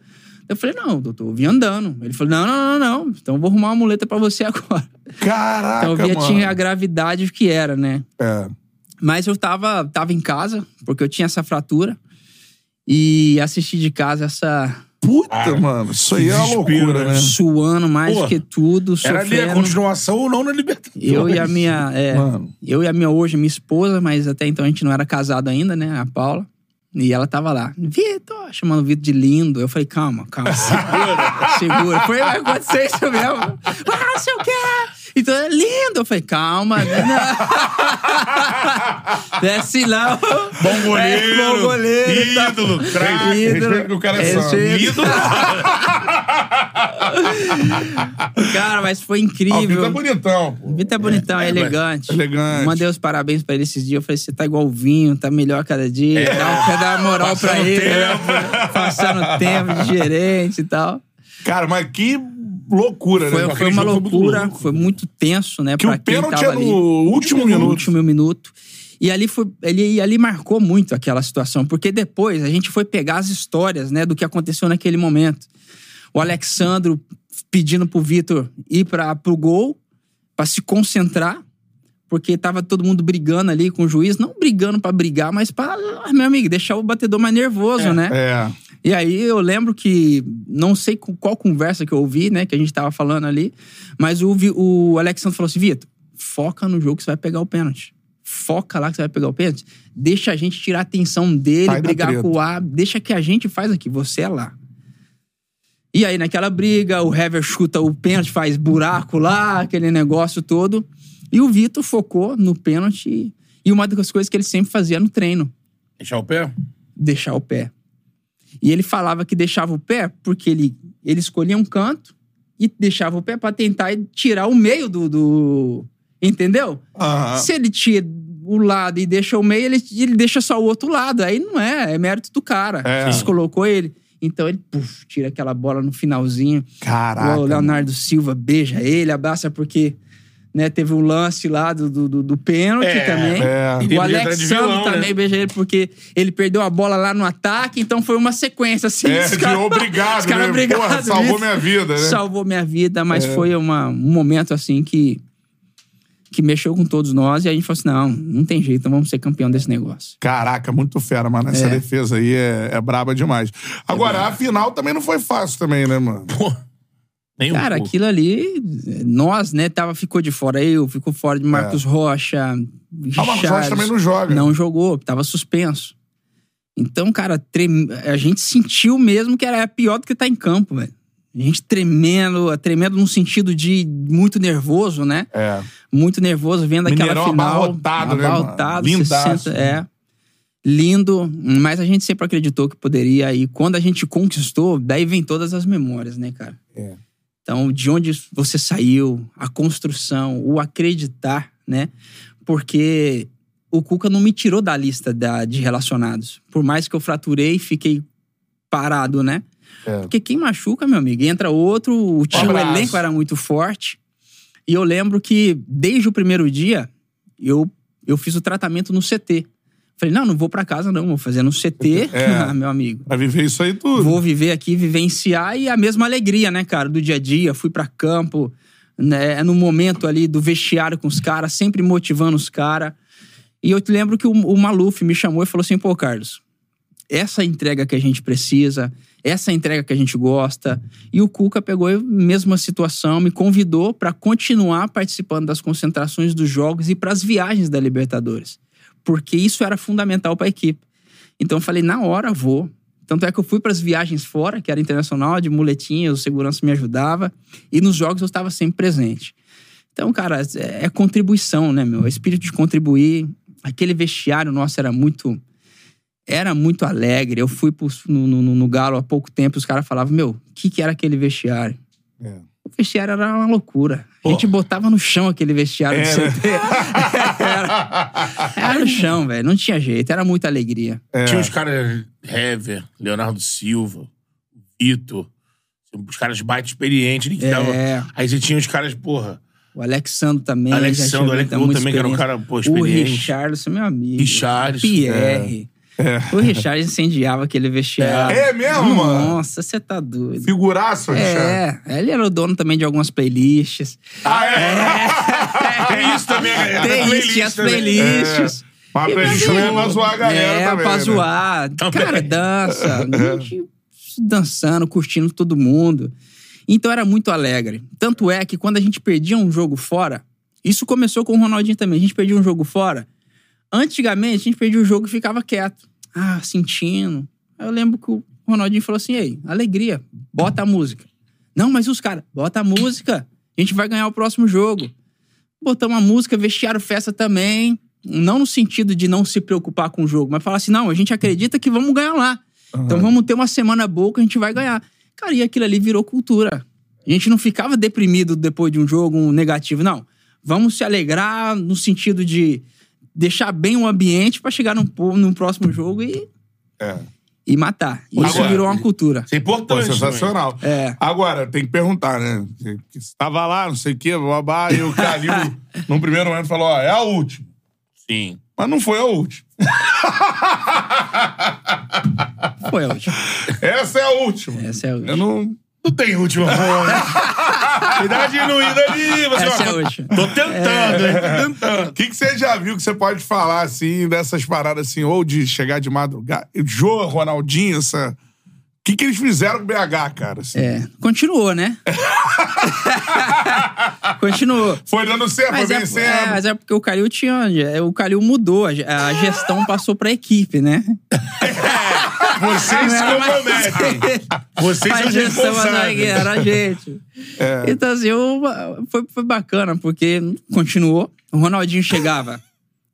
Speaker 3: Eu falei, não, doutor, eu vim andando. Ele falou, não, não, não, não. Então eu vou arrumar uma muleta pra você agora.
Speaker 1: Caraca,
Speaker 3: Então eu via,
Speaker 1: mano.
Speaker 3: tinha a gravidade que era, né?
Speaker 1: É.
Speaker 3: Mas eu tava, tava em casa, porque eu tinha essa fratura. E assisti de casa essa.
Speaker 1: Puta, mano. Isso aí é uma loucura,
Speaker 2: né?
Speaker 1: né?
Speaker 3: Suando mais
Speaker 2: Pô,
Speaker 3: do que tudo,
Speaker 2: Era ali a
Speaker 3: sofrendo.
Speaker 2: continuação ou não na Libertadores.
Speaker 3: Eu e a minha. é,
Speaker 1: Mano.
Speaker 3: eu e a minha hoje, minha esposa, mas até então a gente não era casado ainda, né? A Paula. E ela tava lá, Vitor, chamando o Vitor de lindo. Eu falei, calma, calma, segura, segura. Foi, vai acontecer isso mesmo. Ah, não sei o quê. Então é lindo. Eu falei, calma. Não. Desce não.
Speaker 2: Bom goleiro.
Speaker 3: É, bom goleiro. tá.
Speaker 2: Ídolo, craque.
Speaker 3: Ídolo.
Speaker 1: O cara é.
Speaker 2: Ídolo.
Speaker 3: Cara, mas foi
Speaker 1: Ah, o Vitor
Speaker 3: incrível.
Speaker 1: é bonitão, pô.
Speaker 3: O Vitor é bonitão, é, elegante.
Speaker 1: elegante.
Speaker 3: Mandei os parabéns pra ele esses dias. Eu falei, você tá igual o vinho, tá melhor cada dia. Dá, um- moral pra
Speaker 2: Passando
Speaker 3: ele.
Speaker 2: tempo.
Speaker 3: né? Passando tempo de gerente e tal.
Speaker 1: Cara, mas que loucura,
Speaker 3: Foi,
Speaker 1: né?
Speaker 3: foi uma
Speaker 2: jogo foi muito
Speaker 3: loucura, foi muito tenso, né?
Speaker 1: Que
Speaker 3: pra
Speaker 1: o
Speaker 3: quem
Speaker 1: pênalti
Speaker 3: tava
Speaker 1: é no
Speaker 3: ali.
Speaker 1: último
Speaker 3: No
Speaker 1: minuto.
Speaker 3: último minuto. E ali foi, ele ali marcou muito aquela situação, porque depois a gente foi pegar as histórias, né, do que aconteceu naquele momento. O Alexandro pedindo pro Vitor ir para pro gol pra se concentrar, porque tava todo mundo brigando ali com o juiz, não brigando pra brigar, mas pra, ah, meu amigo, deixar o batedor mais nervoso, né?
Speaker 1: É.
Speaker 3: E aí eu lembro que, não sei com qual conversa que eu ouvi, né, que a gente tava falando ali, mas o, o Alexandre falou assim: Vitor, foca no jogo que você vai pegar o pênalti. Foca lá que você vai pegar o pênalti. Deixa a gente tirar a atenção dele,
Speaker 1: da
Speaker 3: brigar com o A. Deixa que a gente faz aqui, você é lá. E aí, naquela briga, o Hever chuta o pênalti, faz buraco lá, aquele negócio todo. E o Vitor focou no pênalti. E uma das coisas que ele sempre fazia no treino
Speaker 2: Deixar o pé?
Speaker 3: deixar o pé. E ele falava que deixava o pé porque ele, ele escolhia um canto e deixava o pé pra tentar tirar o meio do. do- entendeu? Se ele tira o lado e deixa o meio, ele, ele deixa só o outro lado. Aí não é, é mérito do cara.
Speaker 1: É.
Speaker 3: Ele colocou ele. Então ele puf, tira aquela bola no finalzinho.
Speaker 1: Caraca.
Speaker 3: o Leonardo Silva beija ele, abraça porque né, teve um lance lá do, do, do- do pênalti
Speaker 2: É,
Speaker 3: também.
Speaker 1: é.
Speaker 3: O Alexandre
Speaker 2: né?
Speaker 3: também beija ele porque ele perdeu a bola lá no ataque, então foi uma sequência assim.
Speaker 1: É,
Speaker 3: os cara-
Speaker 1: obrigado,
Speaker 3: os cara,
Speaker 1: né?
Speaker 3: obrigado,
Speaker 1: Porra, salvou
Speaker 3: Vitor.
Speaker 1: minha vida, né?
Speaker 3: Salvou minha vida, mas foi uma, um momento assim que que mexeu com todos nós e a gente falou assim: não, não tem jeito, então vamos ser campeão desse negócio.
Speaker 1: Caraca, muito fera, mano. Essa
Speaker 3: É.
Speaker 1: defesa aí é, é braba demais. Agora, a final também não foi fácil também, né, mano?
Speaker 2: Pô. Nem um
Speaker 3: Cara,
Speaker 2: pouco.
Speaker 3: aquilo ali, nós, né, tava, ficou de fora eu, ficou fora de Marcos Rocha,
Speaker 1: É. Ah, o Marcos Rocha também não joga.
Speaker 3: Não jogou, tava suspenso. Então, cara, trem- a gente sentiu mesmo que era pior do que tá em campo, velho. A gente tremendo, tremendo num sentido de muito nervoso, né?
Speaker 1: É.
Speaker 3: Muito nervoso vendo aquela
Speaker 1: Mineirão
Speaker 3: final.
Speaker 1: abarrotado, né, mano?
Speaker 3: Abarrotado,
Speaker 1: Lindaço.
Speaker 3: 60, é. Lindo, mas a gente sempre acreditou que poderia. E quando a gente conquistou, daí vem todas as memórias, né, cara?
Speaker 1: É.
Speaker 3: Então, de onde você saiu, a construção, o acreditar, né? Porque o Cuca não me tirou da lista da- de relacionados. Por mais que eu fraturei e fiquei parado, né?
Speaker 1: É.
Speaker 3: Porque quem machuca, meu amigo, entra outro, o, time, o elenco era muito forte. E eu lembro que, desde o primeiro dia, eu, eu fiz o tratamento no CT. Falei, não, não vou pra casa, não, vou fazer no CT,
Speaker 1: É.
Speaker 3: meu amigo.
Speaker 1: Pra viver isso aí tudo.
Speaker 3: Vou viver aqui, vivenciar e a mesma alegria, né, cara, do dia a dia. Fui pra campo, né, no momento ali do vestiário com os caras, sempre motivando os caras. E eu te lembro que o, o Maluf me chamou e falou assim: pô, Carlos, essa entrega que a gente precisa, essa entrega que a gente gosta. E o Cuca pegou a mesma situação, me convidou para continuar participando das concentrações dos jogos e para as viagens da Libertadores, porque isso era fundamental para a equipe. Então eu falei, na hora vou. Tanto é que eu fui para as viagens fora, que era internacional, de muletinha, o segurança me ajudava, e nos jogos eu estava sempre presente. Então, cara, é, é contribuição, né, meu? É espírito de contribuir. Aquele vestiário nosso era muito era muito alegre. Eu fui pro, no, no, no, Galo há pouco tempo, os caras falavam, meu, o que, que era aquele vestiário?
Speaker 1: É.
Speaker 3: O vestiário era uma loucura. A gente botava no chão aquele vestiário do
Speaker 1: Era.
Speaker 3: Era, no chão, velho. Não tinha jeito. Era muita alegria.
Speaker 1: É.
Speaker 2: Tinha os caras Hever, Leonardo Silva, Vitor, os caras baita experientes. ali que
Speaker 3: É.
Speaker 2: tava- Aí você tinha os caras, porra,
Speaker 3: O Alexandre também.
Speaker 2: Alexandre,
Speaker 3: tinha muita-
Speaker 2: Alexandre também, que era um cara, pô,
Speaker 3: O
Speaker 2: experiente.
Speaker 3: Richardson, meu amigo.
Speaker 2: Richarlison,
Speaker 3: Pierre. O Richard incendiava aquele vestiário.
Speaker 1: É mesmo, mano?
Speaker 3: Nossa, você tá doido.
Speaker 1: Figuraço, Richard.
Speaker 3: É, ele era o dono também de algumas playlists.
Speaker 1: Ah, é?
Speaker 2: Tem isso também, é,
Speaker 3: Tem
Speaker 2: playlist
Speaker 3: isso, tinha as playlists.
Speaker 1: Mas pra gente não é pra zoar a galera
Speaker 3: é,
Speaker 1: também,
Speaker 3: pra
Speaker 1: né?
Speaker 3: zoar.
Speaker 2: Também.
Speaker 3: Cara, dança. A gente dançando, curtindo todo mundo. Então era muito alegre. Tanto é que quando a gente perdia um jogo fora, isso começou com o Ronaldinho também. A gente perdia um jogo fora. Antigamente, a gente perdia o jogo e ficava quieto. Ah, sentindo. Aí eu lembro que o Ronaldinho falou assim: Ei, alegria, bota a música. Não, mas os caras, bota a música. A gente vai ganhar o próximo jogo. Botamos a música, vestiário festa também. Não no sentido de não se preocupar com o jogo, mas falar assim: não, a gente acredita que vamos ganhar lá. Então vamos ter uma semana boa que a gente vai ganhar. Cara, e aquilo ali virou cultura. A gente não ficava deprimido depois de um jogo um negativo, não. Vamos se alegrar no sentido de deixar bem o ambiente pra chegar no, no próximo jogo e,
Speaker 1: É.
Speaker 3: e matar. E isso
Speaker 1: Agora-
Speaker 3: virou uma cultura.
Speaker 2: Isso é
Speaker 1: Pô,
Speaker 2: importante.
Speaker 1: sensacional.
Speaker 3: É.
Speaker 1: Agora, tem que perguntar, né? Você tava lá, não sei o quê, babá, e o Calil, num primeiro momento, falou: ó, é a última.
Speaker 2: Sim.
Speaker 1: Mas não foi a última.
Speaker 3: Foi a última.
Speaker 1: Essa é a última.
Speaker 3: Essa é a última.
Speaker 1: Eu não.
Speaker 2: Não tem última não ir dali. Você
Speaker 3: Essa é última.
Speaker 2: Tô tentando, hein? Tô tentando.
Speaker 1: O que, que você já viu que você pode falar, assim, dessas paradas, assim, ou de chegar de madrugada? Jô, Ronaldinho, essa. O que, que eles fizeram com o BH, cara? assim?
Speaker 3: É, continuou, né? continuou.
Speaker 1: Foi dando certo,
Speaker 3: Mas
Speaker 1: foi
Speaker 3: é,
Speaker 1: vencendo.
Speaker 3: é, mas é porque o Calil tinha. é, O Calil mudou, a gestão passou pra equipe, né?
Speaker 2: Vocês se comprometem. Vocês
Speaker 3: a
Speaker 2: são responsáveis.
Speaker 3: era a gente.
Speaker 1: É.
Speaker 3: Então, assim, eu- foi, foi bacana, porque continuou. O Ronaldinho chegava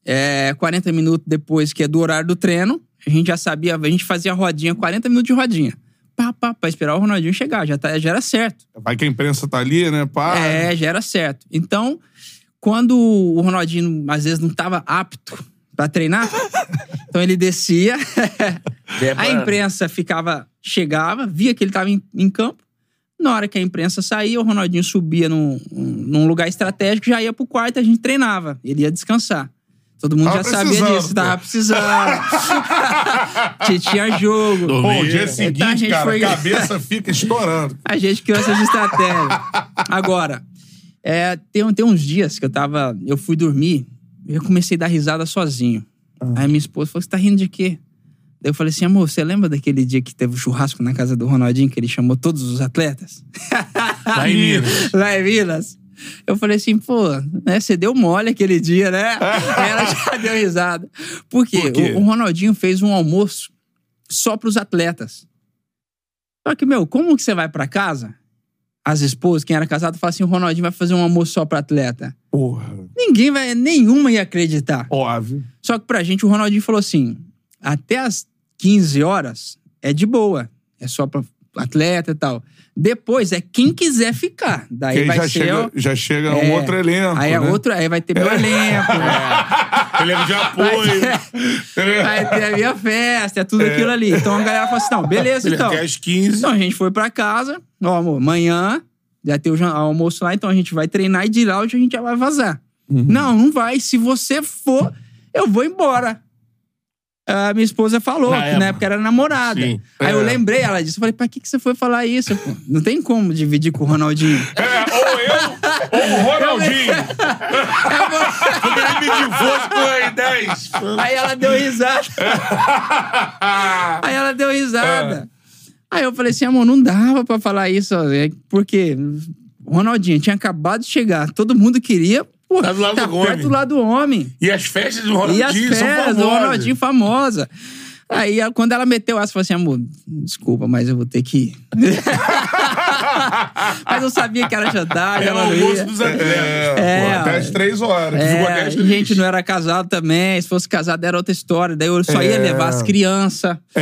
Speaker 3: é, 40 minutos depois, que é do horário do treino. A gente já sabia, a gente fazia rodinha, 40 minutos de rodinha. Pá, pá, pra esperar o Ronaldinho chegar. Já, tá, já era certo.
Speaker 1: Vai que a imprensa tá ali, né? Pá.
Speaker 3: É, já era certo. Então, quando o Ronaldinho, às vezes, não estava apto pra treinar, então ele descia, a imprensa ficava, chegava, via que ele estava em, em campo. Na hora que a imprensa saía, o Ronaldinho subia num, num lugar estratégico, já ia pro quarto e a gente treinava. Ele ia descansar. Todo mundo
Speaker 1: Tava
Speaker 3: já sabia disso, tava precisando. Tinha jogo.
Speaker 1: Pô, o dia
Speaker 2: Então,
Speaker 1: seguinte,
Speaker 3: a gente
Speaker 1: cara,
Speaker 3: foi-
Speaker 1: a cabeça fica estourando.
Speaker 3: A gente criou essas estratégias. Agora, é, tem, tem uns dias que eu tava. Eu fui dormir eu comecei a dar risada sozinho. Aí minha esposa falou: Você tá rindo de quê? Daí eu falei assim, amor, você lembra daquele dia que teve o churrasco na casa do Ronaldinho, que ele chamou todos os atletas?
Speaker 2: Lá em Minas.
Speaker 3: Lá em Minas. Eu falei assim, pô, né, você deu mole aquele dia, né? Ela já deu risada. Por quê?
Speaker 1: Por quê?
Speaker 3: O, o Ronaldinho fez um almoço só pros atletas. Só que, meu, como que você vai pra casa? As esposas, quem era casado, fala assim: o Ronaldinho vai fazer um almoço só pra atleta.
Speaker 1: Porra.
Speaker 3: Ninguém vai, nenhuma ia acreditar.
Speaker 1: Óbvio.
Speaker 3: Só que pra gente, o Ronaldinho falou assim: até as 15 horas é de boa. É só pra atleta e tal. Depois é quem quiser ficar. Daí
Speaker 1: Que aí
Speaker 3: vai
Speaker 1: já
Speaker 3: ser.
Speaker 1: chega,
Speaker 3: o-
Speaker 1: já chega um
Speaker 3: é,
Speaker 1: outro elenco.
Speaker 3: Aí é
Speaker 1: né?
Speaker 3: outro, aí vai ter meu elenco.
Speaker 2: Ele é de apoio.
Speaker 3: Vai ter a minha festa, é tudo aquilo ali. Então a galera fala assim: não, beleza,
Speaker 2: Ele
Speaker 3: então.
Speaker 2: até às 15.
Speaker 3: Então a gente foi pra casa, ó, amor, amanhã já tem o almoço lá, então a gente vai treinar e de lá hoje a gente já vai vazar.
Speaker 1: Uhum.
Speaker 3: Não, não vai. Se você for, eu vou embora. A minha esposa falou,
Speaker 2: Na
Speaker 3: que
Speaker 2: época.
Speaker 3: na época era namorada.
Speaker 2: Sim.
Speaker 3: Aí eu
Speaker 1: É.
Speaker 3: lembrei ela disso. Eu falei, pra que, que você foi falar isso? pô? Não tem como dividir com o Ronaldinho.
Speaker 1: É, ou eu, ou o Ronaldinho.
Speaker 2: me divorcio com R10.
Speaker 3: Aí ela deu risada. Aí ela deu risada. Aí eu falei assim, amor, não dava pra falar isso, é porque o Ronaldinho tinha acabado de chegar, todo mundo queria, pô,
Speaker 2: Tá do lado
Speaker 3: tá
Speaker 2: do
Speaker 3: perto
Speaker 2: homem.
Speaker 3: do lado do homem.
Speaker 2: E as festas do
Speaker 3: E as
Speaker 2: Ronaldinho são
Speaker 3: férias do. Ronaldinho famosa. Aí quando ela meteu essa, eu falei assim, amor, desculpa, mas eu vou ter que ir. mas eu sabia que era jantar,
Speaker 2: É o
Speaker 3: ia.
Speaker 2: dos atletas.
Speaker 3: É,
Speaker 1: pô, até as três horas.
Speaker 3: É,
Speaker 2: três.
Speaker 3: gente não era casado também. Se fosse casado era outra história. Daí eu só ia
Speaker 1: É.
Speaker 3: levar as crianças.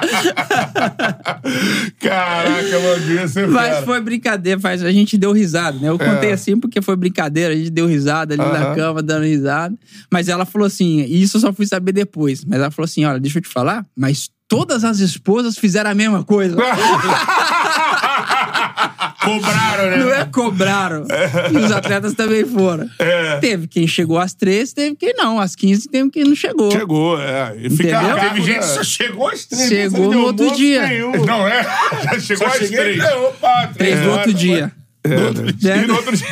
Speaker 1: Caraca, mano, devia ser
Speaker 3: Mas
Speaker 1: fera.
Speaker 3: foi brincadeira, faz, a gente deu risada, né? Eu contei assim porque foi brincadeira, a gente deu risada ali na
Speaker 1: Aham.
Speaker 3: cama, dando risada. Mas ela falou assim, e isso eu só fui saber depois. Mas ela falou assim: olha, deixa eu te falar, mas todas as esposas fizeram a mesma coisa.
Speaker 2: Cobraram, né?
Speaker 3: Não é cobraram. E os atletas também foram.
Speaker 1: É.
Speaker 3: Teve quem chegou às três, teve quem não. Às 15 teve quem não chegou.
Speaker 1: Chegou, é. E fica
Speaker 3: Entendeu?
Speaker 2: Teve gente
Speaker 1: né?
Speaker 2: que só chegou às três.
Speaker 3: Chegou
Speaker 2: não
Speaker 3: no outro dia.
Speaker 2: nenhum.
Speaker 1: Não é? Já chegou
Speaker 2: Só
Speaker 1: às
Speaker 2: cheguei,
Speaker 1: três.
Speaker 2: é, opa,
Speaker 3: Três do
Speaker 2: horas,
Speaker 3: outro dia.
Speaker 1: É. E no outro dia.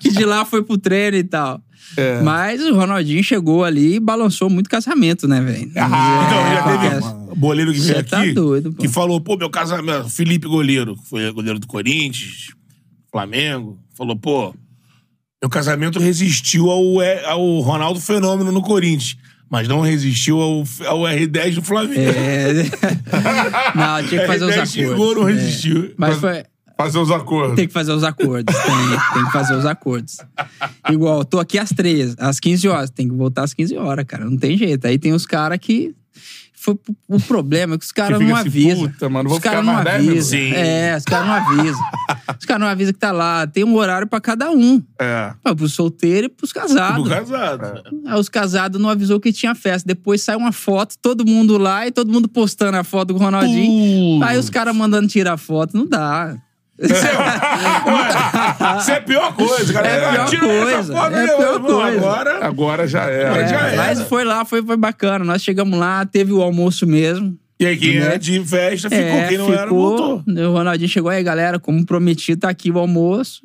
Speaker 3: que de lá foi pro treino e tal.
Speaker 1: É.
Speaker 3: Mas o Ronaldinho chegou ali e balançou muito casamento, né, velho?
Speaker 2: Ah, então, já
Speaker 3: É,
Speaker 2: teve
Speaker 3: porque-
Speaker 2: boleiro que veio
Speaker 3: Cê
Speaker 2: aqui
Speaker 3: tá doido,
Speaker 2: que falou, pô, meu casamento, Felipe Goleiro, que foi goleiro do Corinthians, Flamengo, falou, pô, meu casamento resistiu ao, ao Ronaldo Fenômeno no Corinthians, mas não resistiu ao, ao R10 do Flamengo.
Speaker 3: É. Não, tinha que fazer os
Speaker 2: R10
Speaker 3: acordos.
Speaker 2: chegou, não
Speaker 3: É.
Speaker 2: resistiu.
Speaker 3: Mas foi.
Speaker 1: Fazer os acordos.
Speaker 3: Tem que fazer os acordos. Tem, tem que fazer os acordos. Igual, tô aqui às três, às 15 horas. Tem que voltar às 15 horas, cara. Não tem jeito. Aí tem os caras que. Foi, o problema é que os caras não
Speaker 1: assim,
Speaker 3: avisam.
Speaker 1: puta, mano, vou
Speaker 3: os caras não
Speaker 1: mais 10
Speaker 3: avisam. É, os caras não avisam. Os caras não avisam que tá lá. Tem um horário pra cada um.
Speaker 1: É.
Speaker 3: Pra, pros solteiros e pros casados.
Speaker 2: Do casado.
Speaker 3: Aí os casados não avisou que tinha festa. Depois sai uma foto, todo mundo lá e todo mundo postando a foto com o Ronaldinho. Aí os caras mandando tirar foto. Não dá.
Speaker 2: Isso é a pior coisa, cara.
Speaker 3: É a pior coisa, é pior coisa.
Speaker 2: Agora.
Speaker 1: Agora já era.
Speaker 3: É,
Speaker 2: já era.
Speaker 3: mas foi lá, foi, foi bacana. Nós chegamos lá, teve o almoço mesmo.
Speaker 2: E aí, quem
Speaker 3: Né?
Speaker 2: era de festa ficou,
Speaker 3: é,
Speaker 2: quem não era, voltou.
Speaker 3: O Ronaldinho chegou aí, galera, como prometido, tá aqui o almoço.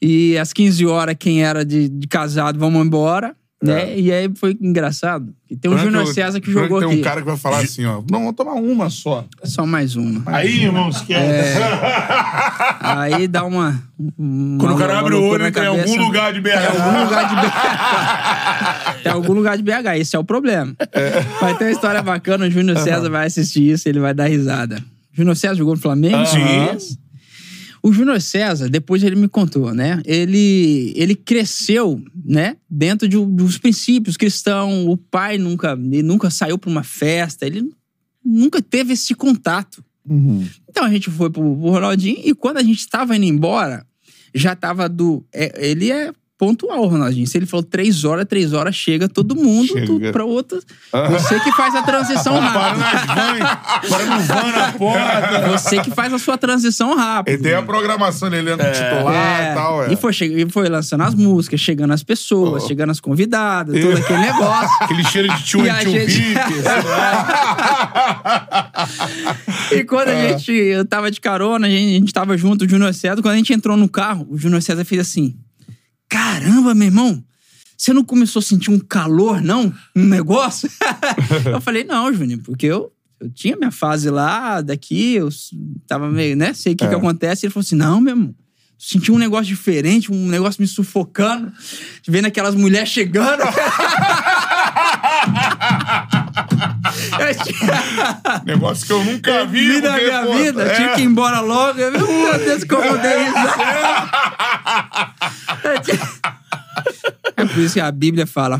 Speaker 3: E às 15 horas, quem era de, de casado, vamos embora. Né? E aí foi engraçado. E tem o
Speaker 1: Frank,
Speaker 3: Júnior César que
Speaker 1: Frank
Speaker 3: jogou
Speaker 1: Tem
Speaker 3: aqui.
Speaker 1: um cara que vai falar assim, ó. Não, vou tomar uma só.
Speaker 3: Só mais uma.
Speaker 2: Aí, irmão, esquece.
Speaker 3: Aí dá uma. uma
Speaker 2: Quando o cara
Speaker 3: uma
Speaker 2: abre o olho,
Speaker 3: na
Speaker 2: tá em algum
Speaker 3: cabeça.
Speaker 2: lugar de BH.
Speaker 3: Tá em algum lugar de BH. Tem algum lugar de BH, esse é o problema. Vai ter uma história bacana, o Júnior César vai assistir isso, ele vai dar risada. Júnior César jogou no Flamengo?
Speaker 2: Sim.
Speaker 3: O Júnior César, depois ele me contou, né? Ele, ele cresceu, né? Dentro de, dos princípios cristãos. O pai nunca, ele nunca saiu para uma festa, ele nunca teve esse contato. Então a gente foi pro, pro Ronaldinho e quando a gente tava indo embora, já tava do. é, ele é pontual, Ronaldinho. Se ele falou três horas, três horas, chega todo mundo
Speaker 1: Chega.
Speaker 3: tu, pra outra. Você que faz a transição
Speaker 2: Para
Speaker 3: rápida.
Speaker 2: para no van na porta.
Speaker 3: Você que faz a sua transição rápida.
Speaker 1: Ele tem a programação dele, ele entra titular
Speaker 3: É,
Speaker 1: e tal. É.
Speaker 3: E foi, e foi lançando as músicas, chegando as pessoas, chegando as convidadas, todo aquele negócio.
Speaker 2: Aquele cheiro de tio
Speaker 3: E
Speaker 2: tio
Speaker 3: gente-. E quando a gente. Eu tava de carona, a gente, a gente tava junto, o Júnior César. Quando a gente entrou no carro, o Júnior César fez assim: Caramba, meu irmão, você não começou a sentir um calor, não? Um negócio? eu falei: Não, Júnior, porque eu. Eu tinha minha fase lá, daqui, eu tava meio, né? Sei o que, que acontece. Ele falou assim: não, meu irmão. Senti um negócio diferente, um negócio me sufocando, vendo aquelas mulheres chegando.
Speaker 1: Negócio que eu nunca vi.
Speaker 3: vi na minha vida,
Speaker 1: é.
Speaker 3: tinha que ir embora logo. Eu, Meu Deus, como eu dei É por isso que a Bíblia fala,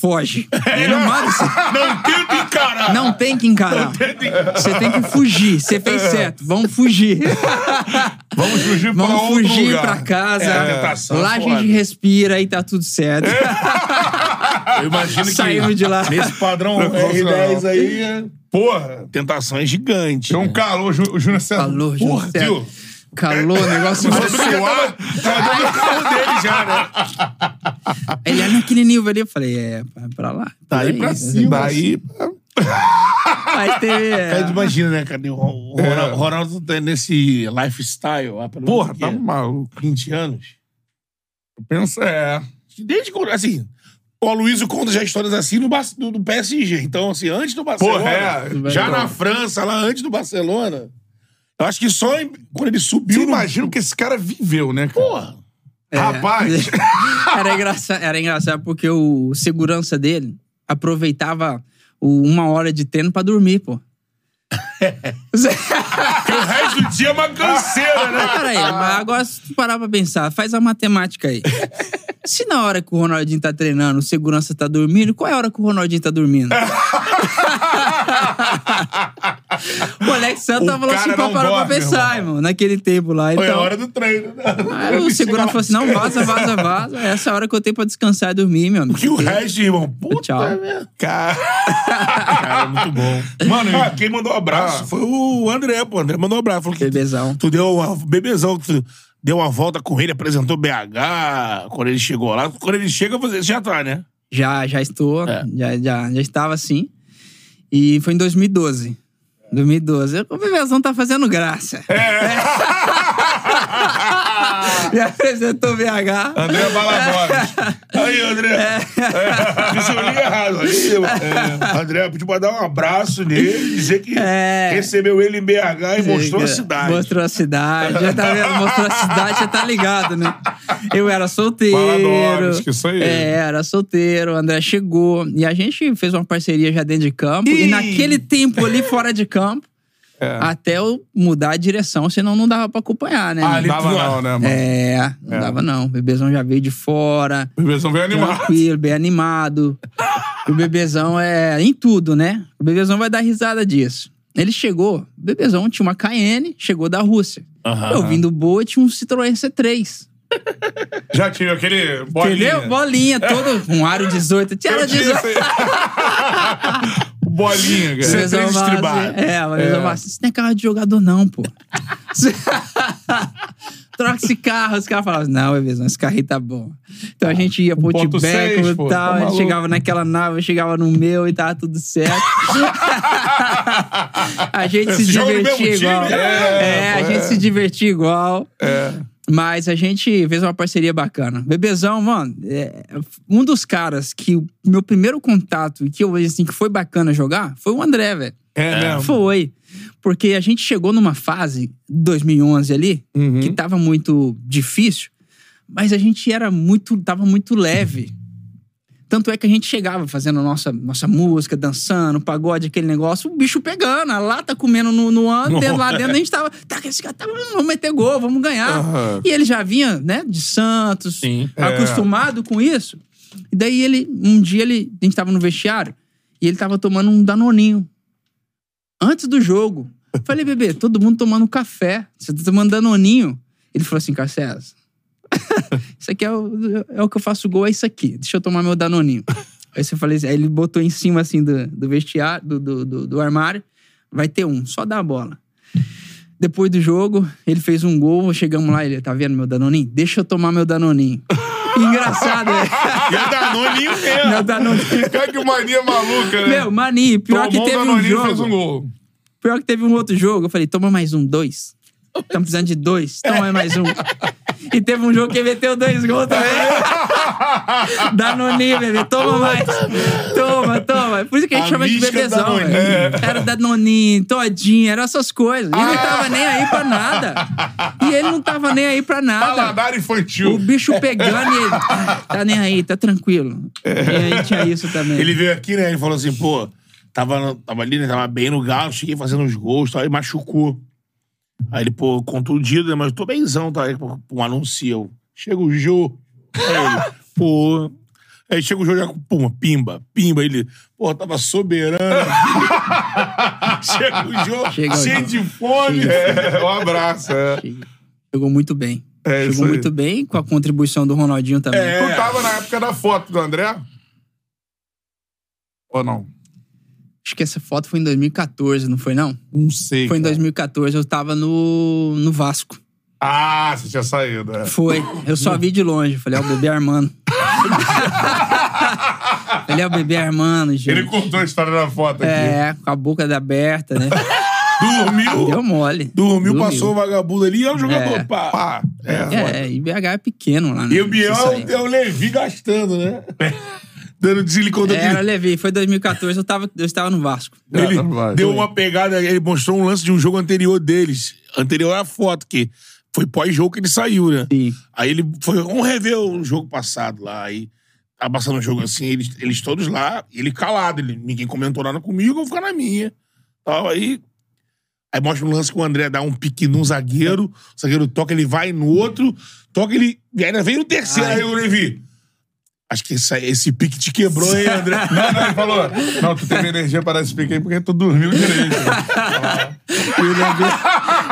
Speaker 3: foge.
Speaker 1: É,
Speaker 3: não manda você.
Speaker 2: Não tenta encarar.
Speaker 3: Não tem que encarar. Você tem que fugir. Você fez certo. Vamos fugir.
Speaker 1: Vamos fugir pra
Speaker 3: Vamos fugir
Speaker 1: lugar.
Speaker 3: pra casa.
Speaker 2: É, tentação
Speaker 3: Lá a
Speaker 2: é
Speaker 3: gente respira e tá tudo certo.
Speaker 2: Eu imagino que
Speaker 3: Saímos de lá.
Speaker 2: nesse padrão
Speaker 1: Não,
Speaker 2: R10
Speaker 1: não.
Speaker 2: aí, é-
Speaker 1: Porra.
Speaker 2: tentação é gigante.
Speaker 1: Tem um calor, o Jú- o Júnior César.
Speaker 3: Calor,
Speaker 1: Porra,
Speaker 3: Júnior César.
Speaker 1: tio.
Speaker 3: Calor, negócio
Speaker 1: Começou a suar.
Speaker 2: Tava dentro do carro dele já, né?
Speaker 3: Ele é naquele nível ali. Eu falei, é, vai pra lá.
Speaker 2: Daí
Speaker 3: Por
Speaker 2: pra
Speaker 3: aí.
Speaker 2: cima.
Speaker 1: Daí.
Speaker 3: Aí teve.
Speaker 2: Aí tu imagina, né, cadê o o Ronaldo, o Ronaldo tá nesse lifestyle há pelo menos
Speaker 1: Porra,
Speaker 2: o quê?
Speaker 1: tá maluco.
Speaker 2: 20 anos.
Speaker 1: Pensa, é.
Speaker 2: Desde quando, assim, o Aloysio conta já histórias assim no, do, do PSG. Então, assim, antes do Barcelona,
Speaker 1: Porra, é.
Speaker 2: já na França, lá antes do Barcelona, eu acho que só em- quando ele subiu
Speaker 1: Você
Speaker 2: no...
Speaker 1: imagina o que esse cara viveu, né, cara?
Speaker 2: Porra.
Speaker 1: Rapaz.
Speaker 3: Era engraçado, era engraçado porque o segurança dele aproveitava o uma hora de treino pra dormir, pô.
Speaker 2: Porque o resto do dia é uma canseira, né?
Speaker 3: Peraí, mas agora se tu parar pra pensar, faz a matemática aí. Se na hora que o Ronaldinho tá treinando, o segurança tá dormindo, qual é a hora que o Ronaldinho tá dormindo? o Alex Santos
Speaker 1: O
Speaker 3: falou
Speaker 1: cara
Speaker 3: assim pra
Speaker 1: não
Speaker 3: parar pra pensar, irmão, naquele tempo lá.
Speaker 2: Foi a
Speaker 3: Então,
Speaker 2: hora do treino. né?
Speaker 3: aí o segurança falou assim: não, vaza, vaza, vaza. Essa é a hora que eu tenho pra descansar e dormir, meu amigo.
Speaker 2: Que o resto, irmão, puta
Speaker 3: Tchau.
Speaker 1: Cara.
Speaker 2: Cara, muito bom.
Speaker 1: Mano,
Speaker 2: ah, quem mandou um abraço
Speaker 1: Ah.
Speaker 2: foi o André, pô. O André mandou um abraço. Falou que
Speaker 3: Bebezão.
Speaker 2: tu deu uma... Bebezão, que tu deu uma volta com ele, apresentou BH quando ele chegou lá. Quando ele chega, você já tá, né?
Speaker 3: Já, já estou,
Speaker 2: É.
Speaker 3: já, já, já estava assim. E foi em 2012. 2012. O Bebezão tá fazendo graça. Me apresentou o BH.
Speaker 1: André Balagones.
Speaker 2: Aí, André. É. Isso eu li errado. Aí, eu- é, André, podia mandar um abraço nele, dizer que
Speaker 3: É.
Speaker 2: recebeu ele em BH e mostrou a cidade.
Speaker 3: Mostrou a cidade. Já tá vendo? Mostrou a cidade, já tá ligado, né? Eu era solteiro.
Speaker 1: Balagones, que isso aí.
Speaker 3: É, era solteiro. O André chegou. E a gente fez uma parceria já dentro de campo. E naquele tempo ali fora de campo,
Speaker 1: É.
Speaker 3: até eu mudar a direção, senão não dava pra acompanhar, né?
Speaker 1: Ah, não dava não, né, mano?
Speaker 3: É, não
Speaker 1: É.
Speaker 3: dava não. O bebezão já veio de fora.
Speaker 1: O bebezão veio animado.
Speaker 3: Tranquilo, bem animado. o bebezão é em tudo, né? O bebezão vai dar risada disso. Ele chegou, o bebezão tinha uma Cayenne, chegou da Rússia.
Speaker 2: Aham.
Speaker 3: Eu vim do Boa, tinha um Citroën C3.
Speaker 1: Já tinha aquele bolinha.
Speaker 3: Entendeu? Bolinha, todo um aro 18. Tinha
Speaker 1: Eu
Speaker 3: aro
Speaker 1: tinha
Speaker 3: 18.
Speaker 1: esse aí. O bolinha, cara.
Speaker 3: bebezão
Speaker 2: três
Speaker 3: fala
Speaker 2: estribado.
Speaker 3: assim, É, o bebezão fala assim, isso não é carro de jogador não, pô. Troca esse carro. Os caras falavam, não, bebezão, esse carro aí tá bom. Então a gente ia pro
Speaker 1: 1.6,
Speaker 3: Tibeco e tal,
Speaker 1: tá
Speaker 3: a gente chegava naquela nave, eu chegava no meu e tava tudo certo. a gente se
Speaker 2: Você no
Speaker 3: divertia
Speaker 2: time?
Speaker 3: igual.
Speaker 1: É,
Speaker 3: É, a
Speaker 1: pô,
Speaker 3: gente
Speaker 1: é.
Speaker 3: se divertia igual. Mas a gente fez uma parceria bacana. Bebezão, mano, é um dos caras que o meu primeiro contato e que eu assim que foi bacana jogar foi o André, velho.
Speaker 1: É mesmo.
Speaker 3: Foi. Porque a gente chegou numa fase, 2011 ali,
Speaker 1: Uhum.
Speaker 3: que tava muito difícil, mas a gente era muito, tava muito leve. Tanto é que a gente chegava fazendo nossa, nossa música, dançando, pagode, aquele negócio, o bicho pegando, a lata comendo no, no ano, dentro, lá dentro a gente tava, tá, esse cara tá, vamos meter gol, vamos ganhar.
Speaker 1: Aham.
Speaker 3: E ele já vinha, né, de Santos,
Speaker 2: Sim.
Speaker 1: É.
Speaker 3: acostumado com isso. E daí ele, um dia ele, a gente tava no vestiário e ele tava tomando um danoninho. Antes do jogo. Falei, bebê, todo mundo tomando café. Você tá tomando danoninho. Ele falou assim, Carcés, isso aqui é o, é o que eu faço gol, é isso aqui. Deixa eu tomar meu danoninho. Aí você falei, aí ele botou em cima assim do, do vestiário, do, do, do- do armário. Vai ter um, só dá a bola. Depois do jogo, ele fez um gol, chegamos lá, ele, tá vendo meu danoninho? Deixa eu tomar meu danoninho. Engraçado, né?
Speaker 2: E é Danoninho mesmo.
Speaker 3: meu danoninho.
Speaker 1: Cara, que mania maluca, né?
Speaker 3: Meu, mani, pior
Speaker 1: Tomou
Speaker 3: que teve um jogo.
Speaker 1: fez um gol.
Speaker 3: Pior que teve um outro jogo. Eu falei, toma mais um, dois. Estamos precisando de dois, toma mais um. E teve um jogo que ele meteu dois gols também. Danoninho, bebê, toma mais. Toma, toma. Por isso que a gente
Speaker 2: A
Speaker 3: chama de bebezão,
Speaker 2: Danoninho.
Speaker 3: velho. Era Danoninho, todinho, eram essas coisas. E ele não tava nem aí pra nada. E ele não tava nem aí pra nada.
Speaker 1: Paladar
Speaker 3: O
Speaker 1: infantil.
Speaker 3: bicho pegando e ele. "Ah, Tá nem aí, tá tranquilo. E aí tinha isso também.
Speaker 2: Ele veio aqui, né? Ele falou assim, pô, tava, tava ali, né? Tava bem no galo, cheguei fazendo uns gols, tal, e machucou. Aí ele, pô, contundido, né? Mas tô benzão, tá? Aí, pô, um anúncio. eu, Chega o Jô. Aí ele, pô. Aí chega o Jô já com, pum, pimba, pimba. Ele, pô, tava soberano. chega o Jô,
Speaker 3: Chega o
Speaker 2: cheio
Speaker 3: Jô.
Speaker 2: de fome.
Speaker 1: É, um abraço. É.
Speaker 3: Jogou muito bem.
Speaker 1: É isso aí.
Speaker 3: muito bem com a contribuição do Ronaldinho também.
Speaker 2: É.
Speaker 1: Tu tava na época da foto do André? Ou não?
Speaker 3: Acho que essa foto foi em 2014, não foi não?
Speaker 1: Não sei.
Speaker 3: Foi em
Speaker 1: cara.
Speaker 3: 2014, eu tava no, no Vasco.
Speaker 1: Ah, você tinha saído. É.
Speaker 3: Foi. Eu só vi de longe. Falei, é o bebê Armando. Falei, é o bebê Armando, gente.
Speaker 1: Ele contou a história da foto aqui.
Speaker 3: É, com a boca aberta, né?
Speaker 2: Dormiu.
Speaker 3: Deu mole.
Speaker 2: Dormiu, passou o vagabundo ali e é o jogador.
Speaker 3: É.
Speaker 2: Pá.
Speaker 1: Pá, é,
Speaker 3: É, e BH é pequeno lá, né?
Speaker 2: E o Biel
Speaker 3: aí.
Speaker 2: é o Levi gastando, né? Dando desligou do
Speaker 3: Era, Levi. Foi 2014, eu, tava, eu estava no Vasco.
Speaker 2: Ele
Speaker 1: É, vai.
Speaker 2: deu uma pegada, ele mostrou um lance de um jogo anterior deles. Anterior à foto, que foi pós-jogo que ele saiu, né?
Speaker 3: Sim.
Speaker 2: Aí ele foi, vamos rever o jogo passado lá. Aí tá passando o jogo assim, eles, eles todos lá, ele calado, ele, ninguém comentou nada comigo, eu vou ficar na minha. Tal, aí. Aí mostra um lance que o André dá um pique num zagueiro, o zagueiro toca, ele vai no outro, toca, ele. E ainda vem no terceiro,
Speaker 3: Ai.
Speaker 2: aí o Levi. Acho que esse, esse pique te quebrou, hein, André?
Speaker 1: Não, não, ele falou. Não, tu teve energia para esse pique aí porque tu dormiu direito.
Speaker 3: E o Levi,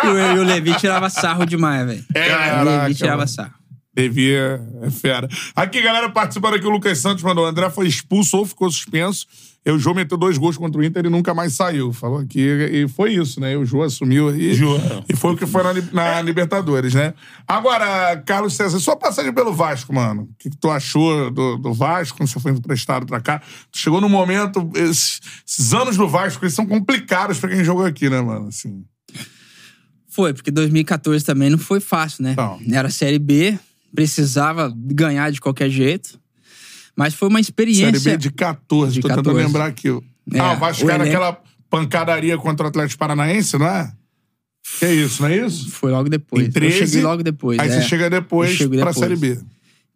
Speaker 3: e o, o Levi tirava sarro demais, velho. o
Speaker 1: Caraca,
Speaker 3: Levi tirava
Speaker 1: mano.
Speaker 3: sarro.
Speaker 1: Devia. É fera. Aqui, galera, participando aqui, o Lucas Santos mandou. O André foi expulso ou ficou suspenso. E o Jô meteu dois gols contra o Inter e nunca mais saiu. Falou aqui. E foi isso, né? E o Jô assumiu aí.
Speaker 2: Jô.
Speaker 1: E foi o que foi na, na Libertadores, né? Agora, Carlos César, sua passagem pelo Vasco, mano. O que, que tu achou do, do Vasco quando você foi emprestado pra cá? Tu chegou no momento. Esses, esses anos do Vasco, eles são complicados pra quem jogou aqui, né, mano? Assim.
Speaker 3: Foi, porque 2014 também não foi fácil, né?
Speaker 1: Não.
Speaker 3: Era Série B, precisava ganhar de qualquer jeito. Mas foi uma experiência.
Speaker 1: Série B de 14,
Speaker 3: De
Speaker 1: tô tentando
Speaker 3: 14.
Speaker 1: lembrar aqui.
Speaker 3: É,
Speaker 1: ah, o Vasco
Speaker 3: o
Speaker 1: era
Speaker 3: elenco-
Speaker 1: aquela pancadaria contra o Atlético Paranaense, não é? Que é isso, não é isso?
Speaker 3: Foi logo depois.
Speaker 1: Em 13,
Speaker 3: eu cheguei logo depois.
Speaker 1: Aí
Speaker 3: é.
Speaker 1: você chega depois pra
Speaker 3: depois.
Speaker 1: Série B.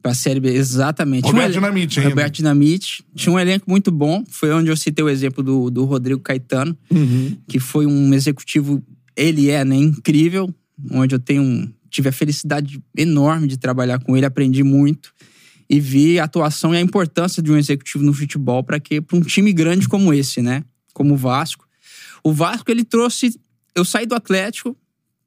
Speaker 3: Pra Série B, exatamente.
Speaker 1: Roberto
Speaker 3: elen-
Speaker 1: Dinamite ainda.
Speaker 3: Roberto Dinamite. Tinha um elenco muito bom. Foi onde eu citei o exemplo do, do Rodrigo Caetano,
Speaker 1: Uhum.
Speaker 3: que foi um executivo, ele é, né, incrível, onde eu tenho um- tive a felicidade enorme de trabalhar com ele, aprendi muito e vi a atuação e a importância de um executivo no futebol para que para um time grande como esse, né, como o Vasco. O Vasco ele trouxe, eu saí do Atlético,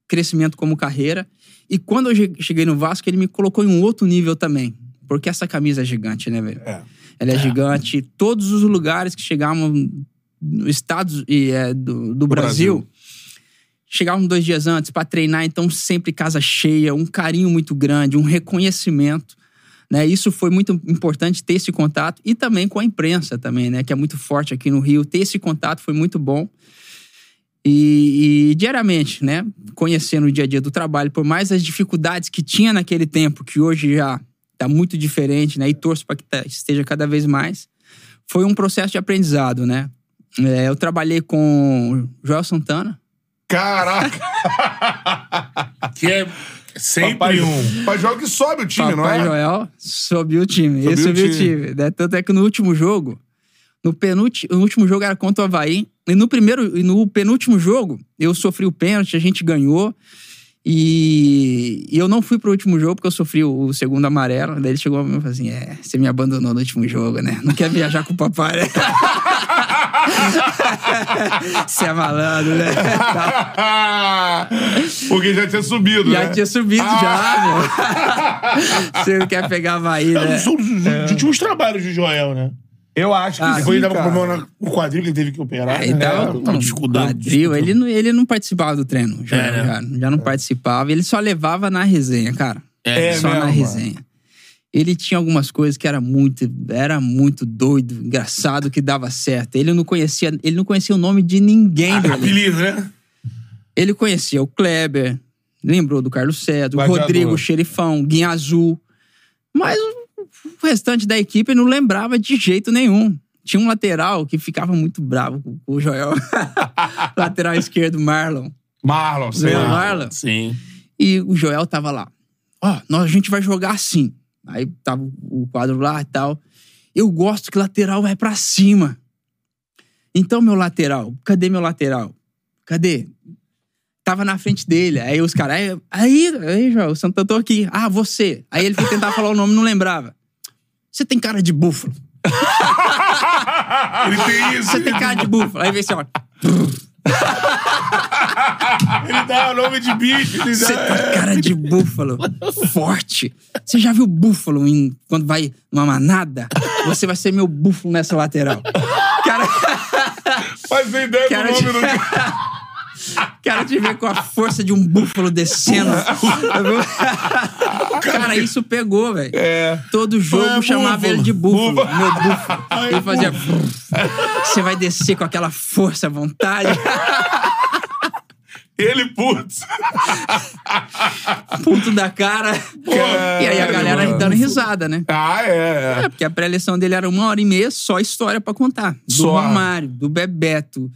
Speaker 3: crescimento como carreira, e quando eu che- cheguei no Vasco ele me colocou em um outro nível também, porque essa camisa é gigante, né, velho?
Speaker 1: É.
Speaker 3: Ela é, gigante. Todos os lugares que chegavam no estados e, é, do, do Brasil,
Speaker 1: Brasil.
Speaker 3: chegavam dois dias antes para treinar, então sempre casa cheia, um carinho muito grande, um reconhecimento. Né? Isso foi muito importante ter esse contato e também com a imprensa também, né? Que é muito forte aqui no Rio. Ter esse contato foi muito bom. E, e diariamente, né? Conhecendo o dia a dia do trabalho, por mais as dificuldades que tinha naquele tempo, que hoje já tá muito diferente, né? E torço para que tá- esteja cada vez mais. Foi um processo de aprendizado, né? É, eu trabalhei com Joel Santana,
Speaker 1: Caraca!
Speaker 2: Que é sempre
Speaker 1: Papai,
Speaker 2: um.
Speaker 1: Papai Joel que sobe o time, não
Speaker 3: Papai
Speaker 1: é?
Speaker 3: Joel subiu o time.
Speaker 1: Subiu
Speaker 3: Ele
Speaker 1: o
Speaker 3: subiu o
Speaker 1: time.
Speaker 3: time. né? Tanto é que no último jogo, no, penúltimo, no último jogo era contra o Havaí. E no primeiro, e no penúltimo jogo, eu sofri o pênalti, a gente ganhou. E, e eu não fui pro último jogo porque eu sofri o, o segundo amarelo. Daí ele chegou e falou assim: É, você me abandonou no último jogo, né? Não quer viajar com o papai, né? Você é malandro, né?
Speaker 1: Porque já tinha subido,
Speaker 3: Já
Speaker 1: né?
Speaker 3: tinha subido, já, meu. Você não quer pegar Havaí,
Speaker 2: É um
Speaker 3: né?
Speaker 2: dos dos últimos trabalhos do Joel, né?
Speaker 1: Eu acho que
Speaker 3: Ah,
Speaker 1: sim,
Speaker 2: ele tava com problema no quadril que ele teve que operar.
Speaker 3: Ele
Speaker 2: né?
Speaker 3: tava
Speaker 2: dificuldade.
Speaker 3: quadril, ele não, ele não participava do treino, já,
Speaker 2: É, né?
Speaker 3: já, já não participava, ele só levava na resenha, cara.
Speaker 2: É,
Speaker 3: só
Speaker 1: mesmo,
Speaker 3: na
Speaker 1: mano.
Speaker 3: resenha. Ele tinha algumas coisas que era muito, era muito doido, engraçado, que dava certo. Ele não conhecia, ele não conhecia o nome de ninguém do elenco.
Speaker 2: Apelido, né?
Speaker 3: Ele conhecia o Kleber, lembrou do Carlos Cedro, o. Rodrigo o Xerifão, Guinha Azul. Mas o restante da equipe não lembrava de jeito nenhum. Tinha um lateral que ficava muito bravo com o Joel. lateral esquerdo, Marlon.
Speaker 1: Marlon,
Speaker 3: Lembra,
Speaker 1: lá.
Speaker 3: Marlon?
Speaker 2: Sim.
Speaker 3: E o Joel tava lá. Ó, nós, a gente vai jogar assim. Aí tava o quadro lá e tal. Eu gosto que lateral vai pra cima. Então, meu lateral, cadê meu lateral? Cadê? Tava na frente dele. Aí os caras, aí, aí, aí, Joel, o Santana, tô aqui. Ah, você. Aí ele foi tentar falar o nome não lembrava. Você tem cara de búfalo.
Speaker 2: Ele tem isso.
Speaker 3: Você tem cara de búfalo. Aí vem assim, ó.
Speaker 2: Ele dá o nome de bicho.
Speaker 3: Você
Speaker 2: dá...
Speaker 3: tem cara de búfalo. Forte. Você já viu búfalo em, quando vai numa manada? Você vai ser meu búfalo nessa lateral. Cara,
Speaker 1: Faz ideia
Speaker 3: Cara
Speaker 1: do
Speaker 3: de-
Speaker 1: nome do
Speaker 3: quero te ver com a força de um búfalo descendo. cara, isso pegou, velho.
Speaker 1: É.
Speaker 3: Todo jogo
Speaker 2: É,
Speaker 3: chamava
Speaker 2: búfalo.
Speaker 3: ele de búfalo.
Speaker 1: Búfalo.
Speaker 3: Meu búfalo. Ele fazia. Você vai descer com aquela força à vontade.
Speaker 1: Ele, putz.
Speaker 3: Puto da cara. e aí a galera
Speaker 1: mano.
Speaker 3: dando risada, né?
Speaker 1: Ah, é,
Speaker 3: É,
Speaker 1: é.
Speaker 3: porque a pré-eleição dele era uma hora e meia, só história pra contar. Do
Speaker 1: Só.
Speaker 3: Romário, do Bebeto,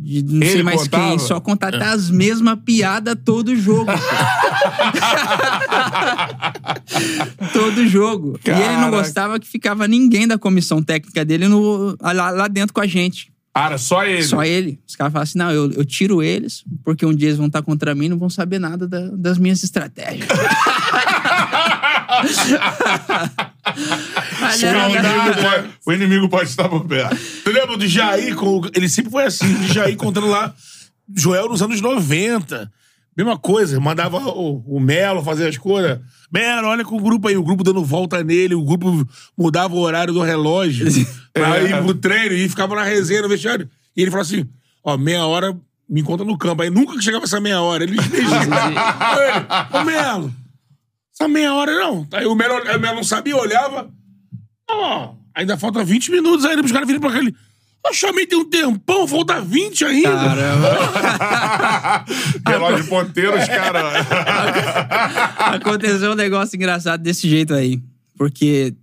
Speaker 3: de não sei
Speaker 1: Ele
Speaker 3: mais
Speaker 1: contava?
Speaker 3: quem. Só contar até as mesmas piadas todo jogo. todo jogo. E ele não
Speaker 1: Caraca.
Speaker 3: gostava que ficava ninguém da comissão técnica dele no, lá, lá dentro com a gente.
Speaker 1: Cara, só ele.
Speaker 3: Só ele. Os caras falam assim: não, eu, eu tiro eles, porque um dia eles vão estar contra mim e não vão saber nada da- das minhas estratégias.
Speaker 1: O inimigo, pode, o inimigo pode estar por perto.
Speaker 2: Tu lembra do Jair? Ele sempre foi assim, o Jair contando lá Joel nos anos 90. Mesma coisa, mandava o, o Melo fazer as coisas. Melo, olha com o grupo aí, o grupo dando volta nele, o grupo mudava o horário do relógio pra ir pro treino e ficava na resenha no vestiário. E ele falava assim: ó, meia hora me encontra no campo. Aí nunca que chegava essa meia hora. Ele dirigia. Ô Melo, essa meia hora não. Aí o Melo, aí o Melo não sabia, olhava. Ó, ainda falta 20 minutos ainda pros caras virem pra cá. Ele, eu chamei tem um tempão, falta 20 ainda.
Speaker 3: Caramba.
Speaker 1: Relógio de ponteiro, os caras.
Speaker 3: Aconteceu um negócio engraçado desse jeito aí. Porque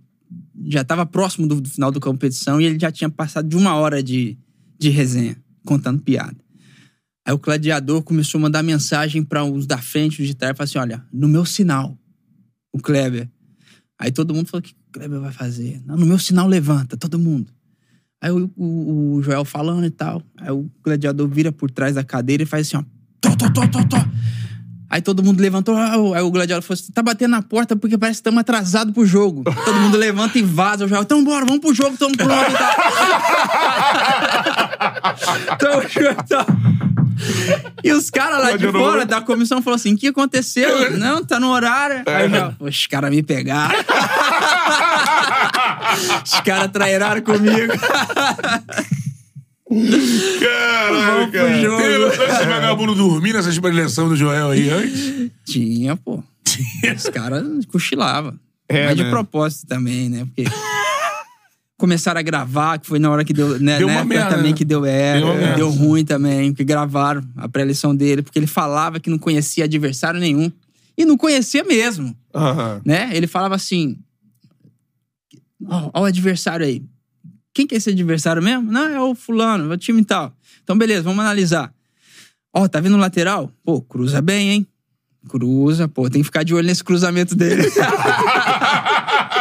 Speaker 3: já tava próximo do, do final da competição e ele já tinha passado de uma hora de, de resenha, contando piada. Aí o gladiador começou a mandar mensagem para os da frente, os de trás, e falou assim: olha, no meu sinal, o Kleber. Aí todo mundo falou: o que o Kleber vai fazer? Não, no meu sinal levanta, todo mundo. Aí o, o- o Joel falando e tal. Aí o gladiador vira por trás da cadeira e faz assim: ó. Tó, tó, tó, tó, tó. Aí todo mundo levantou. ah, o- Aí o gladiador falou assim: tá batendo na porta porque parece que estamos atrasados pro jogo. Todo mundo levanta e vaza. O Joel, então bora, vamos pro jogo, tamo pronto e tal. Tamo junto, tal. E os caras lá de
Speaker 1: Gladiador.
Speaker 3: fora da comissão falaram assim: o que aconteceu? Não, tá no horário. Aí o Joel, "Pô, os caras me pegaram. os caras trairaram comigo.
Speaker 1: Caralho,
Speaker 3: pro
Speaker 1: cara.
Speaker 3: jogo.
Speaker 2: Teve esse vagabundo dormir nessas preleções do Joel aí antes?
Speaker 3: Tinha, pô. Os caras cochilavam.
Speaker 1: É,
Speaker 3: Mas de
Speaker 1: né?
Speaker 3: propósito também, né? Porque começaram a gravar, que foi na hora que deu. Né,
Speaker 2: Deu uma merda,
Speaker 3: também
Speaker 2: né?
Speaker 3: que deu é,
Speaker 2: Deu
Speaker 3: deu ruim também, porque gravaram a pré-eleição dele, porque ele falava que não conhecia adversário nenhum. E não conhecia mesmo, né? Ele falava assim: Ó, o adversário aí. Quem que é esse adversário mesmo? Não, é o fulano, é o time e tal. Então, beleza, vamos analisar. Ó, tá vendo o lateral? Pô, cruza bem, hein? Cruza, pô, tem que ficar de olho nesse cruzamento dele.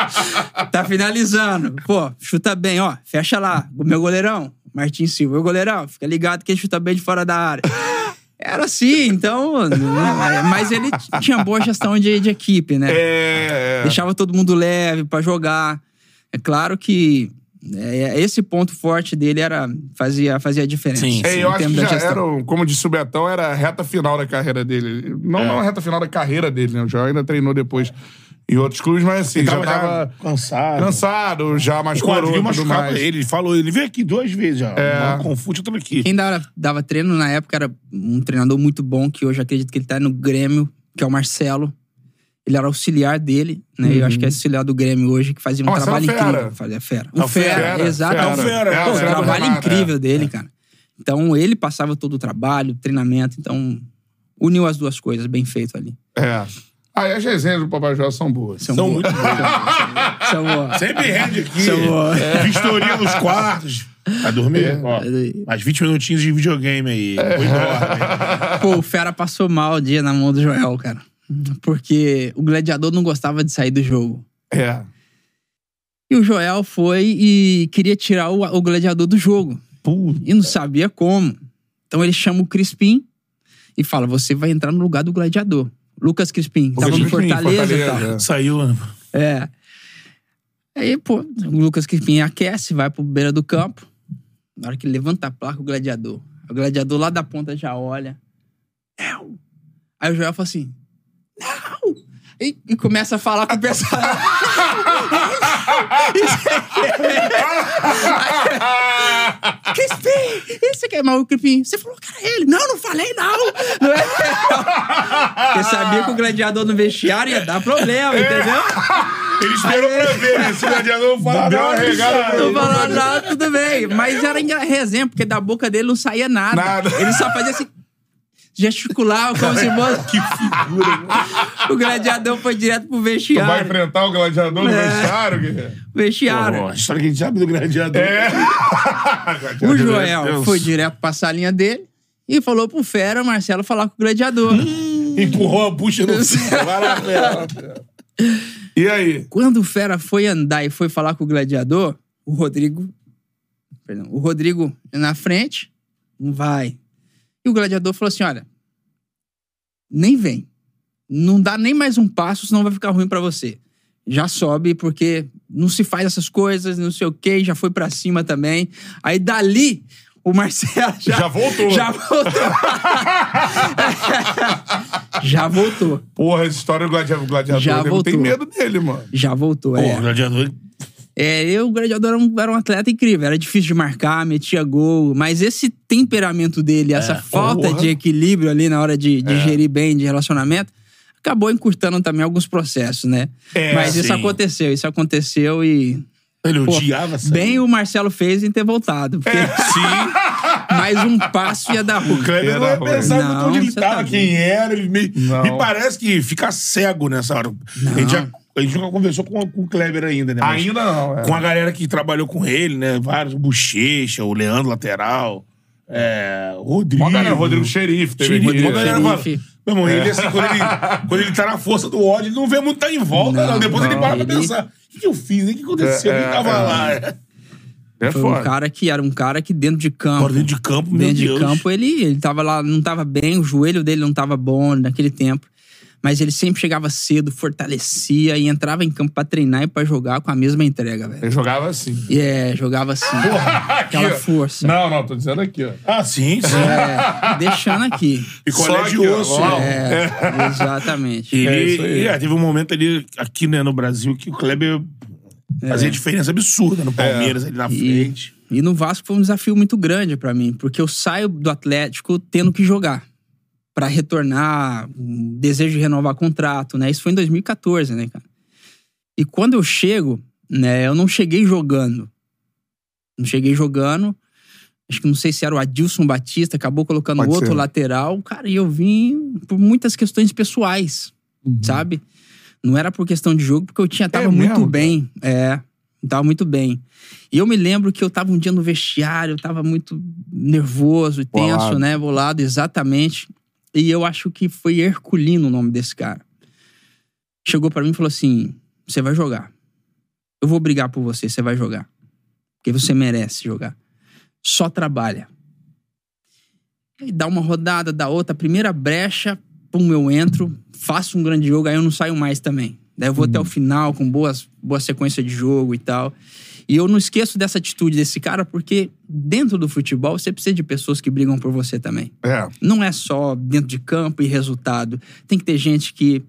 Speaker 3: tá finalizando. Pô, chuta bem, ó. Fecha lá. O meu goleirão, Martin Silva. O goleirão, fica ligado que ele chuta bem de fora da área. Era assim, então. né, Mas ele tinha boa gestão de, de equipe, né?
Speaker 1: É.
Speaker 3: Deixava todo mundo leve pra jogar. É claro que é, esse ponto forte dele era fazia, fazia a diferença.
Speaker 2: Sim,
Speaker 1: É,
Speaker 3: em
Speaker 1: eu acho que já
Speaker 3: gestão.
Speaker 1: era, como disse o Betão, era a reta final da carreira dele. Não,
Speaker 2: É.
Speaker 1: não a reta final da carreira dele, né? O Joel ainda treinou depois em outros clubes, mas assim,
Speaker 2: Ele
Speaker 1: já
Speaker 2: tava cansado.
Speaker 1: cansado, já mais
Speaker 2: O
Speaker 1: coroa e
Speaker 2: machucava
Speaker 1: mais.
Speaker 2: ele. Ele falou, ele veio aqui duas vezes já.
Speaker 1: É.
Speaker 2: É. Confuso, eu tô aqui.
Speaker 3: Quem dava, dava treino na época era um treinador muito bom, que hoje acredito que ele tá no Grêmio, que é o Marcelo. Ele era auxiliar dele, né? Eu acho que é auxiliar do Grêmio hoje, que fazia um
Speaker 1: Ah, Marcelo
Speaker 3: trabalho
Speaker 1: Fera.
Speaker 3: incrível. Fazia fera.
Speaker 2: É
Speaker 3: O
Speaker 2: o Fera,
Speaker 3: Fera, exato.
Speaker 2: É o Fera.
Speaker 1: É,
Speaker 3: Pô,
Speaker 1: o
Speaker 3: o
Speaker 1: Fera
Speaker 3: trabalho
Speaker 1: Renato,
Speaker 3: incrível
Speaker 1: é.
Speaker 3: dele, cara. Então, ele passava todo o trabalho, o treinamento. Então, uniu as duas coisas, bem feito ali.
Speaker 1: É. Ah, e as resenhas do Papai Joel são boas.
Speaker 3: São,
Speaker 2: São
Speaker 3: boas.
Speaker 2: muito bons.
Speaker 3: São boas.
Speaker 2: Sempre rende aqui.
Speaker 3: São boas.
Speaker 2: É. Vistoria nos quartos. Vai dormir? Ó, mais 20 minutinhos de videogame aí. Depois dorme.
Speaker 3: Pô, o Fera passou mal o dia na mão do Joel, cara. Porque o gladiador não gostava de sair do jogo.
Speaker 1: É.
Speaker 3: E o Joel foi e queria tirar o, o gladiador do jogo. E não sabia como. Então ele chama o Crispim e fala: Você vai entrar no lugar do gladiador. Lucas Crispim, que tava no
Speaker 1: Crispim,
Speaker 3: Fortaleza, e tal.
Speaker 1: Fortaleza.
Speaker 2: Saiu, né?
Speaker 3: É. Aí, pô, o Lucas Crispim aquece, vai pro beira do campo. Na hora que ele levanta a placa, o gladiador. O gladiador lá da ponta já olha. Não! Aí o Joel fala assim: Não! E, e começa a falar com o pessoal. Crispim! Isso aqui é mal, Crispim. Você falou que era ele. Não, não falei, não! Não é? Porque sabia que o gladiador no vestiário ia dar problema, entendeu?
Speaker 2: Ele esperou pra ver, né? Se o gladiador falar,
Speaker 1: Deu uma regada
Speaker 3: Não falou nada, tudo bem. Mas era resenha, porque da boca dele não saía nada.
Speaker 1: Nada.
Speaker 3: Ele só fazia assim. Gesticulava como se fosse. que figura, O gladiador foi direto pro
Speaker 1: Tu vai
Speaker 3: vestiário.
Speaker 1: enfrentar o gladiador no
Speaker 3: É.
Speaker 1: vestiário, Guilherme?
Speaker 3: Vestiário.
Speaker 2: Pô, a história que a gente sabe do gladiador.
Speaker 1: É.
Speaker 3: O. Joel foi direto pra salinha dele e falou pro Fera, Marcelo, falar com o gladiador.
Speaker 2: Empurrou a bucha no céu. Vai lá, Fera.
Speaker 1: E aí?
Speaker 3: Quando o Fera foi andar e foi falar com o gladiador, o Rodrigo. Perdão, o Rodrigo na frente, não vai. E o gladiador falou assim: olha, nem vem. Não dá nem mais um passo, senão vai ficar ruim pra você. Já sobe, porque não se faz essas coisas, não sei o quê, já foi pra cima também. Aí dali, o Marcelo já,
Speaker 1: Já voltou.
Speaker 3: Já voltou. já voltou.
Speaker 1: Porra, essa história do gladiador, gladiador
Speaker 3: Já voltou.
Speaker 1: tem medo dele, mano.
Speaker 3: Já voltou,
Speaker 2: Pô,
Speaker 3: é.
Speaker 2: o gladiador.
Speaker 3: É, eu, o Gladiador, era um, era um atleta incrível. Era difícil de marcar, metia gol. Mas esse temperamento dele, essa falta
Speaker 1: porra.
Speaker 3: de equilíbrio ali na hora de, de gerir bem de relacionamento, acabou encurtando também alguns processos, né?
Speaker 1: É,
Speaker 3: mas isso
Speaker 2: sim.
Speaker 3: aconteceu, isso aconteceu e...
Speaker 2: Ele
Speaker 3: pô,
Speaker 2: odiava essa.
Speaker 3: bem o Marcelo fez em ter voltado. Porque mais um passo ia dar ruim.
Speaker 2: O Kleber não ia pensar
Speaker 3: Não,
Speaker 2: muito onde ele
Speaker 3: você
Speaker 2: tava,
Speaker 3: tá
Speaker 2: quem era. Ele me,
Speaker 1: Não.
Speaker 2: me parece que fica cego nessa hora. A gente, já, a gente nunca conversou com, com o Kleber ainda, né? Mas
Speaker 1: Ainda não. é.
Speaker 2: Com a galera que trabalhou com ele, né? Vários, o Bochecha, o Leandro Lateral, é, o Rodrigo.
Speaker 1: Mó galera, Rodrigo Xerife teve
Speaker 2: Xerife,
Speaker 1: aqui.
Speaker 2: mó galera, mano.
Speaker 3: Xerife.
Speaker 2: Meu irmão, ele assim, quando ele, quando ele tá na força do ódio, ele não vê muito tá em volta, não.
Speaker 3: Não,
Speaker 2: Depois ele para pra
Speaker 3: ele-
Speaker 2: pensar. O que, que eu fiz? O que aconteceu?
Speaker 1: É,
Speaker 2: Quem tava
Speaker 1: é,
Speaker 2: lá?
Speaker 1: É
Speaker 3: Foi
Speaker 1: foda.
Speaker 3: um cara que era um cara que dentro de campo.
Speaker 2: Agora dentro de campo, meu
Speaker 3: dentro de
Speaker 2: Deus.
Speaker 3: campo, ele, ele tava lá, não tava bem, o joelho dele não tava bom naquele tempo. Mas ele sempre chegava cedo, fortalecia e entrava em campo pra treinar e pra jogar com a mesma entrega, velho.
Speaker 1: Ele jogava assim.
Speaker 3: E é, jogava assim. aquela
Speaker 1: Aqui, ó.
Speaker 3: força.
Speaker 1: Não, não, tô dizendo aqui, ó.
Speaker 2: Ah, sim, sim.
Speaker 3: É, deixando aqui.
Speaker 2: Picolé
Speaker 1: Só
Speaker 2: de osso. Né?
Speaker 3: É, exatamente.
Speaker 2: Ele,
Speaker 1: É isso aí.
Speaker 2: é, teve um momento ali, aqui né, no Brasil, que o Kleber fazia diferença absurda no Palmeiras, ali na
Speaker 3: É. E,
Speaker 2: frente.
Speaker 3: e no Vasco foi um desafio muito grande pra mim, porque eu saio do Atlético tendo que jogar Pra retornar, um desejo de renovar contrato, né? Isso foi em 2014, né, cara? E quando eu chego, né, eu não cheguei jogando. Não cheguei jogando. Acho que não sei se era o Adilson Batista, acabou colocando
Speaker 1: Pode
Speaker 3: outro
Speaker 1: ser.
Speaker 3: lateral. Cara, e eu vim por muitas questões pessoais,
Speaker 1: Uhum.
Speaker 3: sabe? Não era por questão de jogo, porque eu tinha tava
Speaker 1: É
Speaker 3: muito
Speaker 1: mesmo,
Speaker 3: bem. É, tava muito bem. E eu me lembro que eu tava um dia no vestiário, eu tava muito nervoso e tenso,
Speaker 1: Bolado.
Speaker 3: né? Bolado, exatamente. E eu acho que foi Herculino o nome desse cara. Chegou pra mim e falou assim: você vai jogar. Eu vou brigar por você, você vai jogar. Porque você merece jogar. Só trabalha. E dá uma rodada, dá outra, a primeira brecha, pum, eu entro, faço um grande jogo, aí eu não saio mais também. Daí eu vou até o final com boas, boa sequência de jogo e tal. E eu não esqueço dessa atitude desse cara, porque dentro do futebol você precisa de pessoas que brigam por você também.
Speaker 1: É.
Speaker 3: Não é só dentro de campo e resultado. Tem que ter gente que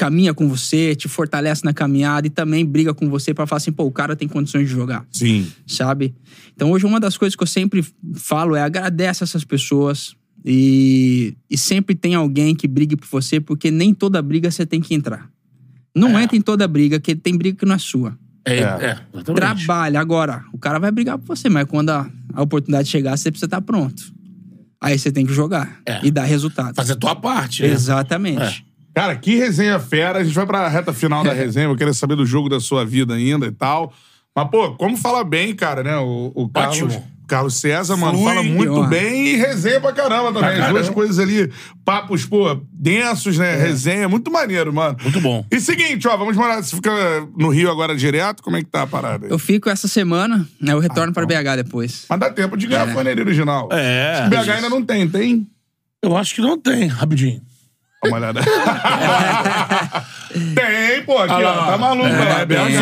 Speaker 3: caminha com você, te fortalece na caminhada e também briga com você pra falar assim, pô, o cara tem condições de jogar
Speaker 1: Sim.
Speaker 3: sabe? Então hoje uma das coisas que eu sempre falo é agradece essas pessoas e, e sempre tem alguém que brigue por você, porque nem toda briga você tem que entrar. Não entra em toda briga, que tem briga que não é sua.
Speaker 2: É,
Speaker 1: É.
Speaker 2: é, exatamente.
Speaker 3: Trabalha. Agora, o cara vai brigar por você, mas quando a, a oportunidade chegar, você precisa estar pronto. Aí você tem que jogar
Speaker 2: É.
Speaker 3: e dar resultado.
Speaker 2: Fazer a tua parte, né?
Speaker 3: Exatamente.
Speaker 1: Cara, que resenha fera. A gente vai pra reta final da resenha. Vou querer saber do jogo da sua vida ainda e tal. Mas, pô, como fala bem, cara, né? O, o Carlos,
Speaker 2: Ótimo.
Speaker 1: Carlos César, mano,
Speaker 2: Flui,
Speaker 1: fala muito
Speaker 3: ó.
Speaker 1: bem e resenha pra caramba também.
Speaker 2: Pra
Speaker 1: As duas coisas ali, papos, pô, densos, né? Resenha, muito maneiro, mano.
Speaker 2: Muito bom.
Speaker 1: E seguinte, ó, vamos morar. Você fica no Rio agora direto? Como é que tá a parada aí?
Speaker 3: Eu fico essa semana, né, eu retorno
Speaker 1: Ah,
Speaker 3: para
Speaker 1: então.
Speaker 3: BH depois.
Speaker 1: Mas dá tempo de ganhar a forneria original.
Speaker 2: É.
Speaker 1: BH ainda não tem, tem?
Speaker 2: Eu acho que não tem, rapidinho.
Speaker 1: Dá uma olhada. tem, pô, aqui, ó. Tá maluco,
Speaker 2: É,
Speaker 1: lá.
Speaker 3: tem,
Speaker 1: Belo
Speaker 3: tem,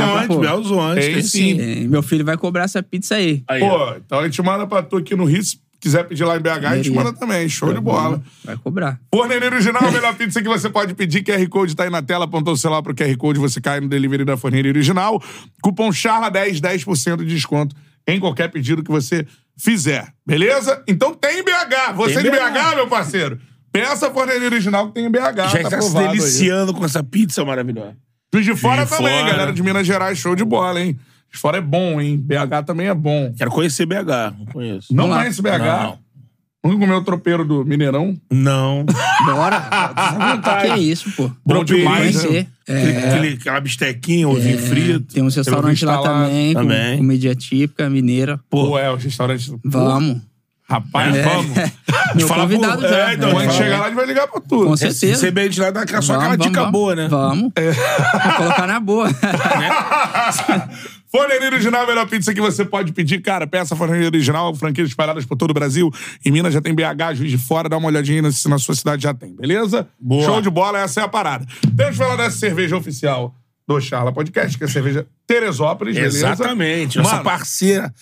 Speaker 1: Tem
Speaker 2: tem
Speaker 1: sim.
Speaker 2: sim.
Speaker 3: É, meu filho vai cobrar essa pizza aí.
Speaker 2: Aí, ó.
Speaker 1: Pô, então a gente manda pra tu aqui no Rio. Se quiser pedir lá em BH, a gente manda também. Show de bola.
Speaker 3: Vai cobrar.
Speaker 1: Forneria Original, a melhor pizza que você pode pedir. QR Code tá aí na tela, apontou o celular pro QR Code, você cai no delivery da Forneria Original. Cupom CHARLA10, 10% de desconto em qualquer pedido que você fizer. Beleza? Então tem BH. Você
Speaker 2: Tem
Speaker 1: de
Speaker 2: BH.
Speaker 1: BH, meu parceiro. Peça a Forneria Original que tem em BH.
Speaker 2: Já
Speaker 1: tá
Speaker 2: está se
Speaker 1: aprovado aí.
Speaker 2: deliciando com essa pizza maravilhosa.
Speaker 1: Os de fora
Speaker 2: De
Speaker 1: também,
Speaker 2: fora.
Speaker 1: galera de Minas Gerais, show de bola, hein? De fora é bom, hein? BH também é bom.
Speaker 2: Quero conhecer BH, não conheço.
Speaker 1: Não
Speaker 3: Vamos lá.
Speaker 1: conhece BH?
Speaker 2: Não.
Speaker 1: Vamos comer o tropeiro do Mineirão?
Speaker 2: Não.
Speaker 3: Bora. que isso, pô.
Speaker 1: Bom demais, né?
Speaker 2: Aquele-
Speaker 3: É,
Speaker 2: aquele- aquela bistequinha, ovinho frito.
Speaker 3: tem uns restaurantes lá
Speaker 1: tá lá
Speaker 3: também, com
Speaker 2: também.
Speaker 3: comida típica mineira.
Speaker 1: Pô, é, o restaurante.
Speaker 3: Vamos.
Speaker 1: Rapaz,
Speaker 3: É.
Speaker 1: vamos.
Speaker 3: Meu
Speaker 2: fala,
Speaker 3: convidado
Speaker 2: pô,
Speaker 3: já.
Speaker 2: é, então,
Speaker 1: Quando
Speaker 2: fala.
Speaker 1: chegar lá, a gente vai ligar pra tudo.
Speaker 3: Com certeza.
Speaker 2: Receber a gente lá, dá aquela- só aquela
Speaker 3: Vamos,
Speaker 2: dica
Speaker 3: vamos,
Speaker 2: boa, né?
Speaker 3: Vamos. Vou colocar na boa.
Speaker 1: Forneria Original é a melhor pizza que você pode pedir, cara. Peça Forneria Original, franquias espalhadas por todo o Brasil. Em Minas já tem BH, Juiz de Fora. Dá uma olhadinha aí se na sua cidade já tem, beleza?
Speaker 2: Boa.
Speaker 1: Show de bola, essa é a parada. Temos que falar dessa cerveja oficial do Charla Podcast, que é a cerveja Teresópolis, beleza?
Speaker 2: Exatamente. Nossa
Speaker 1: Mano,
Speaker 2: parceira,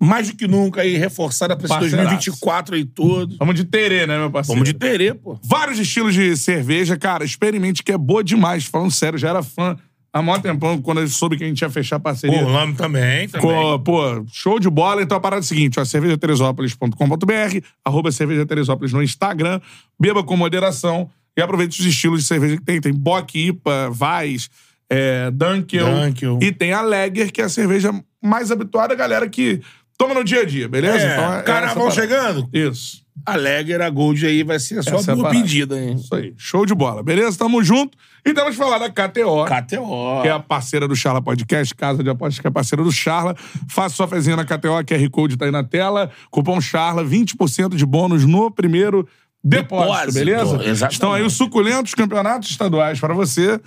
Speaker 2: mais do que nunca aí, reforçada pra esse
Speaker 1: Parceiraço.
Speaker 2: 2024 aí todo.
Speaker 1: Vamos de terê, né, meu parceiro?
Speaker 2: Vamos de terê, pô.
Speaker 1: Vários estilos de cerveja, cara. Experimente que é boa demais. Falando sério, já era fã há mó tempão, quando eu soube que a gente ia fechar parceria.
Speaker 2: Pô, o nome também, também.
Speaker 1: Pô, pô, show de bola. Então a parada é a seguinte, ó, cervejateresópolis.com.br, arroba cerveja Teresópolis no Instagram, beba com moderação e aproveite os estilos de cerveja que tem. Tem Bock, IPA, Weiss, é, Dunkel,
Speaker 2: Dunkel.
Speaker 1: e tem a Lager, que é a cerveja mais habituada a galera que toma no dia a dia, beleza?
Speaker 2: É,
Speaker 1: Então,
Speaker 2: carnaval
Speaker 1: essa parada.
Speaker 2: chegando.
Speaker 1: Isso.
Speaker 2: A Lager, a Gold aí vai ser a sua
Speaker 1: é
Speaker 2: pedida, hein?
Speaker 1: Isso aí. Show de bola, beleza? Tamo junto. E temos que falar da KTO.
Speaker 2: KTO.
Speaker 1: que é a parceira do Charla Podcast, casa de apostas que é parceira do Charla. Faça sua fezinha na KTO, QR Code tá aí na tela. Cupom Charla, 20% de bônus no primeiro depósito,
Speaker 2: Depósito,
Speaker 1: beleza?
Speaker 2: exatamente.
Speaker 1: Estão aí os suculentos campeonatos estaduais para você,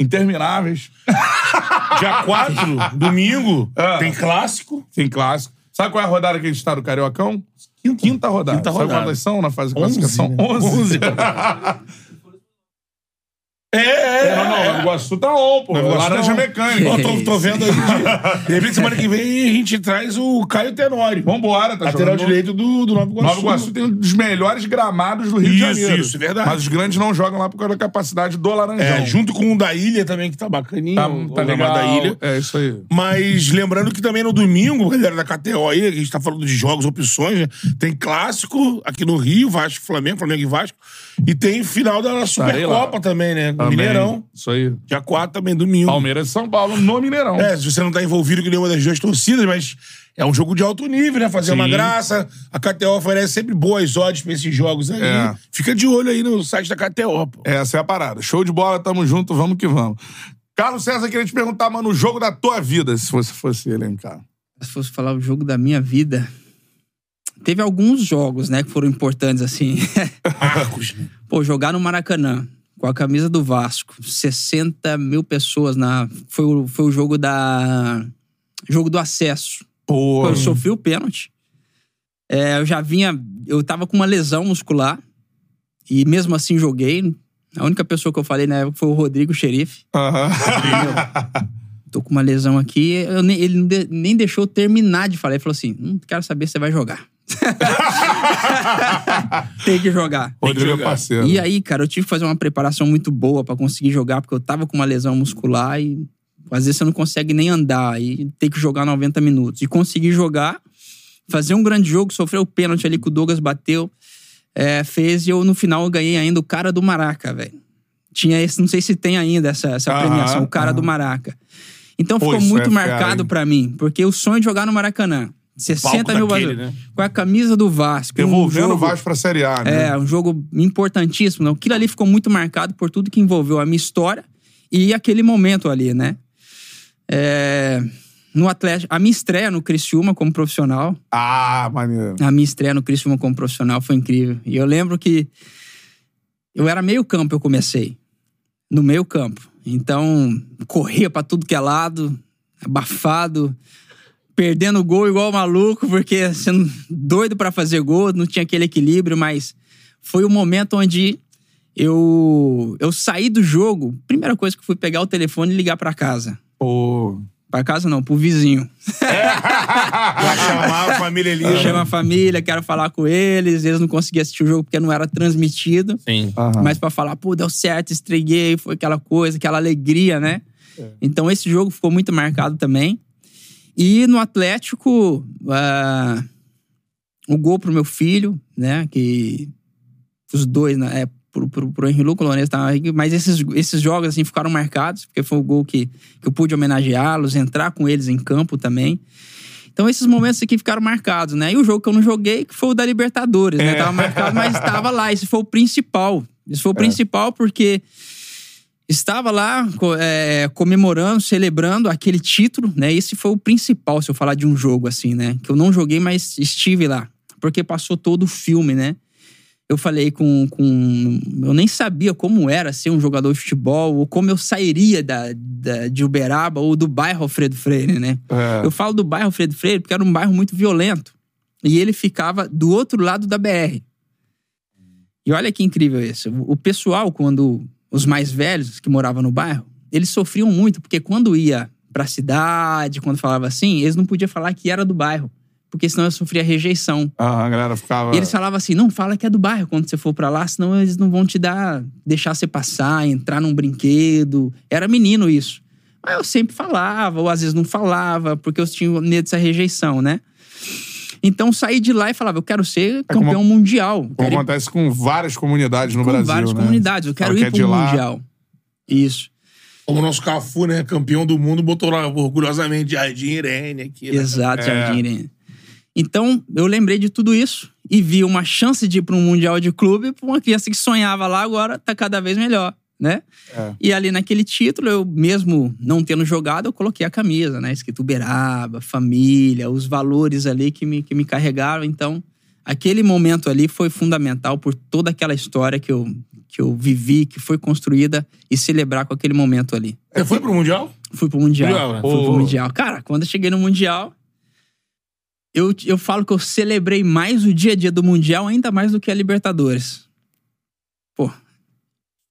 Speaker 1: intermináveis.
Speaker 2: Dia 4, domingo,
Speaker 1: Ah.
Speaker 2: tem clássico.
Speaker 1: Tem clássico. Sabe qual é a rodada que a gente tá do Cariocão? Quinta, rodada.
Speaker 2: Quinta
Speaker 1: Sabe
Speaker 2: rodada.
Speaker 1: quantas são na fase de
Speaker 2: Onze,
Speaker 1: classificação?
Speaker 2: né?
Speaker 1: 11.
Speaker 2: É, é,
Speaker 1: É, não, não, o Iguaçu tá on, pô.
Speaker 2: Nova Iguaçu
Speaker 1: Laranja
Speaker 2: não.
Speaker 1: mecânica.
Speaker 2: Ó, tô, tô vendo aí. De, de repente, semana que vem, a gente traz o Caio Tenório.
Speaker 1: Vambora, tá
Speaker 2: Lateral
Speaker 1: jogando
Speaker 2: direito do, do Nova Iguaçu.
Speaker 1: Nova Iguaçu tem um dos melhores gramados do Rio de
Speaker 2: Isso,
Speaker 1: Janeiro.
Speaker 2: isso, é verdade.
Speaker 1: Mas os grandes não jogam lá por causa da capacidade do Laranjão.
Speaker 2: É, junto com o da Ilha também, que tá bacaninho.
Speaker 1: Tá,
Speaker 2: o
Speaker 1: tá legal.
Speaker 2: da Ilha.
Speaker 1: É isso aí.
Speaker 2: Mas lembrando que também no domingo, galera da KTO aí, a gente tá falando de jogos, opções, né? Tem clássico aqui no Rio, Vasco, Flamengo, Flamengo e Vasco. E tem final da
Speaker 1: lá.
Speaker 2: Supercopa também, né? No
Speaker 1: Também.
Speaker 2: Mineirão.
Speaker 1: Isso aí.
Speaker 2: Dia 4 também, domingo.
Speaker 1: Palmeiras e São Paulo no Mineirão.
Speaker 2: É, se você não tá envolvido com nenhuma das duas torcidas, mas é um jogo de alto nível, né? Fazer
Speaker 1: Sim.
Speaker 2: uma graça. A KTO oferece sempre boas odds pra esses jogos aí.
Speaker 1: É.
Speaker 2: Fica de olho aí no site da KTO, pô.
Speaker 1: Essa é a parada. Show de bola, tamo junto, vamos que vamos. Carlos César, queria te perguntar, mano, o jogo da tua vida, se você fosse elencar.
Speaker 3: Se fosse falar o jogo da minha vida. Teve alguns jogos, né, que foram importantes, assim.
Speaker 2: Marcos.
Speaker 3: Pô, jogar no Maracanã, com a camisa do Vasco, 60 mil pessoas na. Foi o, foi o jogo da. Jogo do acesso.
Speaker 1: Pô,
Speaker 3: Eu sofri o pênalti. É, eu já vinha. Eu tava com uma lesão muscular. E mesmo assim joguei. A única pessoa que eu falei na época foi o Rodrigo Xerife.
Speaker 1: Aham.
Speaker 3: Tô com uma lesão aqui. Eu nem- ele nem deixou eu terminar de falar. Ele falou assim: Não quero saber se você vai jogar. Tem que jogar.
Speaker 1: Rodrigo é parceiro.
Speaker 3: E aí, cara, eu tive que fazer uma preparação muito boa pra conseguir jogar, porque eu tava com uma lesão muscular e às vezes você não consegue nem andar e tem que jogar 90 minutos. E conseguir jogar, fazer um grande jogo, sofrer o pênalti ali que o Douglas bateu, é, fez e eu no final eu ganhei ainda o cara do Maraca, velho. Tinha esse, não sei se tem ainda essa, essa premiação, o cara do Maraca. Então
Speaker 1: Pô,
Speaker 3: ficou muito
Speaker 1: é
Speaker 3: marcado pra mim, porque o sonho de jogar no Maracanã, 60 mil
Speaker 2: daquele,
Speaker 3: brasileiros,
Speaker 2: né?
Speaker 3: com a camisa do Vasco, um
Speaker 1: Devolvendo o
Speaker 3: jogo-
Speaker 1: Vasco pra Série A, né?
Speaker 3: é, um jogo importantíssimo. Não? Aquilo ali ficou muito marcado por tudo que envolveu a minha história e aquele momento ali, né? É, no Atlético, a minha estreia no Criciúma como profissional,
Speaker 1: Ah, maneiro.
Speaker 3: a minha estreia no Criciúma como profissional foi incrível. E eu lembro que eu era meio campo, eu comecei. No meio campo. Então, corria pra tudo que é lado, abafado, perdendo gol igual maluco, porque sendo doido pra fazer gol, não tinha aquele equilíbrio, mas foi o momento onde eu eu saí do jogo, primeira coisa que eu fui pegar o telefone e ligar pra casa.
Speaker 1: Pô.
Speaker 3: Pra casa não, pro vizinho.
Speaker 2: Pra chamar a família ali.
Speaker 3: Chama a família, quero falar com eles. Eles não conseguiam assistir o jogo porque não era transmitido.
Speaker 2: Sim.
Speaker 1: Aham.
Speaker 3: Mas pra falar, pô, deu certo, estreguei, foi aquela coisa, aquela alegria, né? Então esse jogo ficou muito marcado também. E no Atlético, ah, o gol pro meu filho, né? Que os dois, né? É, pro, pro, pro Henrique Lourenço, tá, mas esses, esses jogos assim ficaram marcados, porque foi o gol que, que eu pude homenageá-los, entrar com eles em campo também. Então esses momentos aqui ficaram marcados, né? E o jogo que eu não joguei, que foi o da Libertadores, né?
Speaker 1: É.
Speaker 3: Tava marcado, mas estava lá. Esse foi o principal. Esse foi o principal porque estava lá é, comemorando, celebrando aquele título, né? Esse foi o principal, se eu falar de um jogo assim, né? Que eu não joguei, mas estive lá. Porque passou todo o filme, né? Eu falei com, com. Eu nem sabia como era ser um jogador de futebol, ou como eu sairia da, da- de Uberaba ou do bairro Alfredo Freire, né?
Speaker 1: É.
Speaker 3: Eu falo do bairro Alfredo Freire porque era um bairro muito violento. E ele ficava do outro lado da BR. E olha que incrível isso. O pessoal, quando. Os mais velhos que moravam no bairro, eles sofriam muito, porque quando ia pra cidade, quando falava assim, eles não podiam falar que era do bairro. Porque senão eu sofria rejeição.
Speaker 1: Ah, a galera ficava.
Speaker 3: E eles falavam assim: não, fala que é do bairro quando você for pra lá, senão eles não vão te dar, deixar você passar, entrar num brinquedo. Era menino isso. Mas eu sempre falava, ou às vezes não falava, porque eu tinha medo dessa rejeição, né? Então saí de lá e falava: eu quero ser
Speaker 1: É como-
Speaker 3: campeão mundial.
Speaker 1: Como
Speaker 3: Quero ir
Speaker 1: acontece com várias comunidades no
Speaker 3: com
Speaker 1: Brasil.
Speaker 3: várias
Speaker 1: né?
Speaker 3: comunidades. Eu quero ir
Speaker 1: é
Speaker 3: pro
Speaker 1: de lá.
Speaker 3: mundial. Isso.
Speaker 2: Como o nosso Cafu, né? Campeão do mundo, botou lá orgulhosamente Jardim Irene aqui. né?
Speaker 3: Exato,
Speaker 1: É.
Speaker 3: Jardim Irene. Então, eu lembrei de tudo isso e vi uma chance de ir para um Mundial de Clube para uma criança que sonhava lá, agora tá cada vez melhor, né?
Speaker 1: É.
Speaker 3: E ali naquele título, eu mesmo não tendo jogado, eu coloquei a camisa, né? Escrito Uberaba, família, os valores ali que me, que me carregaram. Então, aquele momento ali foi fundamental por toda aquela história que eu, que eu vivi, que foi construída e celebrar com aquele momento ali.
Speaker 2: Você foi pro Mundial?
Speaker 3: Fui pro Mundial.
Speaker 2: Mundial, né?
Speaker 3: Fui pro Mundial. Cara, quando eu cheguei no Mundial, eu, eu falo que eu celebrei mais o dia a dia do Mundial, ainda mais do que a Libertadores.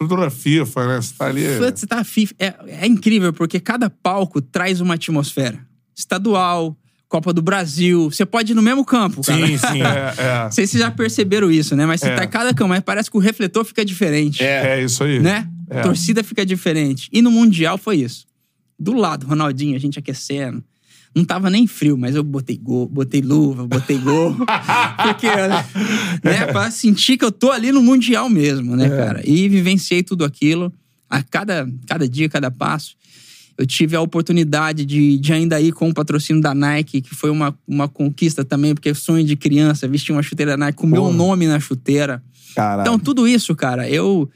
Speaker 1: Estrutura FIFA, né? Você tá ali.
Speaker 3: você tá FIFA. É, é incrível, porque cada palco traz uma atmosfera. Estadual, Copa do Brasil. Você pode ir no mesmo campo, cara.
Speaker 2: Sim, sim.
Speaker 1: É, é.
Speaker 3: Não sei se vocês já perceberam isso, né? Mas você
Speaker 1: É.
Speaker 3: tá em cada campo, mas parece que o refletor fica diferente.
Speaker 1: É isso aí.
Speaker 3: né?
Speaker 1: É.
Speaker 3: A torcida fica diferente. E no Mundial foi isso. Do lado, Ronaldinho, a gente aquecendo. Não tava nem frio, mas eu botei gol, botei luva, botei gol. Porque, né, pra sentir que eu tô ali no Mundial mesmo, né, cara? E vivenciei tudo aquilo. A cada, cada dia, cada passo. Eu tive a oportunidade de, de ainda ir com o patrocínio da Nike, que foi uma, uma conquista também, porque sonho de criança, vestir uma chuteira da Nike com o meu nome na chuteira.
Speaker 1: Caralho.
Speaker 3: Então, tudo isso, cara, eu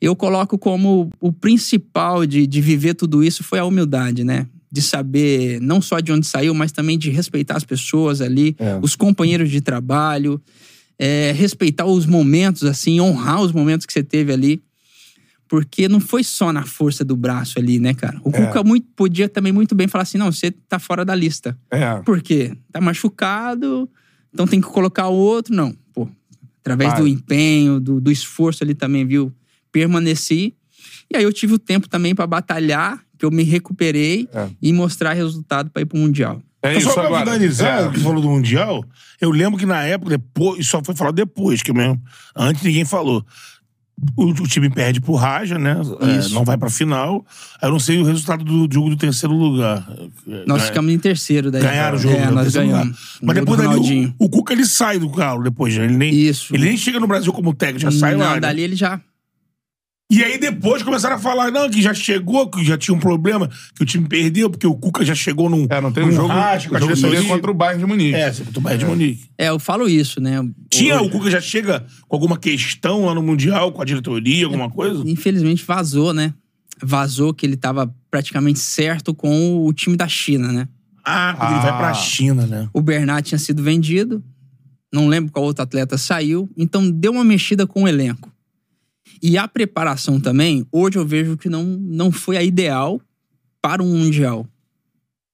Speaker 3: eu coloco como o principal de, de viver tudo isso foi a humildade, né? De saber não só de onde saiu, mas também de respeitar as pessoas ali,
Speaker 1: É.
Speaker 3: os companheiros de trabalho, é, respeitar os momentos, assim, honrar os momentos que você teve ali. Porque não foi só na força do braço ali, né, cara? O
Speaker 1: É.
Speaker 3: Cuca muito, podia também muito bem falar assim: não, você tá fora da lista.
Speaker 1: É.
Speaker 3: Por quê? Tá machucado, então tem que colocar o outro. Não, pô. Através
Speaker 1: Vai.
Speaker 3: do empenho, do, do esforço ali também, viu? Permaneci. E aí eu tive o tempo também pra batalhar, que eu me recuperei
Speaker 1: É.
Speaker 3: e mostrar resultado pra ir pro Mundial.
Speaker 1: É isso
Speaker 2: só pra
Speaker 1: agora.
Speaker 2: finalizar,
Speaker 1: É.
Speaker 2: o que você falou do Mundial, eu lembro que na época, depois, isso só foi falado depois, que mesmo. Antes ninguém falou. O, o time perde pro Raja, né? É, não vai pra final. Aí eu não sei o resultado do jogo do terceiro lugar.
Speaker 3: Nós
Speaker 2: É,
Speaker 3: ficamos em terceiro daí.
Speaker 2: Ganharam o jogo.
Speaker 3: É,
Speaker 2: né?
Speaker 3: nós
Speaker 2: Terceiro lugar.
Speaker 3: ganhamos.
Speaker 2: Mas depois dali, o, o Cuca ele sai do Galo depois, né? Ele nem,
Speaker 3: Isso.
Speaker 2: ele nem chega no Brasil como técnico, já sai
Speaker 3: não,
Speaker 2: lá. né?
Speaker 3: dali ele já...
Speaker 2: E aí depois começaram a falar, não, que já chegou, que já tinha um problema, que o time perdeu, porque o Cuca já chegou num.
Speaker 1: É, não tem um jogo.
Speaker 2: racha com
Speaker 1: O
Speaker 2: a
Speaker 1: jogo seria contra o Bayern de Munique.
Speaker 2: É, você botou o Bayern de Munique.
Speaker 3: É, eu falo isso, né?
Speaker 2: Tinha, o Cuca já chega com alguma questão lá no Mundial, com a diretoria, alguma coisa?
Speaker 3: Infelizmente vazou, né? Vazou que ele tava praticamente certo com o time da China, né?
Speaker 2: Ah, porque ele vai pra China, né?
Speaker 3: O Bernat tinha sido vendido. Não lembro qual outro atleta saiu. Então deu uma mexida com o elenco. E a preparação também, hoje eu vejo que não, não foi a ideal para um Mundial.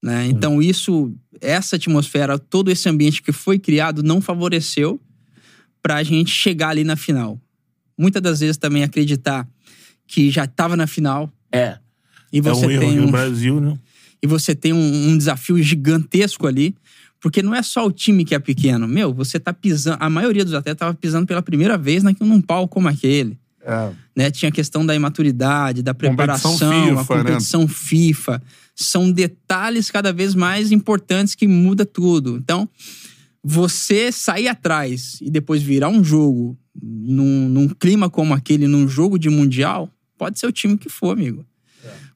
Speaker 3: Né? Então isso, essa atmosfera, todo esse ambiente que foi criado não favoreceu para a gente chegar ali na final. Muitas das vezes também acreditar que já estava na final
Speaker 2: É.
Speaker 3: e
Speaker 2: É
Speaker 3: você
Speaker 2: um erro
Speaker 3: tem um,
Speaker 2: no Brasil, né?
Speaker 3: e você tem um, um desafio gigantesco ali, porque não é só o time que é pequeno. Meu, você tá pisando. A maioria dos atletas tava pisando pela primeira vez naquele, num palco como aquele.
Speaker 1: É.
Speaker 3: Né? Tinha a questão da imaturidade, da
Speaker 1: Competição
Speaker 3: preparação, a
Speaker 1: FIFA, né?
Speaker 3: competição FIFA. São detalhes cada vez mais importantes que muda tudo. Então, você sair atrás e depois virar um jogo num, num clima como aquele, num jogo de mundial, pode ser o time que for, amigo.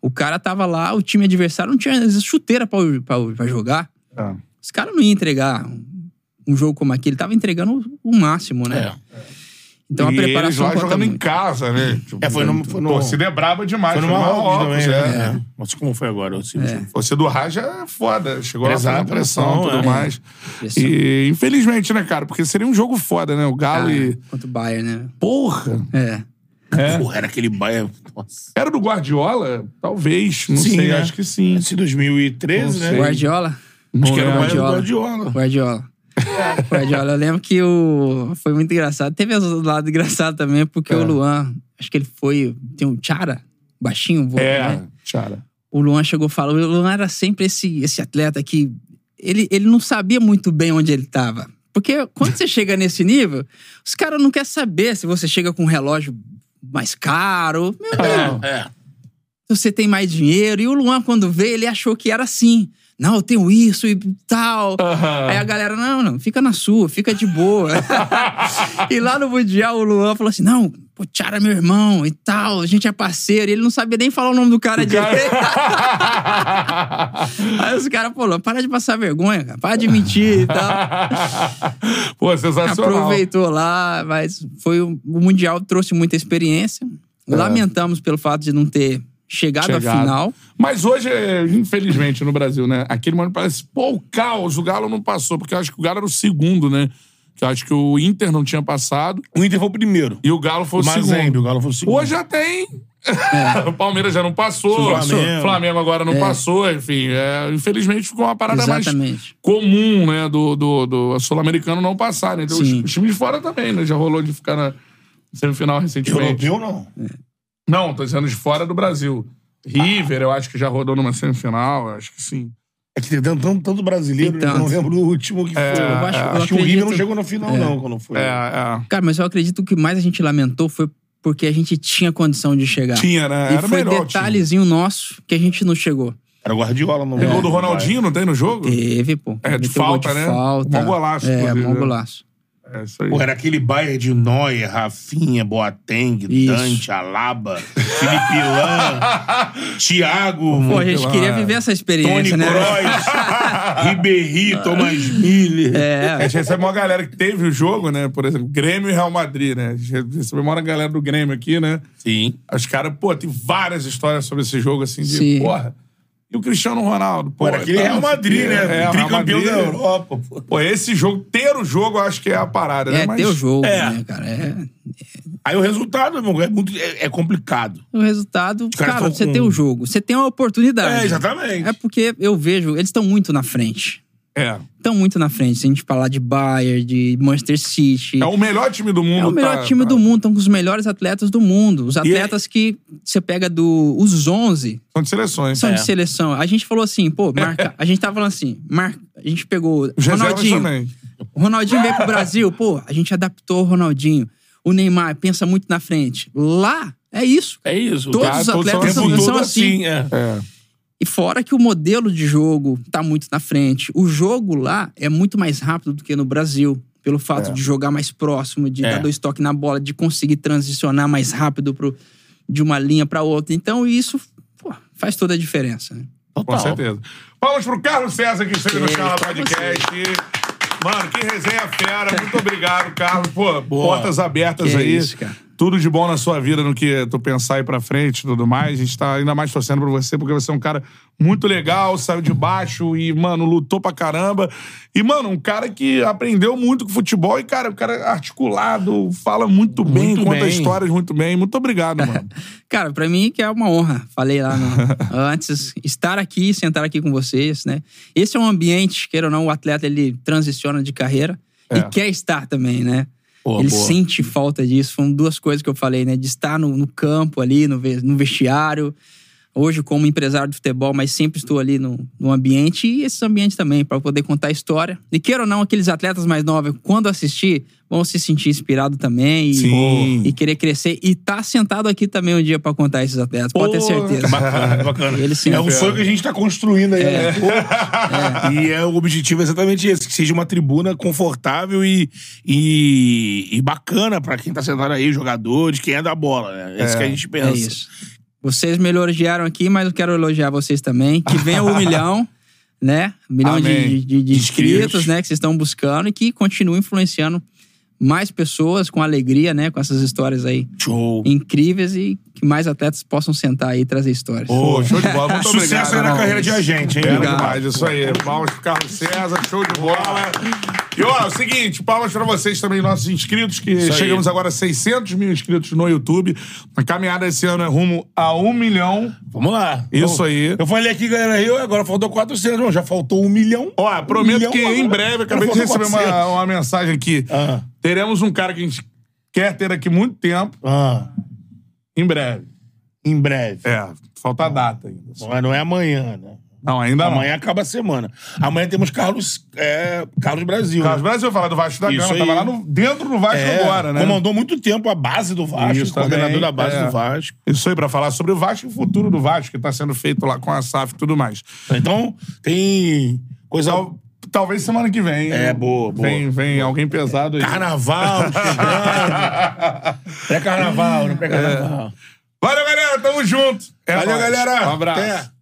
Speaker 3: O cara tava lá, o time adversário não tinha às vezes, chuteira pra jogar.
Speaker 1: É.
Speaker 3: Os caras não iam entregar um jogo como aquele, tava entregando o máximo, né?
Speaker 2: É.
Speaker 3: Então a
Speaker 1: e
Speaker 3: preparação
Speaker 1: eles lá jogando em casa, né? Tipo,
Speaker 2: É, foi no- foi no-
Speaker 1: Torcida é braba demais.
Speaker 2: Foi no Marrocos também,
Speaker 1: é.
Speaker 2: né? Nossa, como foi agora? Último.
Speaker 1: Você do Raja é foda. Chegou
Speaker 2: Exato,
Speaker 1: fazendo pressão e
Speaker 2: pressão,
Speaker 1: tudo
Speaker 2: é.
Speaker 1: mais.
Speaker 3: Pressão.
Speaker 1: E infelizmente, né, cara? Porque seria um jogo foda, né? O Galo
Speaker 3: Ah,
Speaker 1: e.
Speaker 3: Contra o Bayern, né?
Speaker 1: Porra!
Speaker 3: É.
Speaker 2: Porra, era aquele Bayern. Nossa.
Speaker 1: Era do Guardiola? Talvez. Não
Speaker 2: Sim,
Speaker 1: sei,
Speaker 2: né?
Speaker 1: acho que sim.
Speaker 2: Esse 2013,
Speaker 1: Não
Speaker 2: né?
Speaker 3: Guardiola?
Speaker 2: Acho que era o
Speaker 1: Não
Speaker 2: Bayern do
Speaker 3: Guardiola.
Speaker 2: Guardiola.
Speaker 3: Guardiola. Eu lembro que o... foi muito engraçado. Teve o lado engraçado também, porque
Speaker 1: É.
Speaker 3: o Luan, acho que ele foi. Tem um Chara, baixinho, vô,
Speaker 1: É,
Speaker 3: né?
Speaker 1: Chara.
Speaker 3: O Luan chegou e falou: o Luan era sempre esse, esse atleta que. Ele, ele não sabia muito bem onde ele estava. Porque quando você chega nesse nível, os caras não querem saber se você chega com um relógio mais caro. Meu Deus,
Speaker 2: É.
Speaker 3: se você tem mais dinheiro. E o Luan, quando veio, ele achou que era assim. Não, eu tenho isso e tal. Aí a galera, não, não, fica na sua, fica de boa. e lá no Mundial, o Luan falou assim: não, pô, Tiara é meu irmão e tal, a gente é parceiro. E ele não sabia nem falar o nome do cara direito. Aí os caras, Luan, para de passar vergonha, cara, para de mentir e tal.
Speaker 1: Pô, sensacional.
Speaker 3: Aproveitou lá, mas foi o, o Mundial trouxe muita experiência. Lamentamos pelo fato de não ter chegado, à
Speaker 1: Chegado.
Speaker 3: final.
Speaker 1: Mas hoje, é, infelizmente, no Brasil, né? Aquele momento parece, pô, o caos, o Galo não passou, porque eu acho que o Galo era o segundo, né? Que eu acho que o Inter não tinha passado
Speaker 2: O Inter foi o primeiro.
Speaker 1: e o Galo foi o,
Speaker 2: O Mazembe,
Speaker 1: segundo.
Speaker 2: o Galo foi o segundo.
Speaker 1: Hoje já tem. o Palmeiras já não passou.
Speaker 2: O Flamengo.
Speaker 1: Flamengo agora não
Speaker 3: É.
Speaker 1: passou. Enfim, é, infelizmente ficou uma parada mais
Speaker 3: Exatamente.
Speaker 1: comum, né? Do, do, do Sul-Americano não passar, né? Então, os, os times de fora também, né? Já rolou de ficar na semifinal recentemente.
Speaker 2: Europeu, não.
Speaker 1: Não, tô dizendo de fora do Brasil. River, eu acho que já rodou numa semifinal, eu acho que sim.
Speaker 2: É que tem tanto, tanto, brasileiro,
Speaker 3: Tem
Speaker 2: eu não
Speaker 3: tanto.
Speaker 2: lembro do último que
Speaker 1: É,
Speaker 2: foi.
Speaker 1: eu
Speaker 3: acho- eu
Speaker 2: acho que o River
Speaker 3: acredito-
Speaker 2: não chegou na final, não, quando foi.
Speaker 1: É, é.
Speaker 3: Cara, mas eu acredito que o que mais a gente lamentou foi porque a gente tinha condição de chegar.
Speaker 1: Tinha, né?
Speaker 3: E
Speaker 1: Era
Speaker 3: foi
Speaker 1: melhor o time.
Speaker 3: detalhezinho nosso que a gente não chegou.
Speaker 2: Era o Guardiola no
Speaker 1: Tem gol do Ronaldinho, não tem no jogo?
Speaker 3: Teve, pô.
Speaker 1: É, de
Speaker 3: Meteu gol
Speaker 1: falta, né?
Speaker 3: Falta.
Speaker 1: Mó golaço,
Speaker 3: É,
Speaker 1: inclusive,
Speaker 3: mó
Speaker 1: né?
Speaker 3: golaço.
Speaker 1: É isso aí.
Speaker 2: Pô, era aquele Bayern de Neuer, Rafinha, Boateng,
Speaker 3: Isso.
Speaker 2: Dante, Alaba, Felipe Lan, Thiago,
Speaker 3: Pô, a gente queria viver essa
Speaker 2: Tony
Speaker 3: experiência, né?
Speaker 2: Kroos, Ribéry, Thomas Miller.
Speaker 1: A
Speaker 3: É,
Speaker 1: gente recebe uma galera que teve o jogo, né? Por exemplo, Grêmio e Real Madrid, né? A gente recebe uma galera do Grêmio aqui, né?
Speaker 2: Sim.
Speaker 1: Os caras, pô, tem várias histórias sobre esse jogo, assim, de
Speaker 3: Sim.
Speaker 1: porra. E o Cristiano Ronaldo, pô.
Speaker 2: Era aquele
Speaker 1: tá-
Speaker 2: Real Madrid, né?
Speaker 1: É,
Speaker 2: Tricampeão
Speaker 1: Madrid.
Speaker 2: da Europa. Pô.
Speaker 1: Pô, esse jogo, ter o jogo, eu acho que é a parada, né?
Speaker 3: é
Speaker 1: Mas-
Speaker 3: ter o jogo,
Speaker 2: É.
Speaker 3: né, cara? É.
Speaker 2: Aí o resultado, meu, é, muito, é, é complicado.
Speaker 3: O resultado, cara, você
Speaker 2: com-
Speaker 3: tem o jogo, você tem a oportunidade.
Speaker 2: É, exatamente.
Speaker 3: É porque eu vejo, eles estão muito na frente.
Speaker 1: É.
Speaker 3: Estão muito na frente. Se a gente falar de Bayern, de Manchester City.
Speaker 1: É o melhor time do mundo.
Speaker 3: É o melhor
Speaker 1: tá-
Speaker 3: time
Speaker 1: tá-
Speaker 3: do mundo, estão com os melhores atletas do mundo. Os atletas que você pega do. Os 11
Speaker 1: São de seleções.
Speaker 3: são
Speaker 1: É.
Speaker 3: de seleção. A gente falou assim, pô, marca. a gente tava falando assim, marca. A gente pegou
Speaker 1: Os
Speaker 3: Ronaldinho.
Speaker 1: também.
Speaker 3: O Ronaldinho veio pro Brasil, pô, a gente adaptou o Ronaldinho. O Neymar pensa muito na frente. Lá, é isso.
Speaker 2: É isso.
Speaker 3: Todos
Speaker 2: cara,
Speaker 3: os
Speaker 1: todos são
Speaker 3: atletas
Speaker 1: assim.
Speaker 3: são, são
Speaker 2: todo
Speaker 3: assim.
Speaker 2: é.
Speaker 1: É.
Speaker 3: E fora que o modelo de jogo tá muito na frente. O jogo lá é muito mais rápido do que no Brasil. Pelo fato de jogar mais próximo, de
Speaker 2: É.
Speaker 3: dar dois toques na bola, de conseguir transicionar mais rápido pro, de uma linha pra outra. Então isso pô, faz toda a diferença. Né?
Speaker 1: Com
Speaker 2: Total.
Speaker 1: certeza. Vamos pro Carlos César que esteve no
Speaker 3: É,
Speaker 1: Charla
Speaker 3: pra
Speaker 1: Podcast. Mano, que resenha fera. Muito obrigado, Carlos. Pô,
Speaker 2: Boa.
Speaker 1: portas abertas
Speaker 3: Que
Speaker 1: aí.
Speaker 3: isso, cara.
Speaker 1: Tudo de bom na sua vida, no que tu pensar aí pra frente e tudo mais. A gente tá ainda mais torcendo pra você, porque você é um cara muito legal, saiu de baixo e, mano, lutou pra caramba. E, mano, um cara que aprendeu muito com futebol e, cara, o cara é articulado, fala muito bem,
Speaker 2: Muito
Speaker 1: conta
Speaker 2: bem.
Speaker 1: histórias muito bem. Muito obrigado, mano.
Speaker 3: Cara, pra mim que é uma honra. Falei lá no- antes, estar aqui, sentar aqui com vocês, né? Esse é um ambiente, queira ou não, o atleta ele transiciona de carreira
Speaker 1: É.
Speaker 3: e quer estar também, né?
Speaker 2: Boa,
Speaker 3: ele
Speaker 2: boa.
Speaker 3: sente falta disso. Foram duas coisas que eu falei, né? De estar no, no campo ali, no, no vestiário. Hoje, como empresário de futebol, mas sempre estou ali no, no ambiente e esse ambiente também, para poder contar a história. E queira ou não, aqueles atletas mais novos, quando assistir, vão se sentir inspirados também e,
Speaker 1: Sim.
Speaker 3: e querer crescer. E tá sentado aqui também um dia para contar esses atletas, pode ter certeza.
Speaker 2: Bacana, bacana.
Speaker 3: Ele sim.
Speaker 2: é um sonho que a gente tá construindo aí. né? Pô, E é, o objetivo é exatamente esse: que seja uma tribuna confortável e, e, e bacana pra quem tá sentado aí, jogadores, quem é da bola. né? É, isso que a gente pensa.
Speaker 3: É isso. Vocês me elogiaram aqui, mas eu quero elogiar vocês também. Que venha o um milhão, né? Um milhão de, de- de-
Speaker 2: Inscritos.
Speaker 3: inscritos, né? Que vocês estão buscando e que continuem influenciando mais pessoas com alegria, né? Com essas histórias aí
Speaker 2: Show.
Speaker 3: incríveis e que mais atletas possam sentar aí e trazer histórias.
Speaker 1: Pô, show de bola. Muito
Speaker 2: Sucesso
Speaker 1: obrigado,
Speaker 2: aí na
Speaker 1: irmão.
Speaker 2: carreira de agente, hein?
Speaker 3: Obrigado.
Speaker 1: demais, isso aí. Palmas pro Carlos César, show de bola. E ó, é o seguinte, palmas pra vocês também, nossos inscritos, que
Speaker 2: Isso aí.
Speaker 1: chegamos agora a 600 mil inscritos no YouTube. A caminhada esse ano é rumo a um milhão.
Speaker 2: Vamos lá.
Speaker 1: Isso
Speaker 2: Então,
Speaker 1: aí.
Speaker 2: Eu falei aqui, galera, eu agora faltou 400, não, já faltou um milhão.
Speaker 1: Ó, prometo
Speaker 2: milhão
Speaker 1: que
Speaker 2: agora.
Speaker 1: em breve, acabei de receber uma,
Speaker 2: 400.
Speaker 1: uma mensagem aqui.
Speaker 2: Ah.
Speaker 1: Teremos um cara que a gente quer ter aqui muito tempo,
Speaker 2: Ah,
Speaker 1: em breve.
Speaker 2: em breve.
Speaker 1: É, falta a data ainda.
Speaker 2: Mas não é amanhã, né?
Speaker 1: Não, ainda não.
Speaker 2: Amanhã acaba a semana. Amanhã temos Carlos, é, Carlos Brasil.
Speaker 1: Carlos
Speaker 2: né?
Speaker 1: Brasil falar do Vasco da Gama, tava lá no- dentro do Vasco
Speaker 2: É,
Speaker 1: agora, né?
Speaker 2: Comandou muito tempo a base do Vasco,
Speaker 1: Isso
Speaker 2: coordenador
Speaker 1: também,
Speaker 2: da base
Speaker 1: é.
Speaker 2: do Vasco.
Speaker 1: Isso aí, pra falar sobre o Vasco e o futuro do Vasco, que tá sendo feito lá com a SAF e tudo mais.
Speaker 2: Então, tem coisa.
Speaker 1: Tal- talvez semana que vem.
Speaker 2: É, boa, boa.
Speaker 1: Vem, vem alguém pesado aí.
Speaker 2: Carnaval chegando. Pré-carnaval, né? Pré-carnaval.
Speaker 1: Valeu, galera. Tamo junto. É
Speaker 2: Valeu,
Speaker 1: nóis.
Speaker 2: galera.
Speaker 1: Um abraço.
Speaker 2: Até.